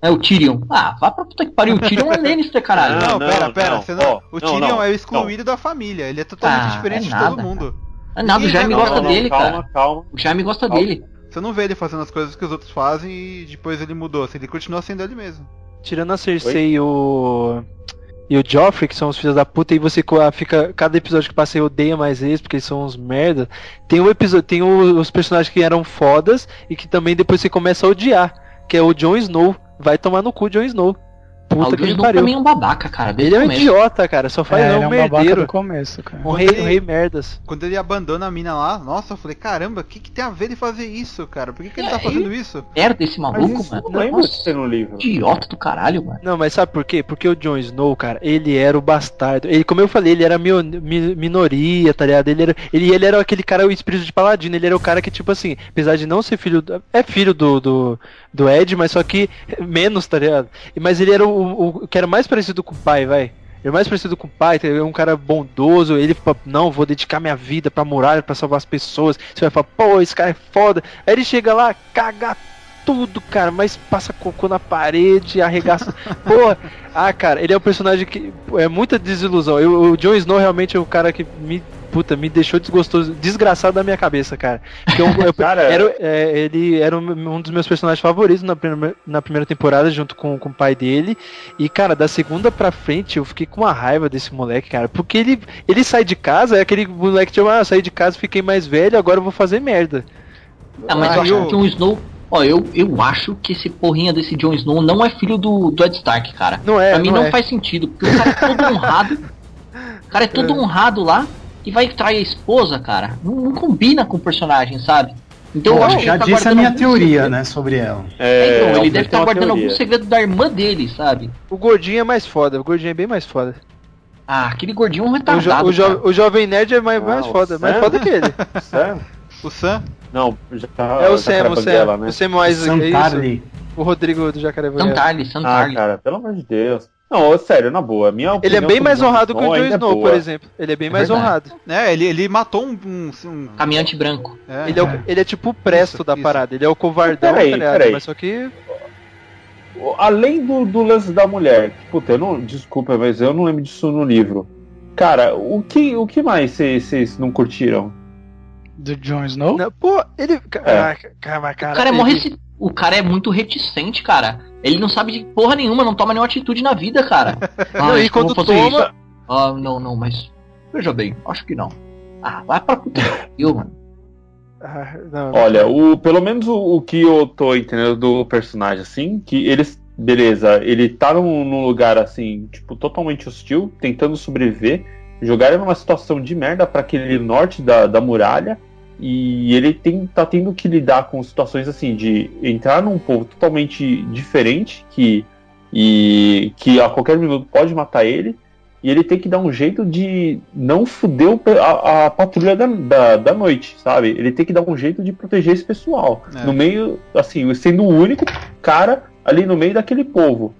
É o Tyrion. Ah, vai pra puta que pariu. O Tyrion é Lannister, caralho. Não, não, pera, pera. não, você não- ó, o Tyrion não, é o excluído da família. Ele é totalmente Ah, diferente é de todo mundo. É nada, o Jaime vai- gosta dele, calma, cara. calma. O Jaime gosta Calma. dele. Você não vê ele fazendo as coisas que os outros fazem e depois ele mudou. Assim, ele continua sendo ele mesmo. Tirando a Cersei e o. E o Joffrey, que são os filhos da puta, e você fica. Cada episódio que passa você odeia mais eles, porque eles são uns merda. Tem um episódio. Tem o- os personagens que eram fodas e que também depois você começa a odiar. Que é o Jon Snow. Vai tomar no cu Jon Snow. Puta que ele pariu. também é um babaca, cara. Ele é um começo. idiota, cara. Só faz É, não, ele é um babaca merdeiro. do começo, cara. Um rei, um rei merdas. Quando ele abandona a mina lá, nossa, eu falei, caramba, o que, que tem a ver ele fazer isso, cara? Por que, que ele É, tá fazendo isso? Merda esse Mas maluco, isso mano. não lembro de ter no livro. idiota do caralho, mano. Não, mas sabe por quê? Porque o Jon Snow, cara, ele era o bastardo. Ele, como eu falei, ele era mio- mi- minoria, tá ligado? Ele era, ele, ele era aquele cara, o espírito de paladino. Ele era o cara que, tipo assim, apesar de não ser filho. do- é filho do, do, do Ed, mas só que menos, tá ligado? E- Mas ele era o, o, o que era mais parecido com o pai, vai. Ele é mais parecido com o pai, ele é um cara bondoso, ele fala, não, vou dedicar minha vida pra muralha, pra salvar as pessoas. Você vai falar, pô, esse cara é foda. Aí ele chega lá, caga tudo, cara, mas passa cocô na parede, arregaça. Porra, ah, cara, ele é um personagem que é muita desilusão. Eu, o Jon Snow realmente é o cara que me. Puta, me deixou desgostoso, desgraçado da minha cabeça, cara. Eu, eu- Cara, era, é, ele era um, um dos meus personagens favoritos na, primeira- na primeira temporada, junto com, com o pai dele. E, cara, da segunda pra frente, eu fiquei com uma raiva desse moleque, cara. Porque ele, ele sai de casa, é aquele moleque tipo, ah, saí de casa, fiquei mais velho, agora eu vou fazer merda. Ah, mas Ah, eu acho eu- que o Jon Snow. Ó, eu, eu acho que esse porrinha desse Jon Snow não é filho do, do Ed Stark, cara. Não é, pra mim não não é. faz sentido, porque o cara é todo honrado. O cara é todo honrado lá e vai trair a esposa, cara. Não, não combina com o personagem, sabe? Então eu acho que já ele tá disse a guardando minha teoria, segredo. né, sobre ela. É, então, ele deve estar uma guardando teoria. algum segredo da irmã dele, sabe? O gordinho é mais foda, o gordinho é bem mais foda. Ah, aquele gordinho é um O, jo retardado. o, jo cara. o jovem nerd é mais, Ah, mais foda, mais Sam? foda que ele. O Sam, Não, já É o Sam, o Sam, né? o Sam mais é isso. Santarli. O Rodrigo do Jacaré Banguela. Santarli, Ah, Santarli. cara, pelo amor de Deus. Não, sério, na boa. Minha Ele é bem sobre mais honrado que o Jon é Snow, por boa. exemplo. Ele é bem É mais verdade. honrado. né, ele, ele matou um... um, um- Caminhante branco. é, Ele é, o, ele é tipo o presto Isso, da isso. parada. Ele é o covardão, Peraí, tá ligado? peraí. Mas só que. Além do, do lance da mulher, puta, eu não. Desculpa, mas eu não lembro disso no livro. Cara, o que, o que mais vocês não curtiram? Do Jon Snow? Não, pô, ele. É. Ah, cara, cara, o cara é ele- reci- O cara é muito reticente, cara. Ele não sabe de porra nenhuma, não toma nenhuma atitude na vida, cara. Ah, Não, e eu quando toma- isso. Ah, não, não, mas. Veja bem, acho que não. Ah, vai pra puta que pariu, mano. Ah, não, Olha, o, pelo menos o, o que eu tô entendendo do personagem, assim, que eles. Beleza, ele tá num, num lugar assim, tipo, totalmente hostil, tentando sobreviver. Jogaram numa situação de merda para aquele norte da, da muralha. E ele tem, tá tendo que lidar com situações assim, de entrar num povo totalmente diferente, que, e, que a qualquer minuto pode matar ele. E ele tem que dar um jeito de não fuder a, a patrulha da, da, da noite, sabe? Ele tem que dar um jeito de proteger esse pessoal. É. No meio, assim, sendo o único cara ali no meio daquele povo.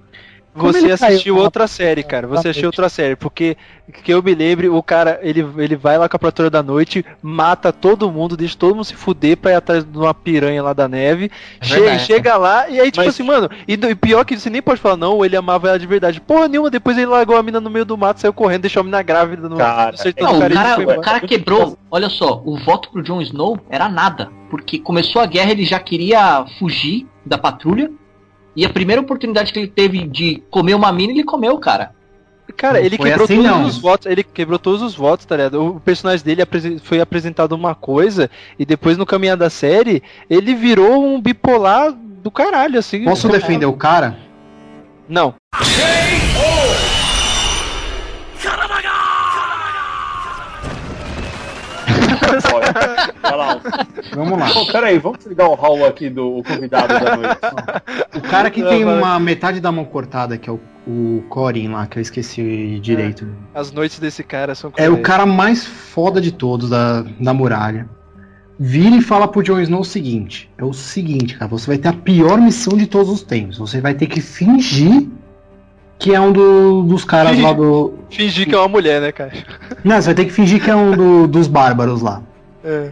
Você assistiu caiu? outra série, cara. Você Ah, assistiu outra série. Porque, que eu me lembre, o cara, ele, ele vai lá com a patrulha da noite, mata todo mundo, deixa todo mundo se fuder pra ir atrás de uma piranha lá da neve. É Che- verdade. chega lá, e aí, tipo Mas- assim, mano, e, e pior que você nem pode falar, não, ele amava ela de verdade. Porra nenhuma, depois ele largou a mina no meio do mato, saiu correndo, deixou a mina grávida no, Cara, no sertão Não, do o cara, foi o cara quebrou. Olha só, o voto pro Jon Snow era nada. Porque começou a guerra, ele já queria fugir da patrulha. E a primeira oportunidade que ele teve de comer uma mina, ele comeu, cara. Cara, Não ele quebrou assim, todos não. os votos, ele quebrou todos os votos, tá ligado? O personagem dele foi apresentado uma coisa e depois no caminhar da série, ele virou um bipolar do caralho, assim. Posso defender o cara? Não. Vamos lá. Pô, pera aí, vamos desligar o hall aqui do convidado da noite. O cara que tem uma metade da mão cortada, que é o, o Corin lá, que eu esqueci direito. As noites desse cara são É o cara mais foda de todos da, da muralha. Vira e fala pro Jon Snow o seguinte: é o seguinte, cara, você vai ter a pior missão de todos os tempos. Você vai ter que fingir que é um do- dos caras lá do. Fingir que é uma mulher, né, cara? Não, você vai ter que fingir que é um do- dos bárbaros lá. É.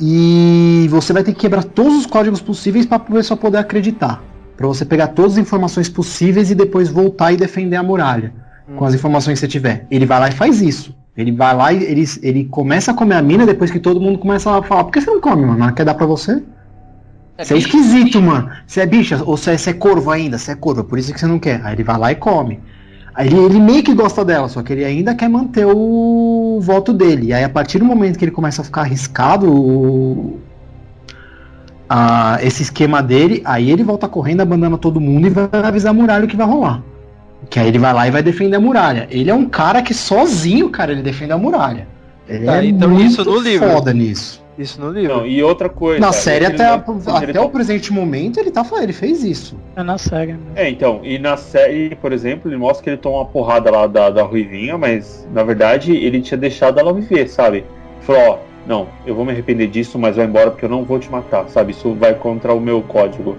E você vai ter que quebrar todos os códigos possíveis para o pessoal poder acreditar. Pra você pegar todas as informações possíveis e depois voltar e defender a muralha. Com as informações que você tiver. Ele vai lá e faz isso. Ele vai lá e ele, ele começa a comer a mina depois que todo mundo começa a falar: Por que você não come, mano? Quer dar pra você? Você é esquisito, mano. Você é bicha, ou você é, você é corvo ainda, você é corvo, é por isso que você não quer. Aí ele vai lá e come. Aí ele, ele meio que gosta dela, só que ele ainda quer manter o voto dele. E aí a partir do momento que ele começa a ficar arriscado o- a- esse esquema dele, aí ele volta correndo, abandona todo mundo e vai avisar a muralha o que vai rolar. Que aí ele vai lá e vai defender a muralha. Ele é um cara que sozinho, cara, ele defende a muralha. Ele Tá, é então muito isso no livro. foda nisso. Isso no livro. Não, e outra coisa. Na série, até, a- até o presente momento, ele tá falando, ele fez isso. É na série. né? É, então, e na série, por exemplo, ele mostra que ele toma uma porrada lá da, da Ruivinha, mas na verdade ele tinha deixado ela viver, sabe? Falou, ó, não, eu vou me arrepender disso, mas vai embora porque eu não vou te matar, sabe? Isso vai contra o meu código.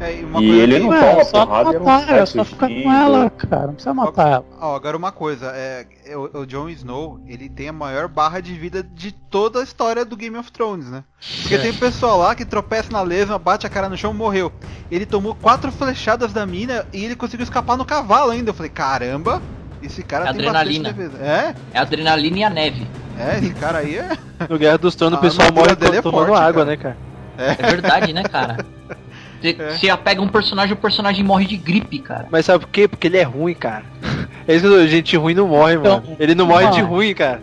É, e ele não Ué, toma é só porrada, um matar, é só ficar com ela, cara. Não precisa matar ela. Ó, agora uma coisa, é, é, o, o Jon Snow, ele tem a maior barra de vida de toda a história do Game of Thrones, né? Porque tem pessoal lá que tropeça na lesma, bate a cara no chão e morreu. Ele tomou quatro flechadas da mina e ele conseguiu escapar no cavalo ainda. Eu falei, caramba, esse cara tem Adrenalina. bastante defesa. É? É a adrenalina e a neve. É, esse cara aí é. No Guerra dos Tronos o pessoal morre dele é tomando forte, água, cara. né, cara? É verdade, né, cara? Você, É. você pega um personagem, o personagem morre de gripe, cara. Mas sabe por quê? Porque ele é ruim, cara. É isso que eu tô- gente ruim não morre, Então, mano. Ele não morre de ruim, cara.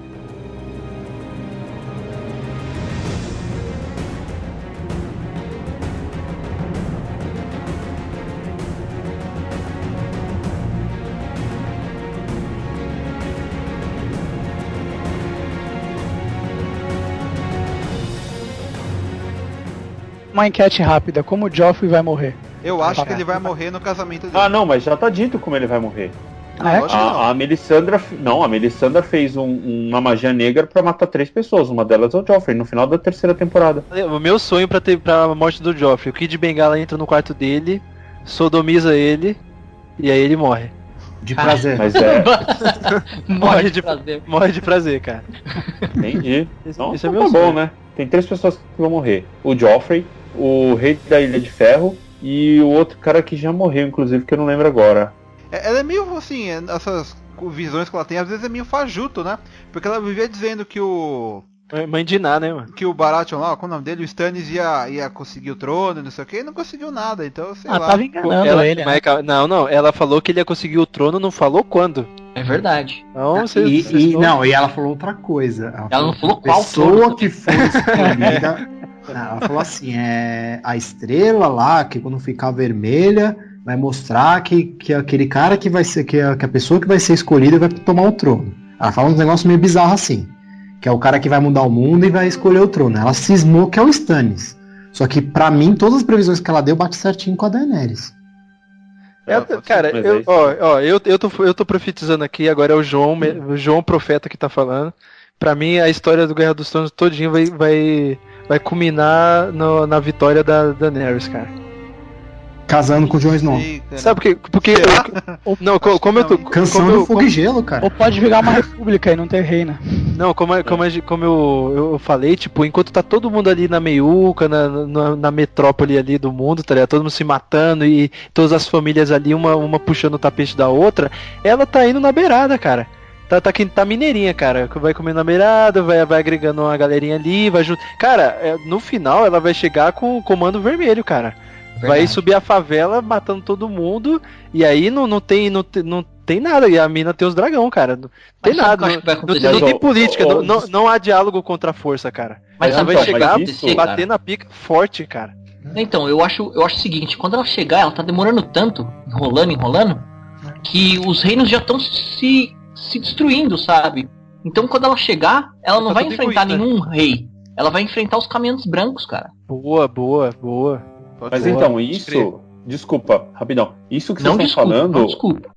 Uma enquete rápida, como o Joffrey vai morrer? Eu acho que ele vai morrer no casamento dele. Ah, não, mas já tá dito como ele vai morrer. Ah, é? A, a Melisandra, não, a Melisandra fez um- uma magia negra pra matar três pessoas. Uma delas é o Joffrey, no final da terceira temporada. O meu sonho pra ter pra morte do Joffrey, o Kid Bengala entra no quarto dele, sodomiza ele e aí ele morre. De prazer. Mas é, Morre de prazer. Morre de prazer, cara. entendi. Esse- esse é meu tá bom, sonho. né? Tem três pessoas que vão morrer: o Joffrey, o Rei da Ilha de Ferro e o outro cara que já morreu, inclusive, que eu não lembro agora. É- Ela é meio assim, é- essas visões que ela tem, às vezes é meio fajuto, né? Porque ela vivia dizendo que o. Mãe de Ná, né, mano? Que o Baratheon lá, qual é o nome dele? O Stannis ia, ia conseguir o trono, não sei o que, e não conseguiu nada, então sei Ah, lá. tava enganando Ela- ele. né? Não, não, ela falou que ele ia conseguir o trono, não falou quando. É verdade. Então, vocês, E, vocês e- não, e ela falou outra coisa. Ela não falou a qual pessoa trono. que foi escolhida. Ela falou assim: é a estrela lá, que quando ficar vermelha, vai mostrar que, que aquele cara que vai ser, que a, que a pessoa que vai ser escolhida vai tomar o trono. Ela fala uns negócios meio bizarros assim. Que é o cara que vai mudar o mundo e vai escolher o trono. Ela cismou que é o Stannis. Só que, pra mim, todas as previsões que ela deu bate certinho com a Daenerys. É, pode cara, eu, ó, ó, eu, eu, tô, eu tô profetizando aqui, agora é o João, o João Profeta que tá falando. Pra mim, a história do Guerra dos Tronos todinho vai, vai, vai culminar no- na vitória da Daenerys, cara. Casando com o Jon Snow. Sabe por quê? Porque. eu- não, co- como eu tô. Canção como do eu- fogo e gelo, cara. Ou pode virar uma república e não ter reina. Não, como, é- como, é- como eu, eu falei, tipo, enquanto tá todo mundo ali na meiuca, na, na, na metrópole ali do mundo, tá ligado? Todo mundo se matando e todas as famílias ali, uma, uma puxando o tapete da outra, ela tá indo na beirada, cara. Tá, tá, tá mineirinha, cara. Vai comendo na beirada, vai, vai agregando uma galerinha ali, vai junto. Cara, é, no final ela vai chegar com o comando vermelho, cara. Vai Verdade. subir a favela matando todo mundo. E aí não, não tem. Não, não, tem nada. E a mina tem os dragão, cara. Não tem Mas nada. vai Não, acontecer? não tem política, ô, não, não, não há diálogo contra a força, cara. Mas ela vai vai chegar, cara? bater na pica forte, cara. Então, eu acho, eu acho o seguinte, quando ela chegar, ela tá demorando tanto, enrolando, enrolando, que os reinos já estão se, se destruindo, sabe? Então quando ela chegar, ela não Tá vai enfrentar egoísta. nenhum rei. Ela vai enfrentar os caminhantes brancos, cara. Boa, boa, boa. Pode Mas ser. então, isso. crer. Desculpa, rapidão. Isso que Não vocês estão falando. não desculpa.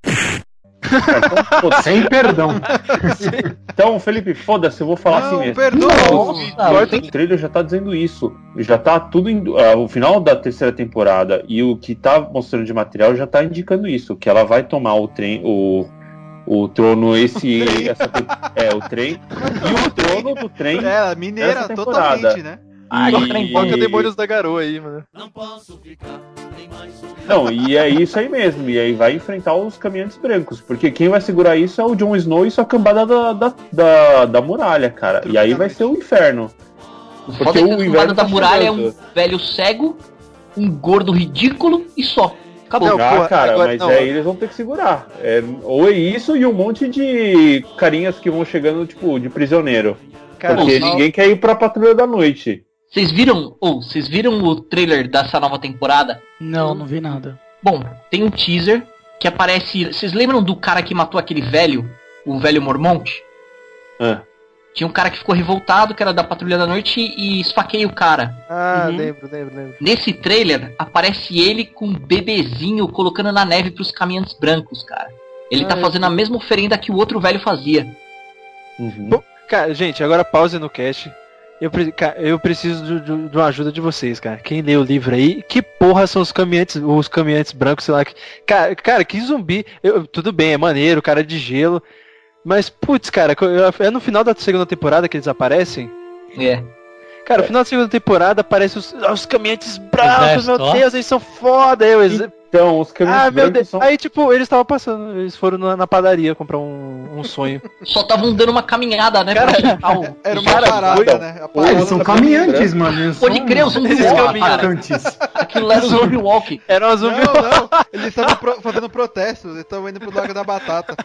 Então, Sem perdão. Então, Felipe, foda-se, eu vou falar assim Não, mesmo. perdoa. Nossa, O trailer já tá dizendo isso. Já tá tudo. indo- ah, o final da terceira temporada e o que tá mostrando de material já tá indicando isso. Que ela vai tomar o trem. O, o trono, esse. essa é, o trem. E o trono do trem. É, mineira totalmente, né? Ai, E- trem Foca demônios da garoa aí, mano. Não, e é isso aí mesmo. E aí vai enfrentar os caminhantes brancos. Porque quem vai segurar isso é o Jon Snow e sua cambada da, da, da, da muralha, cara. E aí vai ser o inferno. Porque o a inverno cambada da tá muralha é um velho cego, um gordo ridículo e só. Acabou. Ah, pô, cara, agora- mas não. aí eles vão ter que segurar. É, ou é isso e um monte de carinhas que vão chegando, tipo, de prisioneiro. Cara, porque não. ninguém quer ir pra patrulha da noite. Vocês viram, ou vocês viram o trailer dessa nova temporada? Não, não vi nada. Bom, tem um teaser que aparece. Vocês lembram do cara que matou aquele velho, o velho Mormonte? Ah, Tinha um cara que ficou revoltado, que era da Patrulha da Noite, e esfaqueia o cara. Ah, Uhum. lembro, lembro, lembro. Nesse trailer, aparece ele com um bebezinho colocando na neve pros caminhantes brancos, cara. Ele tá Ah, fazendo a mesma oferenda que o outro velho fazia. uhum. Bom, Cara, gente, agora pause no cast. Eu, eu preciso de, de- de uma ajuda de vocês, cara. Quem lê o livro aí, que porra são os caminhantes, os caminhantes brancos, sei lá. Que, cara, cara, que zumbi. Eu- tudo bem, é maneiro, cara de gelo. Mas, putz, cara, é no final da segunda temporada que eles aparecem? É. Cara, no final da segunda temporada aparecem os, os caminhantes brancos, Exército, meu ó. Deus, eles são foda. Eu, ex- Então, os caminhantes ah, meu Deus. são. Aí, tipo, eles estavam passando, eles foram na, na padaria comprar um, um sonho. Só estavam dando uma caminhada, né? Cara, o- Era uma Cara, parada, né? A parada eles são da- caminhantes, mano. Eles Pode crer, os zumbis atacantes. Aquilo lá era o Zombie Walk. Era uma zumbi. Não, não. Eles estavam pro- fazendo protestos. Eles estavam indo pro Lago da Batata.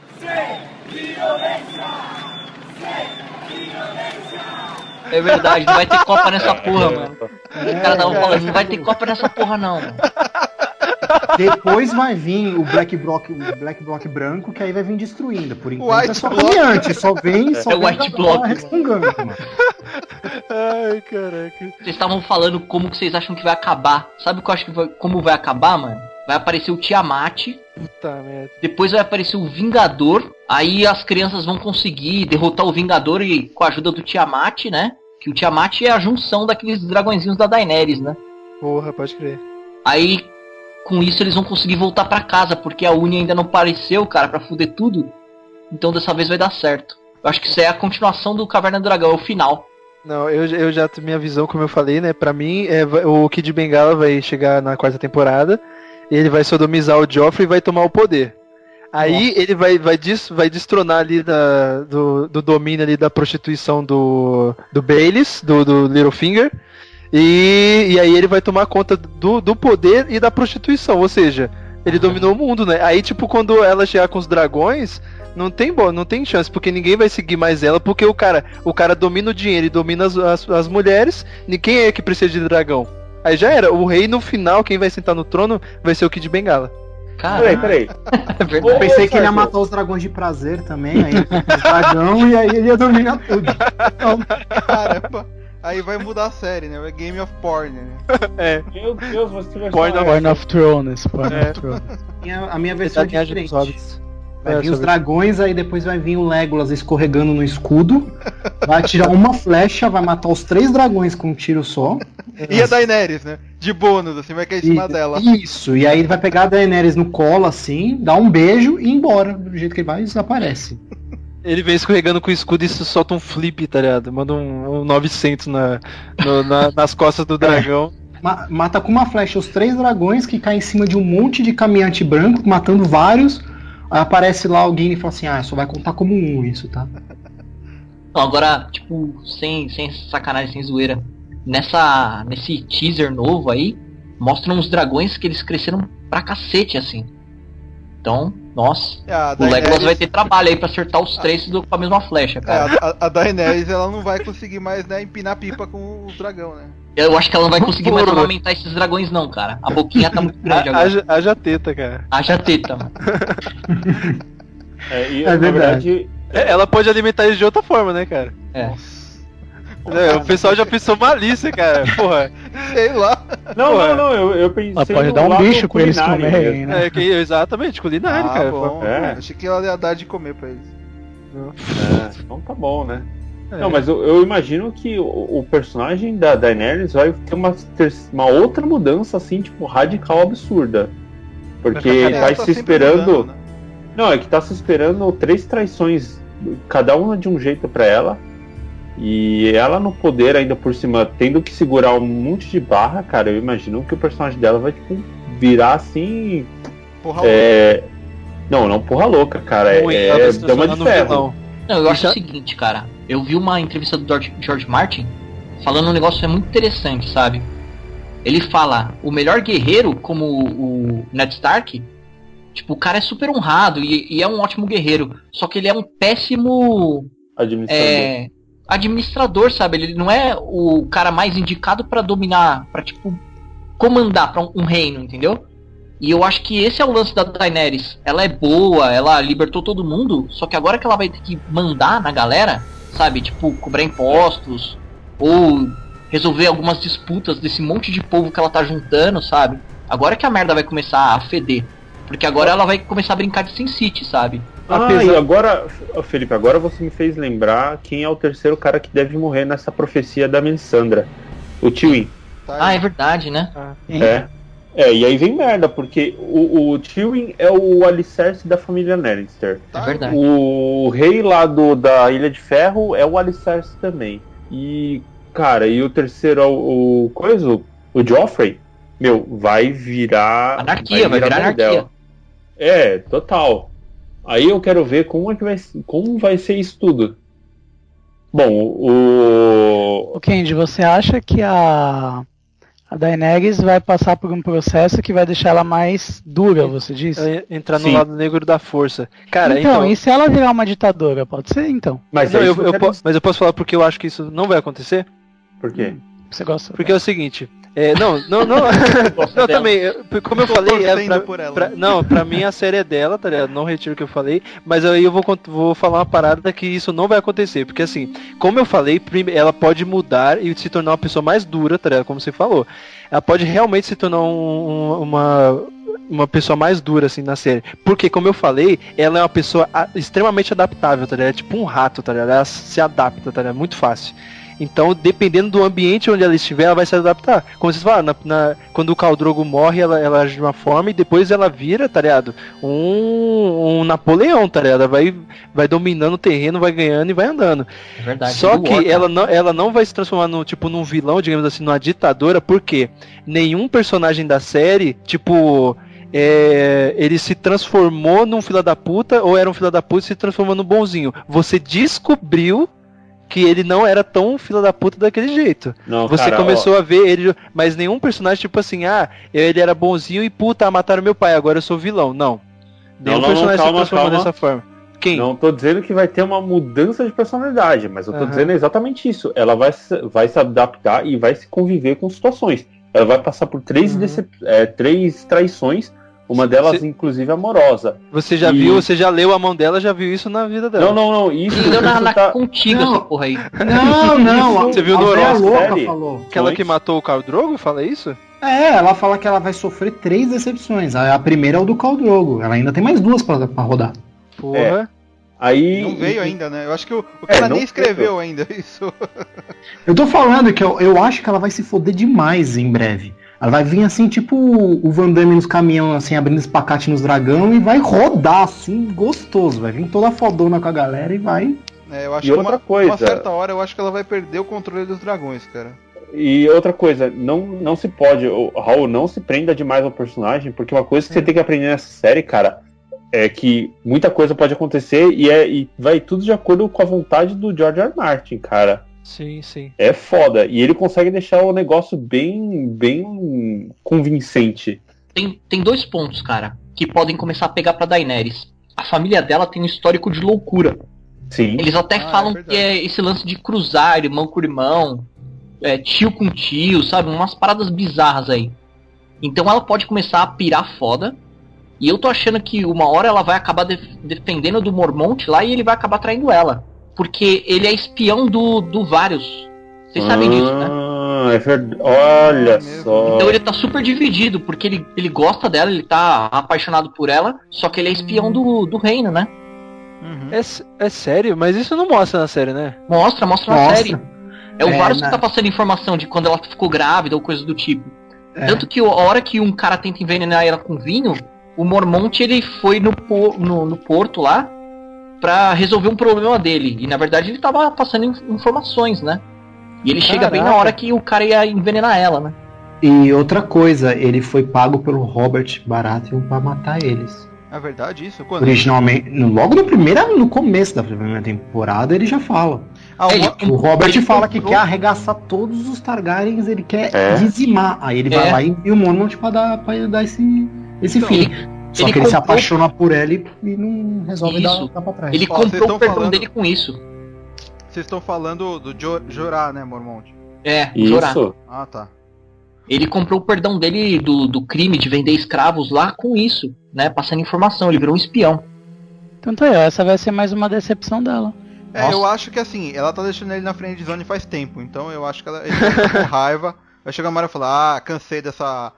É verdade, não vai ter Copa nessa porra, mano. Os caras estavam falando, não vai ter Copa nessa porra, não. mano. Depois vai vir o Black Block, o Black Block branco, que aí vai vir destruindo. Por enquanto White é só Block. caminhante, só vem, só É vem White Block. Ai, caraca. Vocês estavam falando como que vocês acham que vai acabar. Sabe o que eu acho que vai, como vai acabar, mano? Vai aparecer o Tiamat, Puta merda. depois vai aparecer o Vingador, aí as crianças vão conseguir derrotar o Vingador e com a ajuda do Tiamat, né? Que o Tiamat é a junção daqueles dragõezinhos da Daenerys, né? Porra, pode crer. Aí com isso eles vão conseguir voltar pra casa, porque a Uni ainda não apareceu, cara, pra fuder tudo. Então dessa vez vai dar certo. Eu acho que isso é a continuação do Caverna do Dragão, é o final. Não, eu, eu já minha visão, como eu falei, né? Pra mim, é, o Kid Bengala vai chegar na quarta temporada, ele vai sodomizar o Joffrey e vai tomar o poder. Aí Nossa. ele vai, vai, dis, vai destronar ali da, do, do domínio ali da prostituição do, do Baelish, do, do Littlefinger. E, e aí ele vai tomar conta do, do poder e da prostituição, ou seja, ele dominou o mundo, né? Aí, tipo, quando ela chegar com os dragões, não tem bo não tem chance, porque ninguém vai seguir mais ela, porque o cara, o cara domina o dinheiro e domina as, as, as mulheres, ninguém é que precisa de dragão. Aí já era, o rei no final, quem vai sentar no trono, vai ser o Kid Bengala. Peraí, Cara, peraí. é Eu pensei que ele ia matar os dragões de prazer também, aí o dragão e aí ele ia dominar tudo. Então, Caramba. Aí vai mudar a série, né? É Game of Porn, né? É, Meu Deus, você vai Porn falar Porn of Thrones. Porn É. of Thrones. minha- a minha versão é diferente. Vai É, vir os dragões, aí depois vai vir o Legolas escorregando no escudo. Vai atirar uma flecha, vai matar os três dragões com um tiro só. E a Daenerys, né? De bônus, assim, vai cair em cima dela. Isso, e aí ele vai pegar a Daenerys no colo assim, dar um beijo e ir embora. Do jeito que ele vai, desaparece. Ele vem escorregando com o escudo e solta um flip, tá ligado? Manda um, um 900 na, no- na- nas costas do dragão. Ma- mata com uma flecha os três dragões que caem em cima de um monte de caminhante branco, matando vários. Aí aparece lá alguém e fala assim: Ah, só vai contar como um isso, tá? Não, agora, tipo, sem, sem sacanagem, sem zoeira. Nessa, nesse teaser novo aí, mostram os dragões que eles cresceram pra cacete, assim. Então, nossa, É, o Legolas vai ter trabalho aí pra acertar os três do- com a mesma flecha, É, cara. a, a- a Daenerys ela não vai conseguir mais né, empinar pipa com o dragão, né? Eu acho que ela não vai conseguir mais Porra. amamentar esses dragões, não, cara. A boquinha tá muito grande agora. Haja, haja teta, cara. Haja teta, mano. É, e, É na verdade. verdade, É, Ela pode alimentar eles de outra forma, né, cara? É. É, o pessoal já pensou malícia, cara. Porra. Sei lá. Não, Pô, não, não, eu, eu pensei. Pode no dar um bicho pra eles comerem, né? É, que, exatamente, culinário, ah, cara. bom. É. Achei que ela ia dar de comer pra eles. É, então tá bom, né? É. Não, mas eu, eu imagino que o, o personagem da Daenerys vai ter uma, ter uma outra mudança, assim, tipo, radical absurda. Porque tá Ela se esperando. mudando, né? Não, é que tá se esperando três traições, cada uma de um jeito pra ela. E ela no poder, ainda por cima, tendo que segurar um monte de barra, cara, eu imagino que o personagem dela vai, tipo, virar assim. Porra, É... Não, não porra louca, cara. Ruim, É, é se dama de ferro. Não, eu acho o seguinte, cara. Eu vi uma entrevista do George, George Martin falando um negócio que é muito interessante, sabe? Ele fala, o melhor guerreiro, como o Ned Stark, tipo, o cara é super honrado e, e é um ótimo guerreiro. Só que ele é um péssimo Administrador. é, administrador, sabe? Ele não é o cara mais indicado pra dominar, pra tipo comandar pra um, um reino, entendeu? E eu acho que esse é o lance da Daenerys. Ela é boa, ela libertou todo mundo, só que agora que ela vai ter que mandar na galera, sabe? Tipo, cobrar impostos ou resolver algumas disputas desse monte de povo que ela tá juntando, sabe? Agora que a merda vai começar a feder. Porque agora ela vai começar a brincar de Sin City, sabe? Ah, Apesar- e agora, Felipe, agora você me fez lembrar quem é o terceiro cara que deve morrer nessa profecia da Melisandra. O Tywin. tá Ah, é verdade, né? É. É, e aí vem merda, porque o, o Tywin é o alicerce da família Lannister. É verdade. O rei lá do, da Ilha de Ferro é o alicerce também. E, cara, e o terceiro é o, o coisa, o Joffrey, meu, vai virar. Anarquia, vai virar bordel. anarquia. É, total. Aí eu quero ver como é que vai, como vai ser isso tudo. Bom, o. O Kendi, você acha que a, a Daenerys vai passar por um processo que vai deixar ela mais dura, você disse? Entrar no Sim. lado negro da força. Cara, então, então. e se ela virar uma ditadora? Pode ser, então. Mas Não, é eu, eu po- mas eu posso falar porque eu acho que isso não vai acontecer? Por quê? Você gosta? Porque é o seguinte. É, não, não, não. Não, também, eu- como eu Tô falei, é pra, pra- não, pra mim a série é dela, tá ligado? Não retiro o que eu falei, mas aí eu vou, vou falar uma parada que isso não vai acontecer, porque assim, como eu falei, ela pode mudar e se tornar uma pessoa mais dura, tá ligado? Como você falou. Ela pode realmente se tornar um- um- uma uma pessoa mais dura assim na série. Porque como eu falei, ela é uma pessoa extremamente adaptável, tá ligado? É tipo um rato, tá ligado? Ela se adapta, tá ligado? Muito fácil. Então, dependendo do ambiente onde ela estiver, ela vai se adaptar. Como vocês falaram, na, na- quando o Caldrogo morre, ela, ela age de uma forma e depois ela vira, tá ligado? Um, um Napoleão, tá ligado? Ela vai, vai dominando o terreno, vai ganhando e vai andando. É verdade. Só que War, ela não, ela não vai se transformar no, tipo, num vilão, digamos assim, numa ditadora, porque nenhum personagem da série, tipo. é, ele se transformou num fila da puta ou era um fila da puta e se transformou num bonzinho. Você descobriu que ele não era tão fila da puta daquele jeito. Não, Você cara, ó, começou a ver ele, mas nenhum personagem tipo assim, ah, ele era bonzinho e puta, mataram meu pai, agora eu sou vilão. Não. Nenhum não, não, personagem calma, se transformou calma. dessa forma. Quem? Não tô dizendo que vai ter uma mudança de personalidade, mas eu tô Aham. dizendo exatamente isso. Ela vai se, vai se adaptar e vai se conviver com situações. Ela vai passar por três, Uhum. é, três traições, uma delas Cê- inclusive amorosa. Você já E- viu, você já leu a mão dela, já viu isso na vida dela. Não, não, não. Isso, Ele deu na, na tá- contigo Não. essa porra aí. Não, não. Você viu no horóscopo, louca falou. Aquela Foi? que matou o Khal Drogo, fala isso? É, ela fala que ela vai sofrer três decepções. A a primeira é o do Khal Drogo. Ela ainda tem mais duas pra, pra rodar. Porra. Aí Não veio ainda, né? Eu acho que o, o É, cara não nem escreveu ainda isso. Eu tô falando que eu, eu acho que ela vai se foder demais em breve. Ela vai vir assim, tipo o Van Damme nos caminhão, assim, abrindo espacate nos dragão e vai rodar, assim, gostoso. Vai vir toda fodona com a galera e vai. É, eu acho E que outra uma, coisa- uma certa hora eu acho que ela vai perder o controle dos dragões, cara. E outra coisa, não, não se pode, o Raul, não se prenda demais ao personagem, porque uma coisa que você tem que aprender nessa série, cara, é que muita coisa pode acontecer e, é, e vai tudo de acordo com a vontade do George R. R. Martin, cara. Sim, sim. É foda. E ele consegue deixar o negócio bem, bem convincente. Tem, tem dois pontos, cara. que podem começar a pegar pra Daenerys. A família dela tem um histórico de loucura. Sim. Eles até Ah, falam é que é esse lance de cruzar, irmão com irmão, é, tio com tio, sabe? Umas paradas bizarras aí. Então ela pode começar a pirar foda. E eu tô achando que uma hora ela vai acabar def- defendendo do Mormont lá e ele vai acabar traindo ela. Porque ele é espião do, do Varys. Vocês sabem disso, né? Ah, é verdade. Olha É só. Então ele tá super dividido, porque ele, ele gosta dela, ele tá apaixonado por ela, só que ele é espião do, do reino, né? Uhum. É, é sério? Mas isso não mostra na série, né? Mostra, mostra na Mostra. série. É o É, Varys na- que tá passando informação de quando ela ficou grávida ou coisa do tipo. É. Tanto que a hora que um cara tenta envenenar ela com vinho, o Mormont ele foi no, po- no, no porto lá pra resolver um problema dele. E na verdade ele tava passando in- informações, né? E ele chega bem na Caraca. hora que o cara ia envenenar ela, né? E outra coisa, ele foi pago pelo Robert Baratheon pra matar eles. É verdade isso? Quando? Originalmente, no- logo no primeiro, no começo da primeira temporada, ele já fala. Ah, Ele- O Robert Ele fala que comprou- quer arregaçar todos os Targaryens, ele quer É. dizimar. Aí ele vai É. lá e envia o Mormont pra dar, pra dar esse, esse Então, fim. Só ele que ele se comprou- apaixona por ela e, e não resolve Isso. dar pra trás. Ele Ó, comprou o perdão falando- dele com isso. Vocês estão falando do Jo- Jorah, né, Mormont? É, chorar. Isso. Ah, tá. Ele comprou o perdão dele do, do crime de vender escravos lá com isso, né? Passando informação, ele virou um espião. Tanto é, essa vai ser mais uma decepção dela. É, Nossa. eu acho que assim, ela tá deixando ele na frente de zone faz tempo, então eu acho que ela, ele vai ficar com raiva. Vai chegar uma hora e falar, ah, cansei dessa.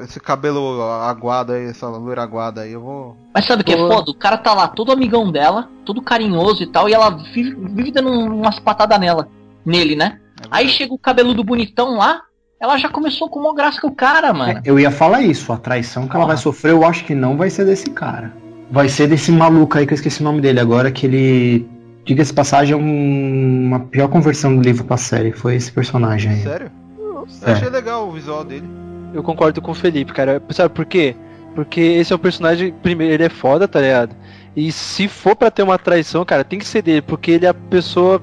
Esse cabelo aguado aí, essa loira aguada aí, eu vou. Mas sabe o que é foda? O cara tá lá, todo amigão dela, todo carinhoso e tal, e ela vive, vive dando umas patadas nela, nele, né? É Aí chega o cabeludo bonitão lá, ela já começou com uma graça com o cara, mano. É, eu ia falar isso, a traição que ela vai Porra. sofrer, eu acho que não vai ser desse cara. Vai ser desse maluco aí que eu esqueci o nome dele agora, que ele. Diga-se passagem, é um- uma pior conversão do livro pra série. Foi esse personagem aí. Sério? Eu É. achei legal o visual dele. Eu concordo com o Felipe, cara. Sabe por quê? Porque esse é o personagem, primeiro, ele é foda, tá ligado? E se for pra ter uma traição, cara, tem que ser dele, porque ele é a pessoa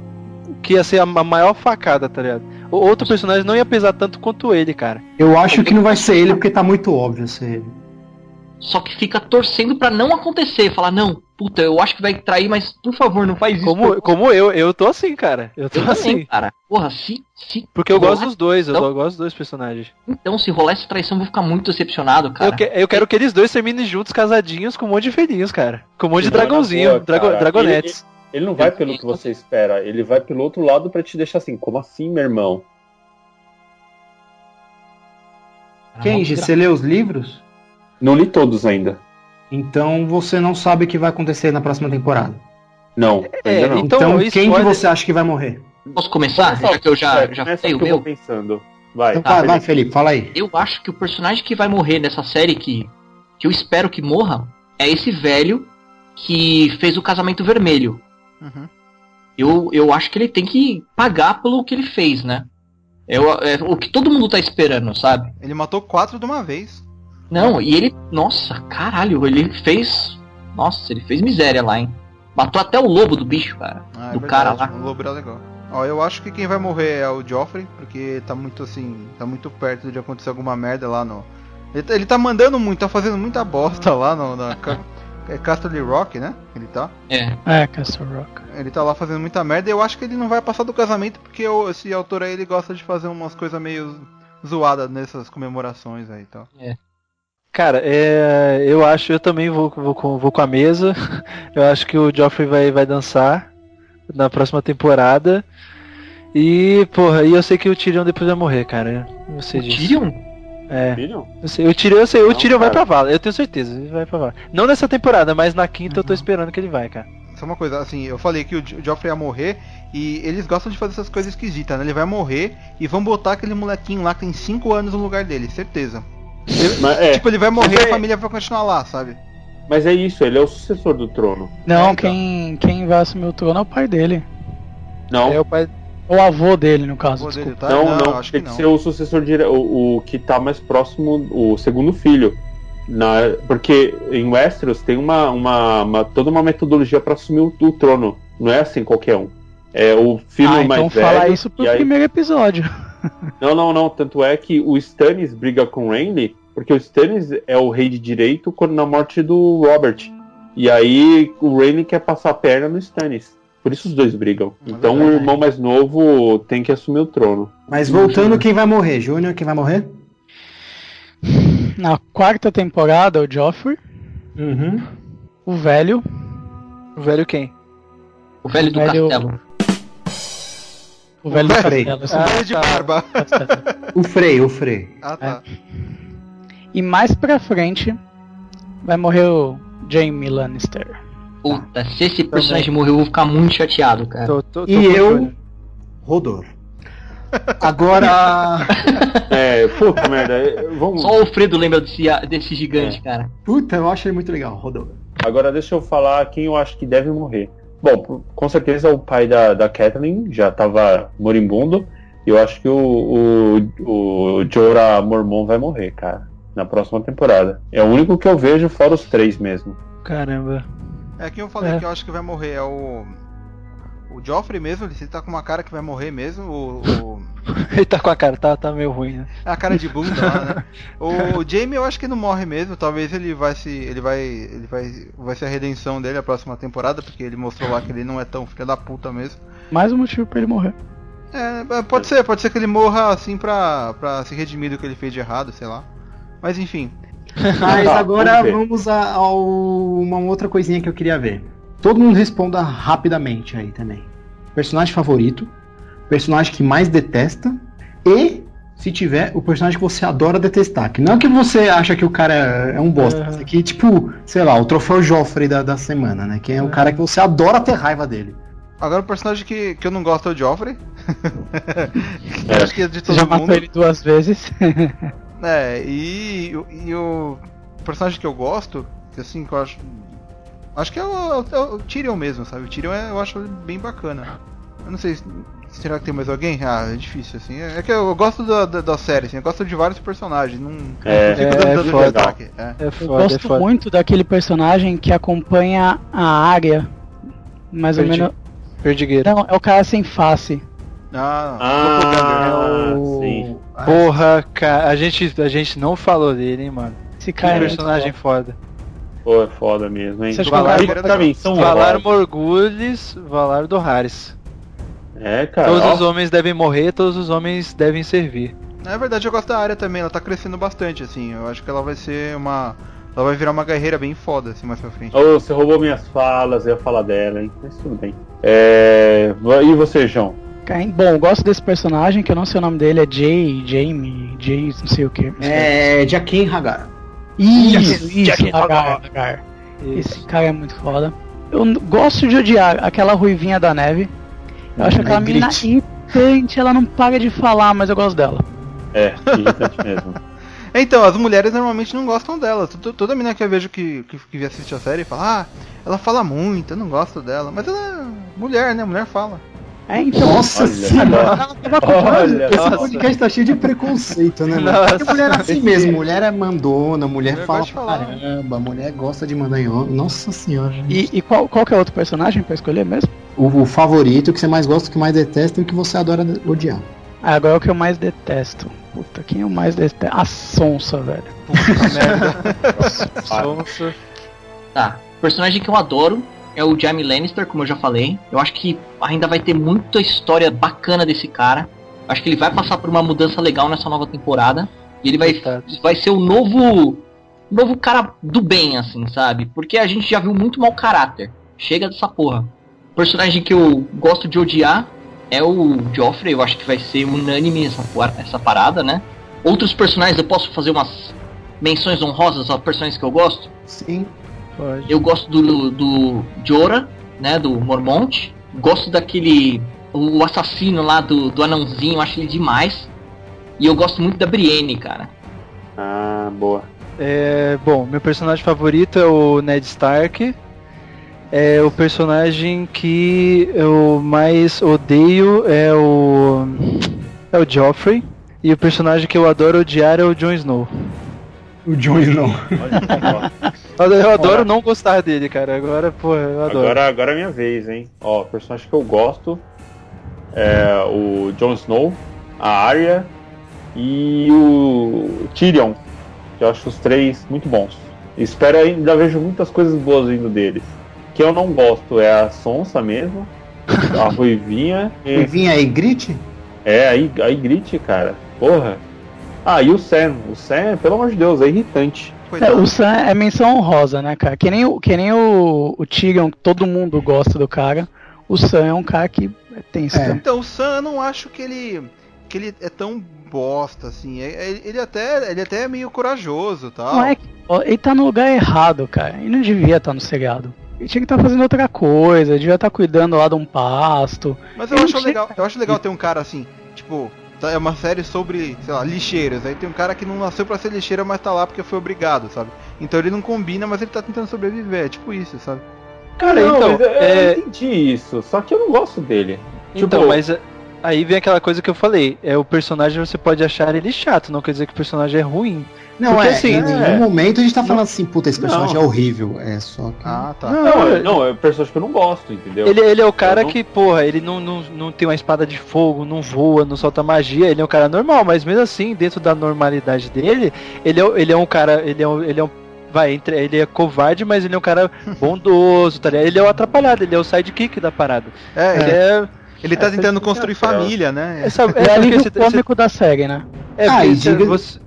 que ia ser a ma- maior facada, tá ligado? O outro personagem não ia pesar tanto quanto ele, cara. Eu acho que não vai ser ele, porque tá muito óbvio ser ele. Só que fica torcendo pra não acontecer. Falar, não, puta, eu acho que vai trair, mas por favor, não faz isso. Como, como eu, eu tô assim, cara. Eu tô eu também, assim. cara. Porra, se, se Porque eu rolar- gosto dos dois, eu Então- gosto dos dois personagens. Então, se rolar essa traição, eu vou ficar muito decepcionado, cara. Eu, que- eu quero que eles dois terminem juntos, casadinhos, com um monte de velhinhos, cara. Com um monte de Não, boa, drago- cara. dragonetes. Ele não vai pelo que você espera, ele vai pelo outro lado pra te deixar assim, como assim, meu irmão? Kenji, você lê os livros? Não li todos ainda. Então você não sabe o que vai acontecer na próxima temporada. Não, É, não. Então, Então, quem que spoiler- você acha que vai morrer? Posso começar? Já que eu já, É, já começa falei o que eu meu. vou pensando. Vai, Então tá, vai, vai, Felipe. Felipe, fala aí. Eu acho que o personagem que vai morrer nessa série que, que eu espero que morra é esse velho que fez o casamento vermelho. Uhum. Eu, eu acho que ele tem que pagar pelo que ele fez, né? É o, é o que todo mundo tá esperando, sabe? Ele matou quatro de uma vez. Não, e ele. Nossa, caralho, ele fez. Nossa, ele fez miséria lá, hein? Matou até o lobo do bicho, cara. Ah, é do verdade, cara lá. O lobo era legal. Ó, eu acho que quem vai morrer é o Joffrey, porque tá muito assim, tá muito perto de acontecer alguma merda lá no. Ele, tá- ele tá mandando muito, tá fazendo muita bosta lá no, na é Castle Rock, né? Ele tá. É. É, Castle Rock. Ele tá lá fazendo muita merda e eu acho que ele não vai passar do casamento porque esse autor aí ele gosta de fazer umas coisas meio zoadas nessas comemorações aí então. Cara, é, eu acho, eu também vou, vou, com, vou com a mesa. Eu acho que o Joffrey vai, vai dançar na próxima temporada. E, porra, e eu sei que o Tyrion depois vai morrer, cara. Eu sei O disso. Tyrion? É. Tyrion? Eu sei, o Tyrion, eu sei, o Não, Tyrion vai cara. pra vala, eu tenho certeza, ele vai pra vala. Não nessa temporada, mas na quinta eu tô esperando que ele vai, cara. Só uma coisa, assim, eu falei que o Jo- Joffrey ia morrer e eles gostam de fazer essas coisas esquisitas, né? Ele vai morrer e vão botar aquele molequinho lá que tem 5 anos no lugar dele, certeza. Mas é, Tipo, ele vai morrer e é- a família vai continuar lá, sabe? mas é isso, ele é o sucessor do trono. Não, É, então. quem, quem vai assumir o trono é o pai dele. Não, É o pai. O avô dele, no caso, dele, tá? não, não, acho tem que que, não. ser o sucessor dire... o, o que tá mais próximo, o segundo filho. Na, porque em Westeros tem uma, uma, uma- toda uma metodologia pra assumir o, o trono. Não é assim qualquer um. É o filho ah, mais então velho. fala isso pro aí- primeiro episódio. Não, não, não. Tanto é que o Stannis briga com o Renly porque o Stannis é o rei de direito quando na morte do Robert. E aí o Rhaenys quer passar a perna no Stannis. Por isso os dois brigam. Então o irmão mais novo tem que assumir o trono. Mas voltando, quem vai morrer? Júnior, quem vai morrer? Na quarta temporada, o Joffrey, Uhum. o velho, O velho quem? O velho do Velho- castelo. O velho do Frey. castelo. esse Ah, velho de tá. barba. do castelo. O Frey, o Frey. Ah, tá. E mais pra frente vai morrer o Jaime Lannister. Puta, se esse personagem morrer, eu vou ficar muito chateado, cara. Tô, tô, tô E o eu, Júnior. Rodor. Agora. É, puta merda. é, Vamos. Só o Alfredo lembra desse, desse gigante, cara. Puta, eu acho ele muito legal, Rodor. Agora deixa eu falar quem eu acho que deve morrer. Bom, com certeza o pai da, da Kathleen já tava moribundo. E eu acho que o, o, o Jorah Mormon vai morrer, cara. Na próxima temporada. É o único que eu vejo fora os três mesmo. Caramba. É quem eu falei É. que eu acho que vai morrer é o. O Joffrey mesmo, ele tá com uma cara que vai morrer mesmo. O, o- Ele tá com a cara, tá, tá meio ruim, né? a cara de bunda lá, né? O Jamie eu acho que não morre mesmo. Talvez ele vai se. ele vai. ele vai. vai ser a redenção dele a próxima temporada, porque ele mostrou lá que ele não é tão filho da puta mesmo. Mais um motivo pra ele morrer. É, pode ser, pode ser que ele morra assim pra, pra se redimir do que ele fez de errado, sei lá. Mas enfim. Mas Tá, agora vamos vamos a, a uma outra coisinha que eu queria ver. Todo mundo responda rapidamente aí também. Personagem favorito, personagem que mais detesta e, se tiver, o personagem que você adora detestar. Que não é que você acha que o cara é um bosta. Esse aqui, tipo, sei lá, o troféu Joffrey da, da semana, né? Que é o cara que você adora ter raiva dele. Agora o personagem que, que eu não gosto é o Joffrey. É. Acho que é de todo já mundo. matou ele duas vezes. É, e, e o personagem que eu gosto, que assim, que eu acho. Acho que é o, é o Tyrion mesmo, sabe? O Tyrion é, eu acho bem bacana. Eu não sei, se- será que tem mais alguém? Ah, é difícil, assim. É, é que eu gosto da, da, da série, assim, eu gosto de vários personagens. Não, É, não é dando tanto foda. destaque. É. É Eu foda, é gosto foda. muito daquele personagem que acompanha a área. Mais ou Perdi- menos. Perdigueiro. Não, é o cara sem face. Ah, Ah, o- sim. Porra, cara, a gente, a gente não falou dele, hein, mano. Esse Que cara é muito personagem foda. Pô, é foda mesmo, hein? Você acha que o Valar também são Valar rosa. Morgulhos, Valar do Harris. É, cara. Todos ó, os homens devem morrer, todos os homens devem servir. Na verdade, eu gosto da área também, ela tá crescendo bastante, assim. Eu acho que ela vai ser uma. Ela vai virar uma guerreira bem foda, assim, mais pra frente. Ô, você roubou minhas falas, eu ia falar dela, hein? Mas tudo bem. É... E você, João? Bom, eu gosto desse personagem, que eu não sei o nome dele, é Jay, Jamie, Jay, não sei o que. É. Jaquim Hagar. Isso, isso, Hagar, Hagar. Esse cara é muito foda. Eu gosto de odiar aquela ruivinha da neve. Eu acho aquela menina irritante, ela não para de falar, mas eu gosto dela. É, irritante mesmo. Então, as mulheres normalmente não gostam dela. Toda menina que eu vejo que, que, que assiste a série fala, ah, ela fala muito, eu não gosto dela. Mas ela é mulher, né? Mulher fala. É, então. Nossa Olha senhora. só. Ela tava com Olha, Esse podcast tá cheio de preconceito, né, mano? Nossa. Porque mulher é assim mesmo, mulher é mandona, mulher Mulher fala caramba, mulher gosta de mandar em homem. Nossa senhora. E, e qual, qual que é outro personagem pra escolher mesmo? O, o favorito, o que você mais gosta, o que mais detesta e o que você adora odiar. Ah, agora é o que eu mais detesto. Puta, quem eu mais detesto? A Sonsa, velho. Puta merda. Sonsa. Tá. Personagem que eu adoro é o Jaime Lannister, como eu já falei. Eu acho que ainda vai ter muita história bacana desse cara. Acho que ele vai passar por uma mudança legal nessa nova temporada. E ele vai, vai ser o novo. Novo cara do bem, assim, sabe? Porque a gente já viu muito mau caráter. Chega dessa porra. O personagem que eu gosto de odiar é o Joffrey. Eu acho que vai ser unânime essa, essa parada, né? Outros personagens eu posso fazer umas menções honrosas a personagens que eu gosto. Sim. Pode. Eu gosto do, do Jorah, né, do Mormont. Gosto daquele. O assassino lá do, do anãozinho, acho ele demais. E eu gosto muito da Brienne, cara. Ah, boa. É, bom, meu personagem favorito é o Ned Stark. É o personagem que eu mais odeio é o é o Joffrey e o personagem que eu adoro odiar é o Jon Snow. O Jon Snow. Eu, eu adoro não gostar dele, cara. Agora, pô, eu adoro. Agora, agora é minha vez, hein? Ó, o personagem que eu gosto é o Jon Snow, a Arya e o Tyrion. Eu acho os três muito bons. Espero ainda vejo muitas coisas boas vindo deles. Que eu não gosto é a Sonsa mesmo, a Ruivinha. E E, vinha aí, grite? é, a, I- a Ygritte, cara. Porra. Ah, e o Sam. O Sam, pelo amor de Deus, é irritante. É, Coitado. o Sam é menção honrosa, né, cara? Que nem, o- que nem o, o Tyrion, todo mundo gosta do cara. O Sam é um cara que é tenso. É. também. Então, o Sam, eu não acho que ele que ele é tão bosta assim. É- é- Ele até ele até é meio corajoso, e tal. Não é ele tá no lugar errado, cara. Ele não devia estar no seriado. Ele tinha que estar fazendo outra coisa, ele devia estar cuidando lá de um pasto. Mas eu Ele acho tinha- legal, eu acho legal ter um cara assim, tipo, tá- é uma série sobre, sei lá, lixeiras. Aí tem um cara que não nasceu pra ser lixeira, mas tá lá porque foi obrigado, sabe? Então ele não combina, mas ele tá tentando sobreviver, é tipo isso, sabe? Cara, Não, então, mas eu, eu é, entendi isso, só que eu não gosto dele. então, Tipo, mas é, aí vem aquela coisa que eu falei, é o personagem você pode achar ele chato, não quer dizer que o personagem é ruim. Não, Porque é, assim, em nenhum é. momento a gente tá falando assim, puta, esse personagem Não. é horrível. É só que. Ah, tá. Não, é, não, é um personagem que eu não gosto, entendeu? Ele, ele é o cara não- que, porra, ele não, não, não tem uma espada de fogo, não voa, não solta magia, ele é um cara normal, mas mesmo assim, dentro da normalidade dele, ele é, ele é um cara, ele é um, ele é um vai, entre, ele é covarde, mas ele é um cara bondoso, tá ligado? Ele é o atrapalhado, ele é o sidekick da parada. É, Ele ele, é, ele tá é, tentando você- construir é, família, né? é, sabe, É, é porque alívio você- você- cômico da série, né? É, Ah, e diga- você,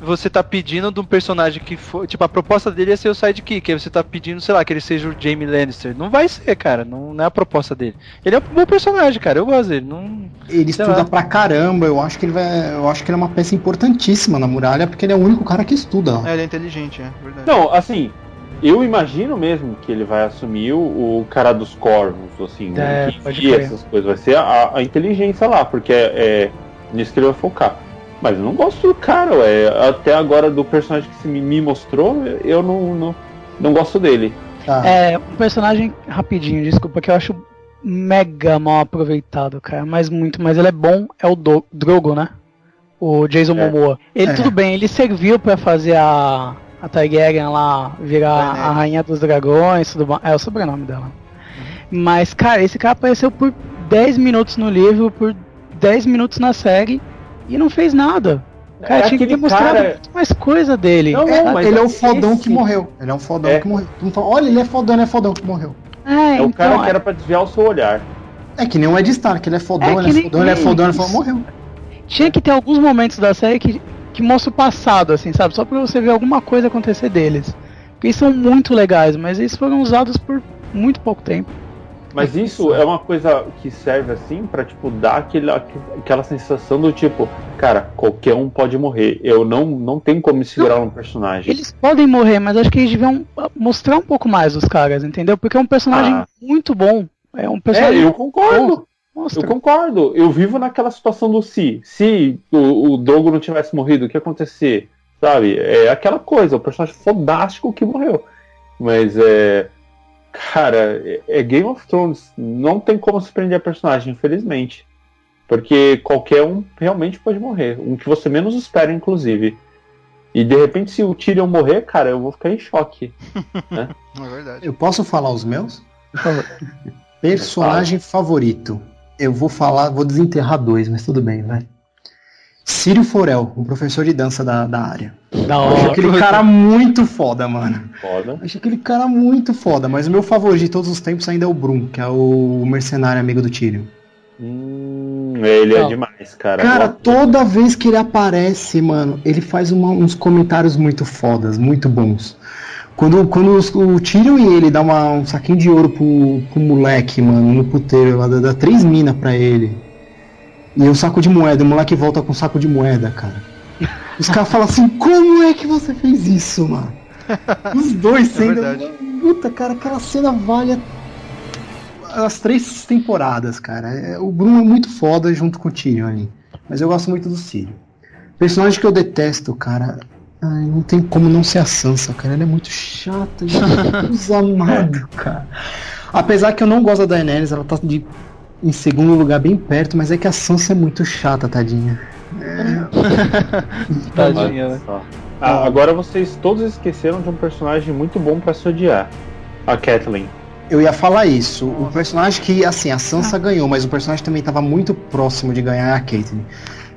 você tá pedindo de um personagem que for. Tipo, a proposta dele é ser o sidekick. Aí você tá pedindo, sei lá, que ele seja o Jamie Lannister. Não vai ser, cara. Não, não é a proposta dele. Ele é um bom personagem, cara. Eu gosto dele. Não... Ele estuda lá. pra caramba, eu acho que ele vai. Eu acho que ele é uma peça importantíssima na muralha, porque ele é o único cara que estuda. É, ele é inteligente, é verdade. Não, assim, eu imagino mesmo que ele vai assumir o, o cara dos corvos, assim, É, pode guia crer. essas coisas. Vai ser a, a inteligência lá, porque é, é nisso que ele vai focar. Mas eu não gosto do cara, ué. Até agora, do personagem que se me, mostrou, eu não, não, não gosto dele. Tá. É um personagem rapidinho, desculpa, que eu acho mega mal aproveitado, cara. Mas muito, mas ele é bom, é o Do Drogo, né? O Jason É. Momoa. Ele É. tudo bem, ele serviu pra fazer a a Targaryen lá virar Daenerys. a rainha dos dragões, tudo mais. É o sobrenome dela. Mas, cara, esse cara apareceu por 10 minutos no livro, por 10 minutos na série e não fez nada. Cara, É tinha que ter mostrado cara- muito mais coisa dele. Não, É, não, mas ele é o esse- fodão que morreu. Ele é um fodão É. que morreu. Fala, Olha, ele é fodão, ele é fodão que morreu. É, É o então, cara que era pra desviar o seu olhar. É que nem o Ed Stark, ele é fodão, É ele é fodão, ele é fodão, ele é fodão, morreu. Tinha que ter alguns momentos da série que, que mostra o passado, assim, sabe? Só pra você ver alguma coisa acontecer deles. Porque eles são muito legais, mas eles foram usados por muito pouco tempo. Mas isso é uma coisa que serve assim pra tipo dar aquele, aquela sensação do tipo, cara, qualquer um pode morrer. Eu não não tenho como me segurar um personagem. Eles podem morrer, mas acho que eles deviam ah, mostrar um pouco mais os caras, entendeu? Porque é um personagem Ah. muito bom. É um É, personagem eu concordo. Mostra. Eu concordo. Eu vivo naquela situação do se. Se o, o Drogo não tivesse morrido, o que ia acontecer? Sabe? É aquela coisa, o personagem fodástico que morreu. Mas é. Cara, é- é Game of Thrones. Não tem como se prender a personagem, infelizmente. Porque qualquer um realmente pode morrer. Um que você menos espera, inclusive. E de repente, se o Tyrion morrer, cara, eu vou ficar em choque. É verdade. Eu posso falar os meus? Por favor. Personagem favorito. Eu vou falar, vou desenterrar dois, mas tudo bem, vai. Círio Forel, um professor de dança da, da área. Da Eu acho hora. aquele cara muito foda, mano. Foda. Acho aquele cara muito foda, mas o meu favorito de todos os tempos ainda é o Brum, que é o mercenário amigo do Tyrion. Hum, ele é Não. demais, cara. Cara, Gosto. toda vez que ele aparece, mano, ele faz uma- uns comentários muito fodas, muito bons. Quando, quando os- o Tyrion e ele dá uma- um saquinho de ouro pro, pro moleque, mano, no puteiro, lá dá, dá três minas pra ele. E um saco de moeda, o moleque volta com um saco de moeda, cara. Os caras falam assim, como é que você fez isso, mano? Os dois sendo. verdade. Puta, cara, aquela cena vale as três temporadas, cara. É, O Bruno é muito foda junto com o Tyrion ali. Mas eu gosto muito do Círio. Personagem que eu detesto, cara. Ai, não tem como não ser a Sansa, cara. Ela é muito chata, Jesus amado, cara. Apesar que eu não gosto da Daenerys, ela tá de, em segundo lugar bem perto, mas é que a Sansa é muito chata, tadinha. Tadinha, né? Só. Ah, agora vocês todos esqueceram de um personagem muito bom pra se odiar. A Kathleen. Eu ia falar isso. O personagem que, assim, a Sansa ganhou, mas o personagem também tava muito próximo de ganhar é a Caitlyn.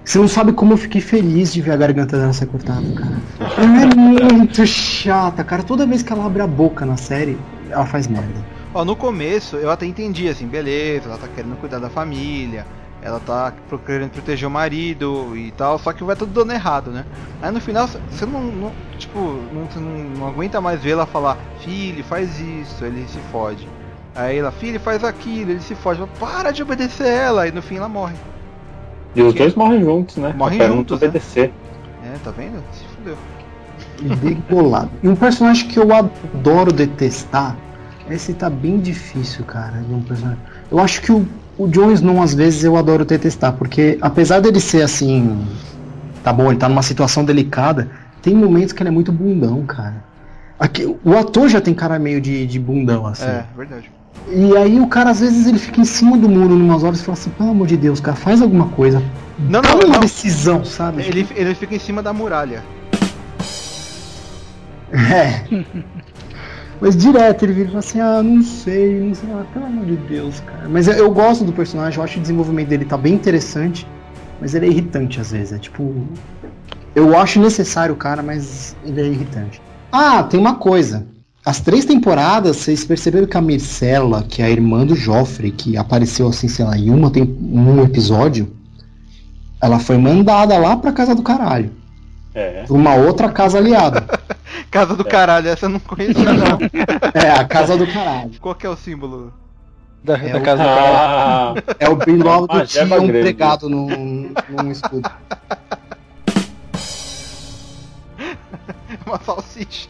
Você não sabe como eu fiquei feliz de ver a garganta dela ser cortada, cara. Ela é muito chata, cara. Toda vez que ela abre a boca na série, ela faz merda. Ó, no começo eu até entendi assim, beleza, ela tá querendo cuidar da família, ela tá querendo proteger o marido e tal, só que vai tudo dando errado, né? Aí no final você não, não- tipo, não, não, não aguenta mais ver ela falar, filho, faz isso, ele se fode. Aí ela, filho, faz aquilo, ele se fode. Para de obedecer ela, e no fim ela morre. E os dois morrem juntos, né? Morrem não juntos, né? É, tá vendo? Se fudeu. Degolado. E um personagem que eu adoro detestar, esse tá bem difícil, cara, de um personagem. Eu acho que o, o Jon Snow, às vezes, eu adoro detestar, porque apesar dele ser assim. Tá bom, ele tá numa situação delicada, tem momentos que ele é muito bundão, cara. Aqui, o ator já tem cara meio de, de bundão, assim. É, verdade. E aí o cara, às vezes, ele fica em cima do muro numas horas e fala assim, pelo amor de Deus, cara, faz alguma coisa. Não, Toma não, uma não. decisão, sabe? Ele, ele fica em cima da muralha. É. Mas direto ele vira e fala assim, ah, não sei, não sei, ah, pelo amor de Deus, cara. Mas eu, eu gosto do personagem, eu acho o desenvolvimento dele tá bem interessante, mas ele é irritante às vezes, é tipo. Eu acho necessário o cara, mas ele é irritante. Ah, tem uma coisa. As três temporadas, vocês perceberam que a Mircella, que é a irmã do Joffrey, que apareceu assim, sei lá, em uma tem um episódio, ela foi mandada lá pra casa do caralho. É. Pra uma outra casa aliada. Casa do caralho, essa eu não conhecia não. É, a casa do caralho. Qual que é o símbolo? Da, É da o- casa do Ah, É o Brilov Ah, do Tion Jeba grande. pregado num, num escudo. Uma salsicha.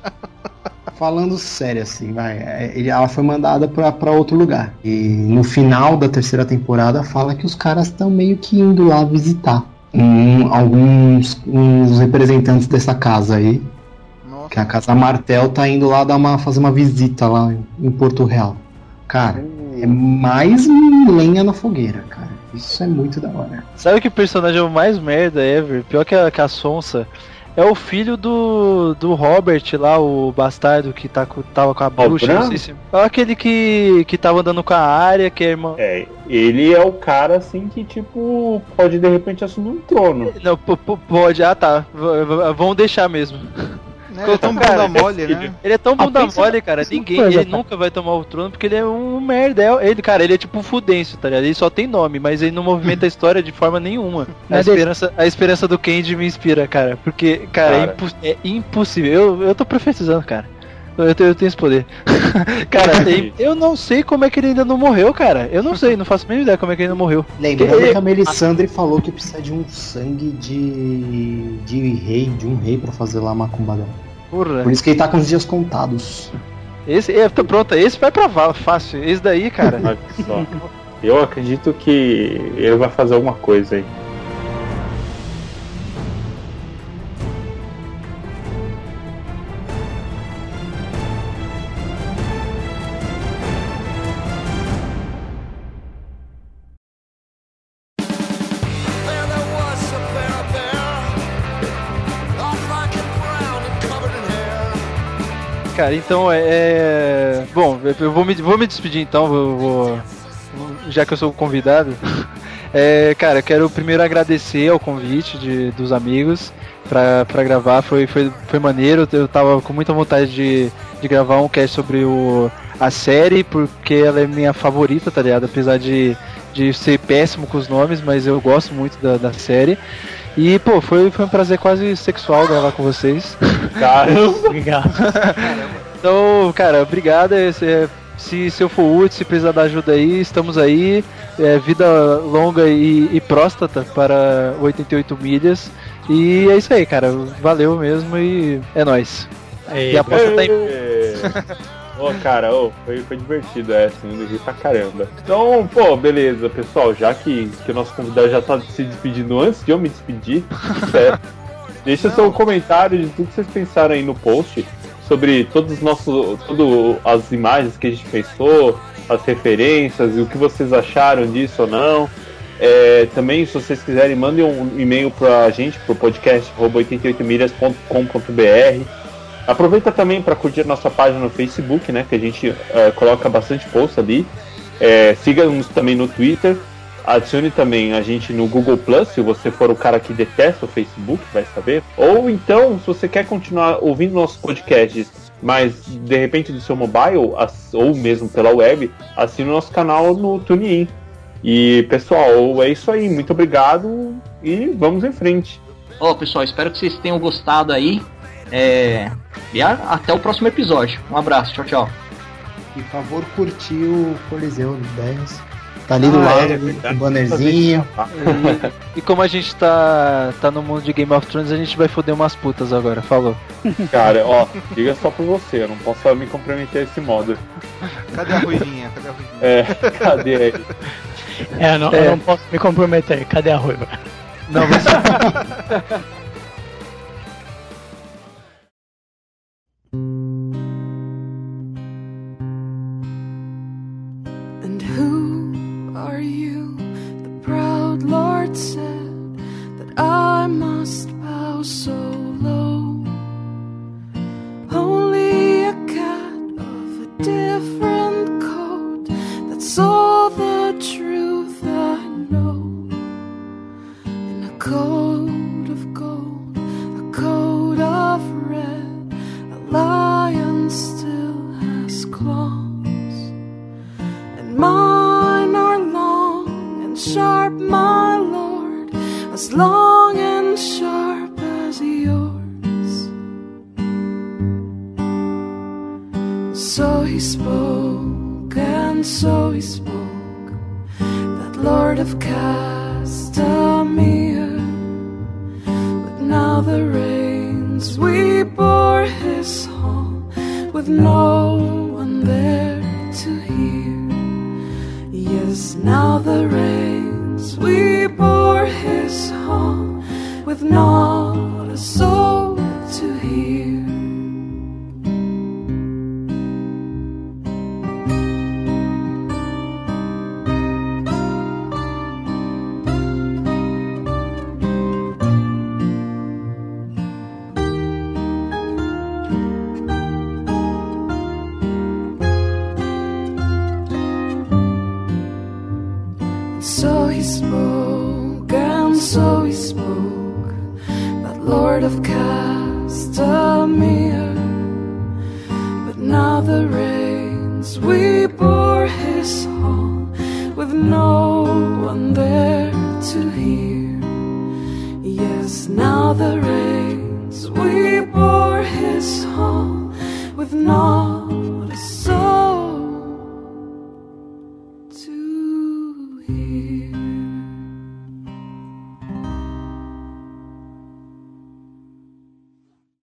Falando sério, assim, vai. é, ele- ela foi mandada pra, pra outro lugar. E no final da terceira temporada fala que os caras estão meio que indo lá visitar um- alguns uns representantes dessa casa aí. Nossa. Que a casa Martel tá indo lá dar uma, fazer uma visita lá em- Porto Real. Cara, é mais lenha na fogueira, cara. Isso é muito da hora. Sabe que personagem é o mais merda ever? Pior que a, que a Sonsa. É o filho do, do Robert lá, o bastardo que tá, com- tava com a bruxa. Não sei se... É aquele que, que tava andando com a área, que é irmão. é, ele é o cara assim que, tipo, pode de repente assumir um trono. Não, pode. Ah tá. V- Vão deixar mesmo. Né, ele é tão Cara, bunda mole, né? Ele é tão bunda pensa- mole, cara. uma Ninguém, coisa, ele cara. nunca vai tomar o trono porque ele é um merda. É- Ele, cara, ele é tipo um fudêncio, tá ligado? Ele só tem nome, mas ele não movimenta a história de forma nenhuma. A Mas esperança, a esperança do Candy me inspira, cara. Porque, cara, É, Cara. impo- é impossível. Eu, eu tô profetizando, cara. Eu tenho, eu tenho esse poder. cara, tem- eu não sei como é que ele ainda não morreu, cara. Eu não sei, não faço a mínima ideia como é que ele não morreu. Lembrando Que- que a Melisandre falou que precisa de um sangue de. de rei, de um rei pra fazer lá a macumba dela. Porra. Por isso que ele tá com os dias contados. Esse, é, tá pronto, esse vai pra vala, fácil. Esse daí, cara. Olha só. Eu acredito que ele vai fazer alguma coisa aí. Cara, então é. é- Bom, eu vou me, vou me despedir então, vou, vou- já que eu sou convidado. É, cara, eu quero primeiro agradecer ao convite de, dos amigos pra, pra gravar, foi, foi, foi maneiro, eu tava com muita vontade de, de gravar um cast sobre o, a série, porque ela é minha favorita, tá ligado? Apesar de, de ser péssimo com os nomes, mas eu gosto muito da, da série. E, pô, foi, foi um prazer quase sexual gravar com vocês. Cara, Obrigado. Então, cara, obrigado. é, se- Se, se eu for útil, se precisar da ajuda aí, estamos aí. É, vida longa e, e próstata para 88 milhas. E é isso aí, cara. Valeu mesmo e é nóis. E a aposta tá em. Ô, cara, ô, foi, foi divertido essa, eu ri pra caramba. Então, pô, beleza, pessoal, já que, que o nosso convidado já tá se despedindo antes de eu me despedir, é, deixa seu comentário de tudo que vocês pensaram aí no post sobre todos os nossos. Todas as imagens que a gente pensou, as referências e o que vocês acharam disso ou não. É, também, se vocês quiserem, mandem um e-mail pra gente, pro podcast 88milhas.com.br. Aproveita também para curtir nossa página no Facebook, né? Que a gente é, coloca bastante post ali. É, Siga-nos também no Twitter. Adicione também a gente no Google Plus, se você for o cara que detesta o Facebook, vai saber. Ou então, se você quer continuar ouvindo nossos podcasts, mas de repente do seu mobile, ou mesmo pela web, assine o nosso canal no TuneIn. E pessoal, é isso aí. Muito obrigado e vamos em frente. Ó, pessoal, espero que vocês tenham gostado aí. É... E a- até o próximo episódio. Um abraço, tchau, tchau. E por favor, curtir o Coliseu 10. Tá ali do Ah, lado, é bannerzinho. E, e como a gente tá, tá no mundo de Game of Thrones, a gente vai foder umas putas agora. Falou. Cara, ó, diga só por você, eu não posso me comprometer esse modo. Cadê a ruivinha? Cadê a ruivinha? É, cadê ele? É, eu não, eu não posso me comprometer. Cadê a ruiva? Não, você...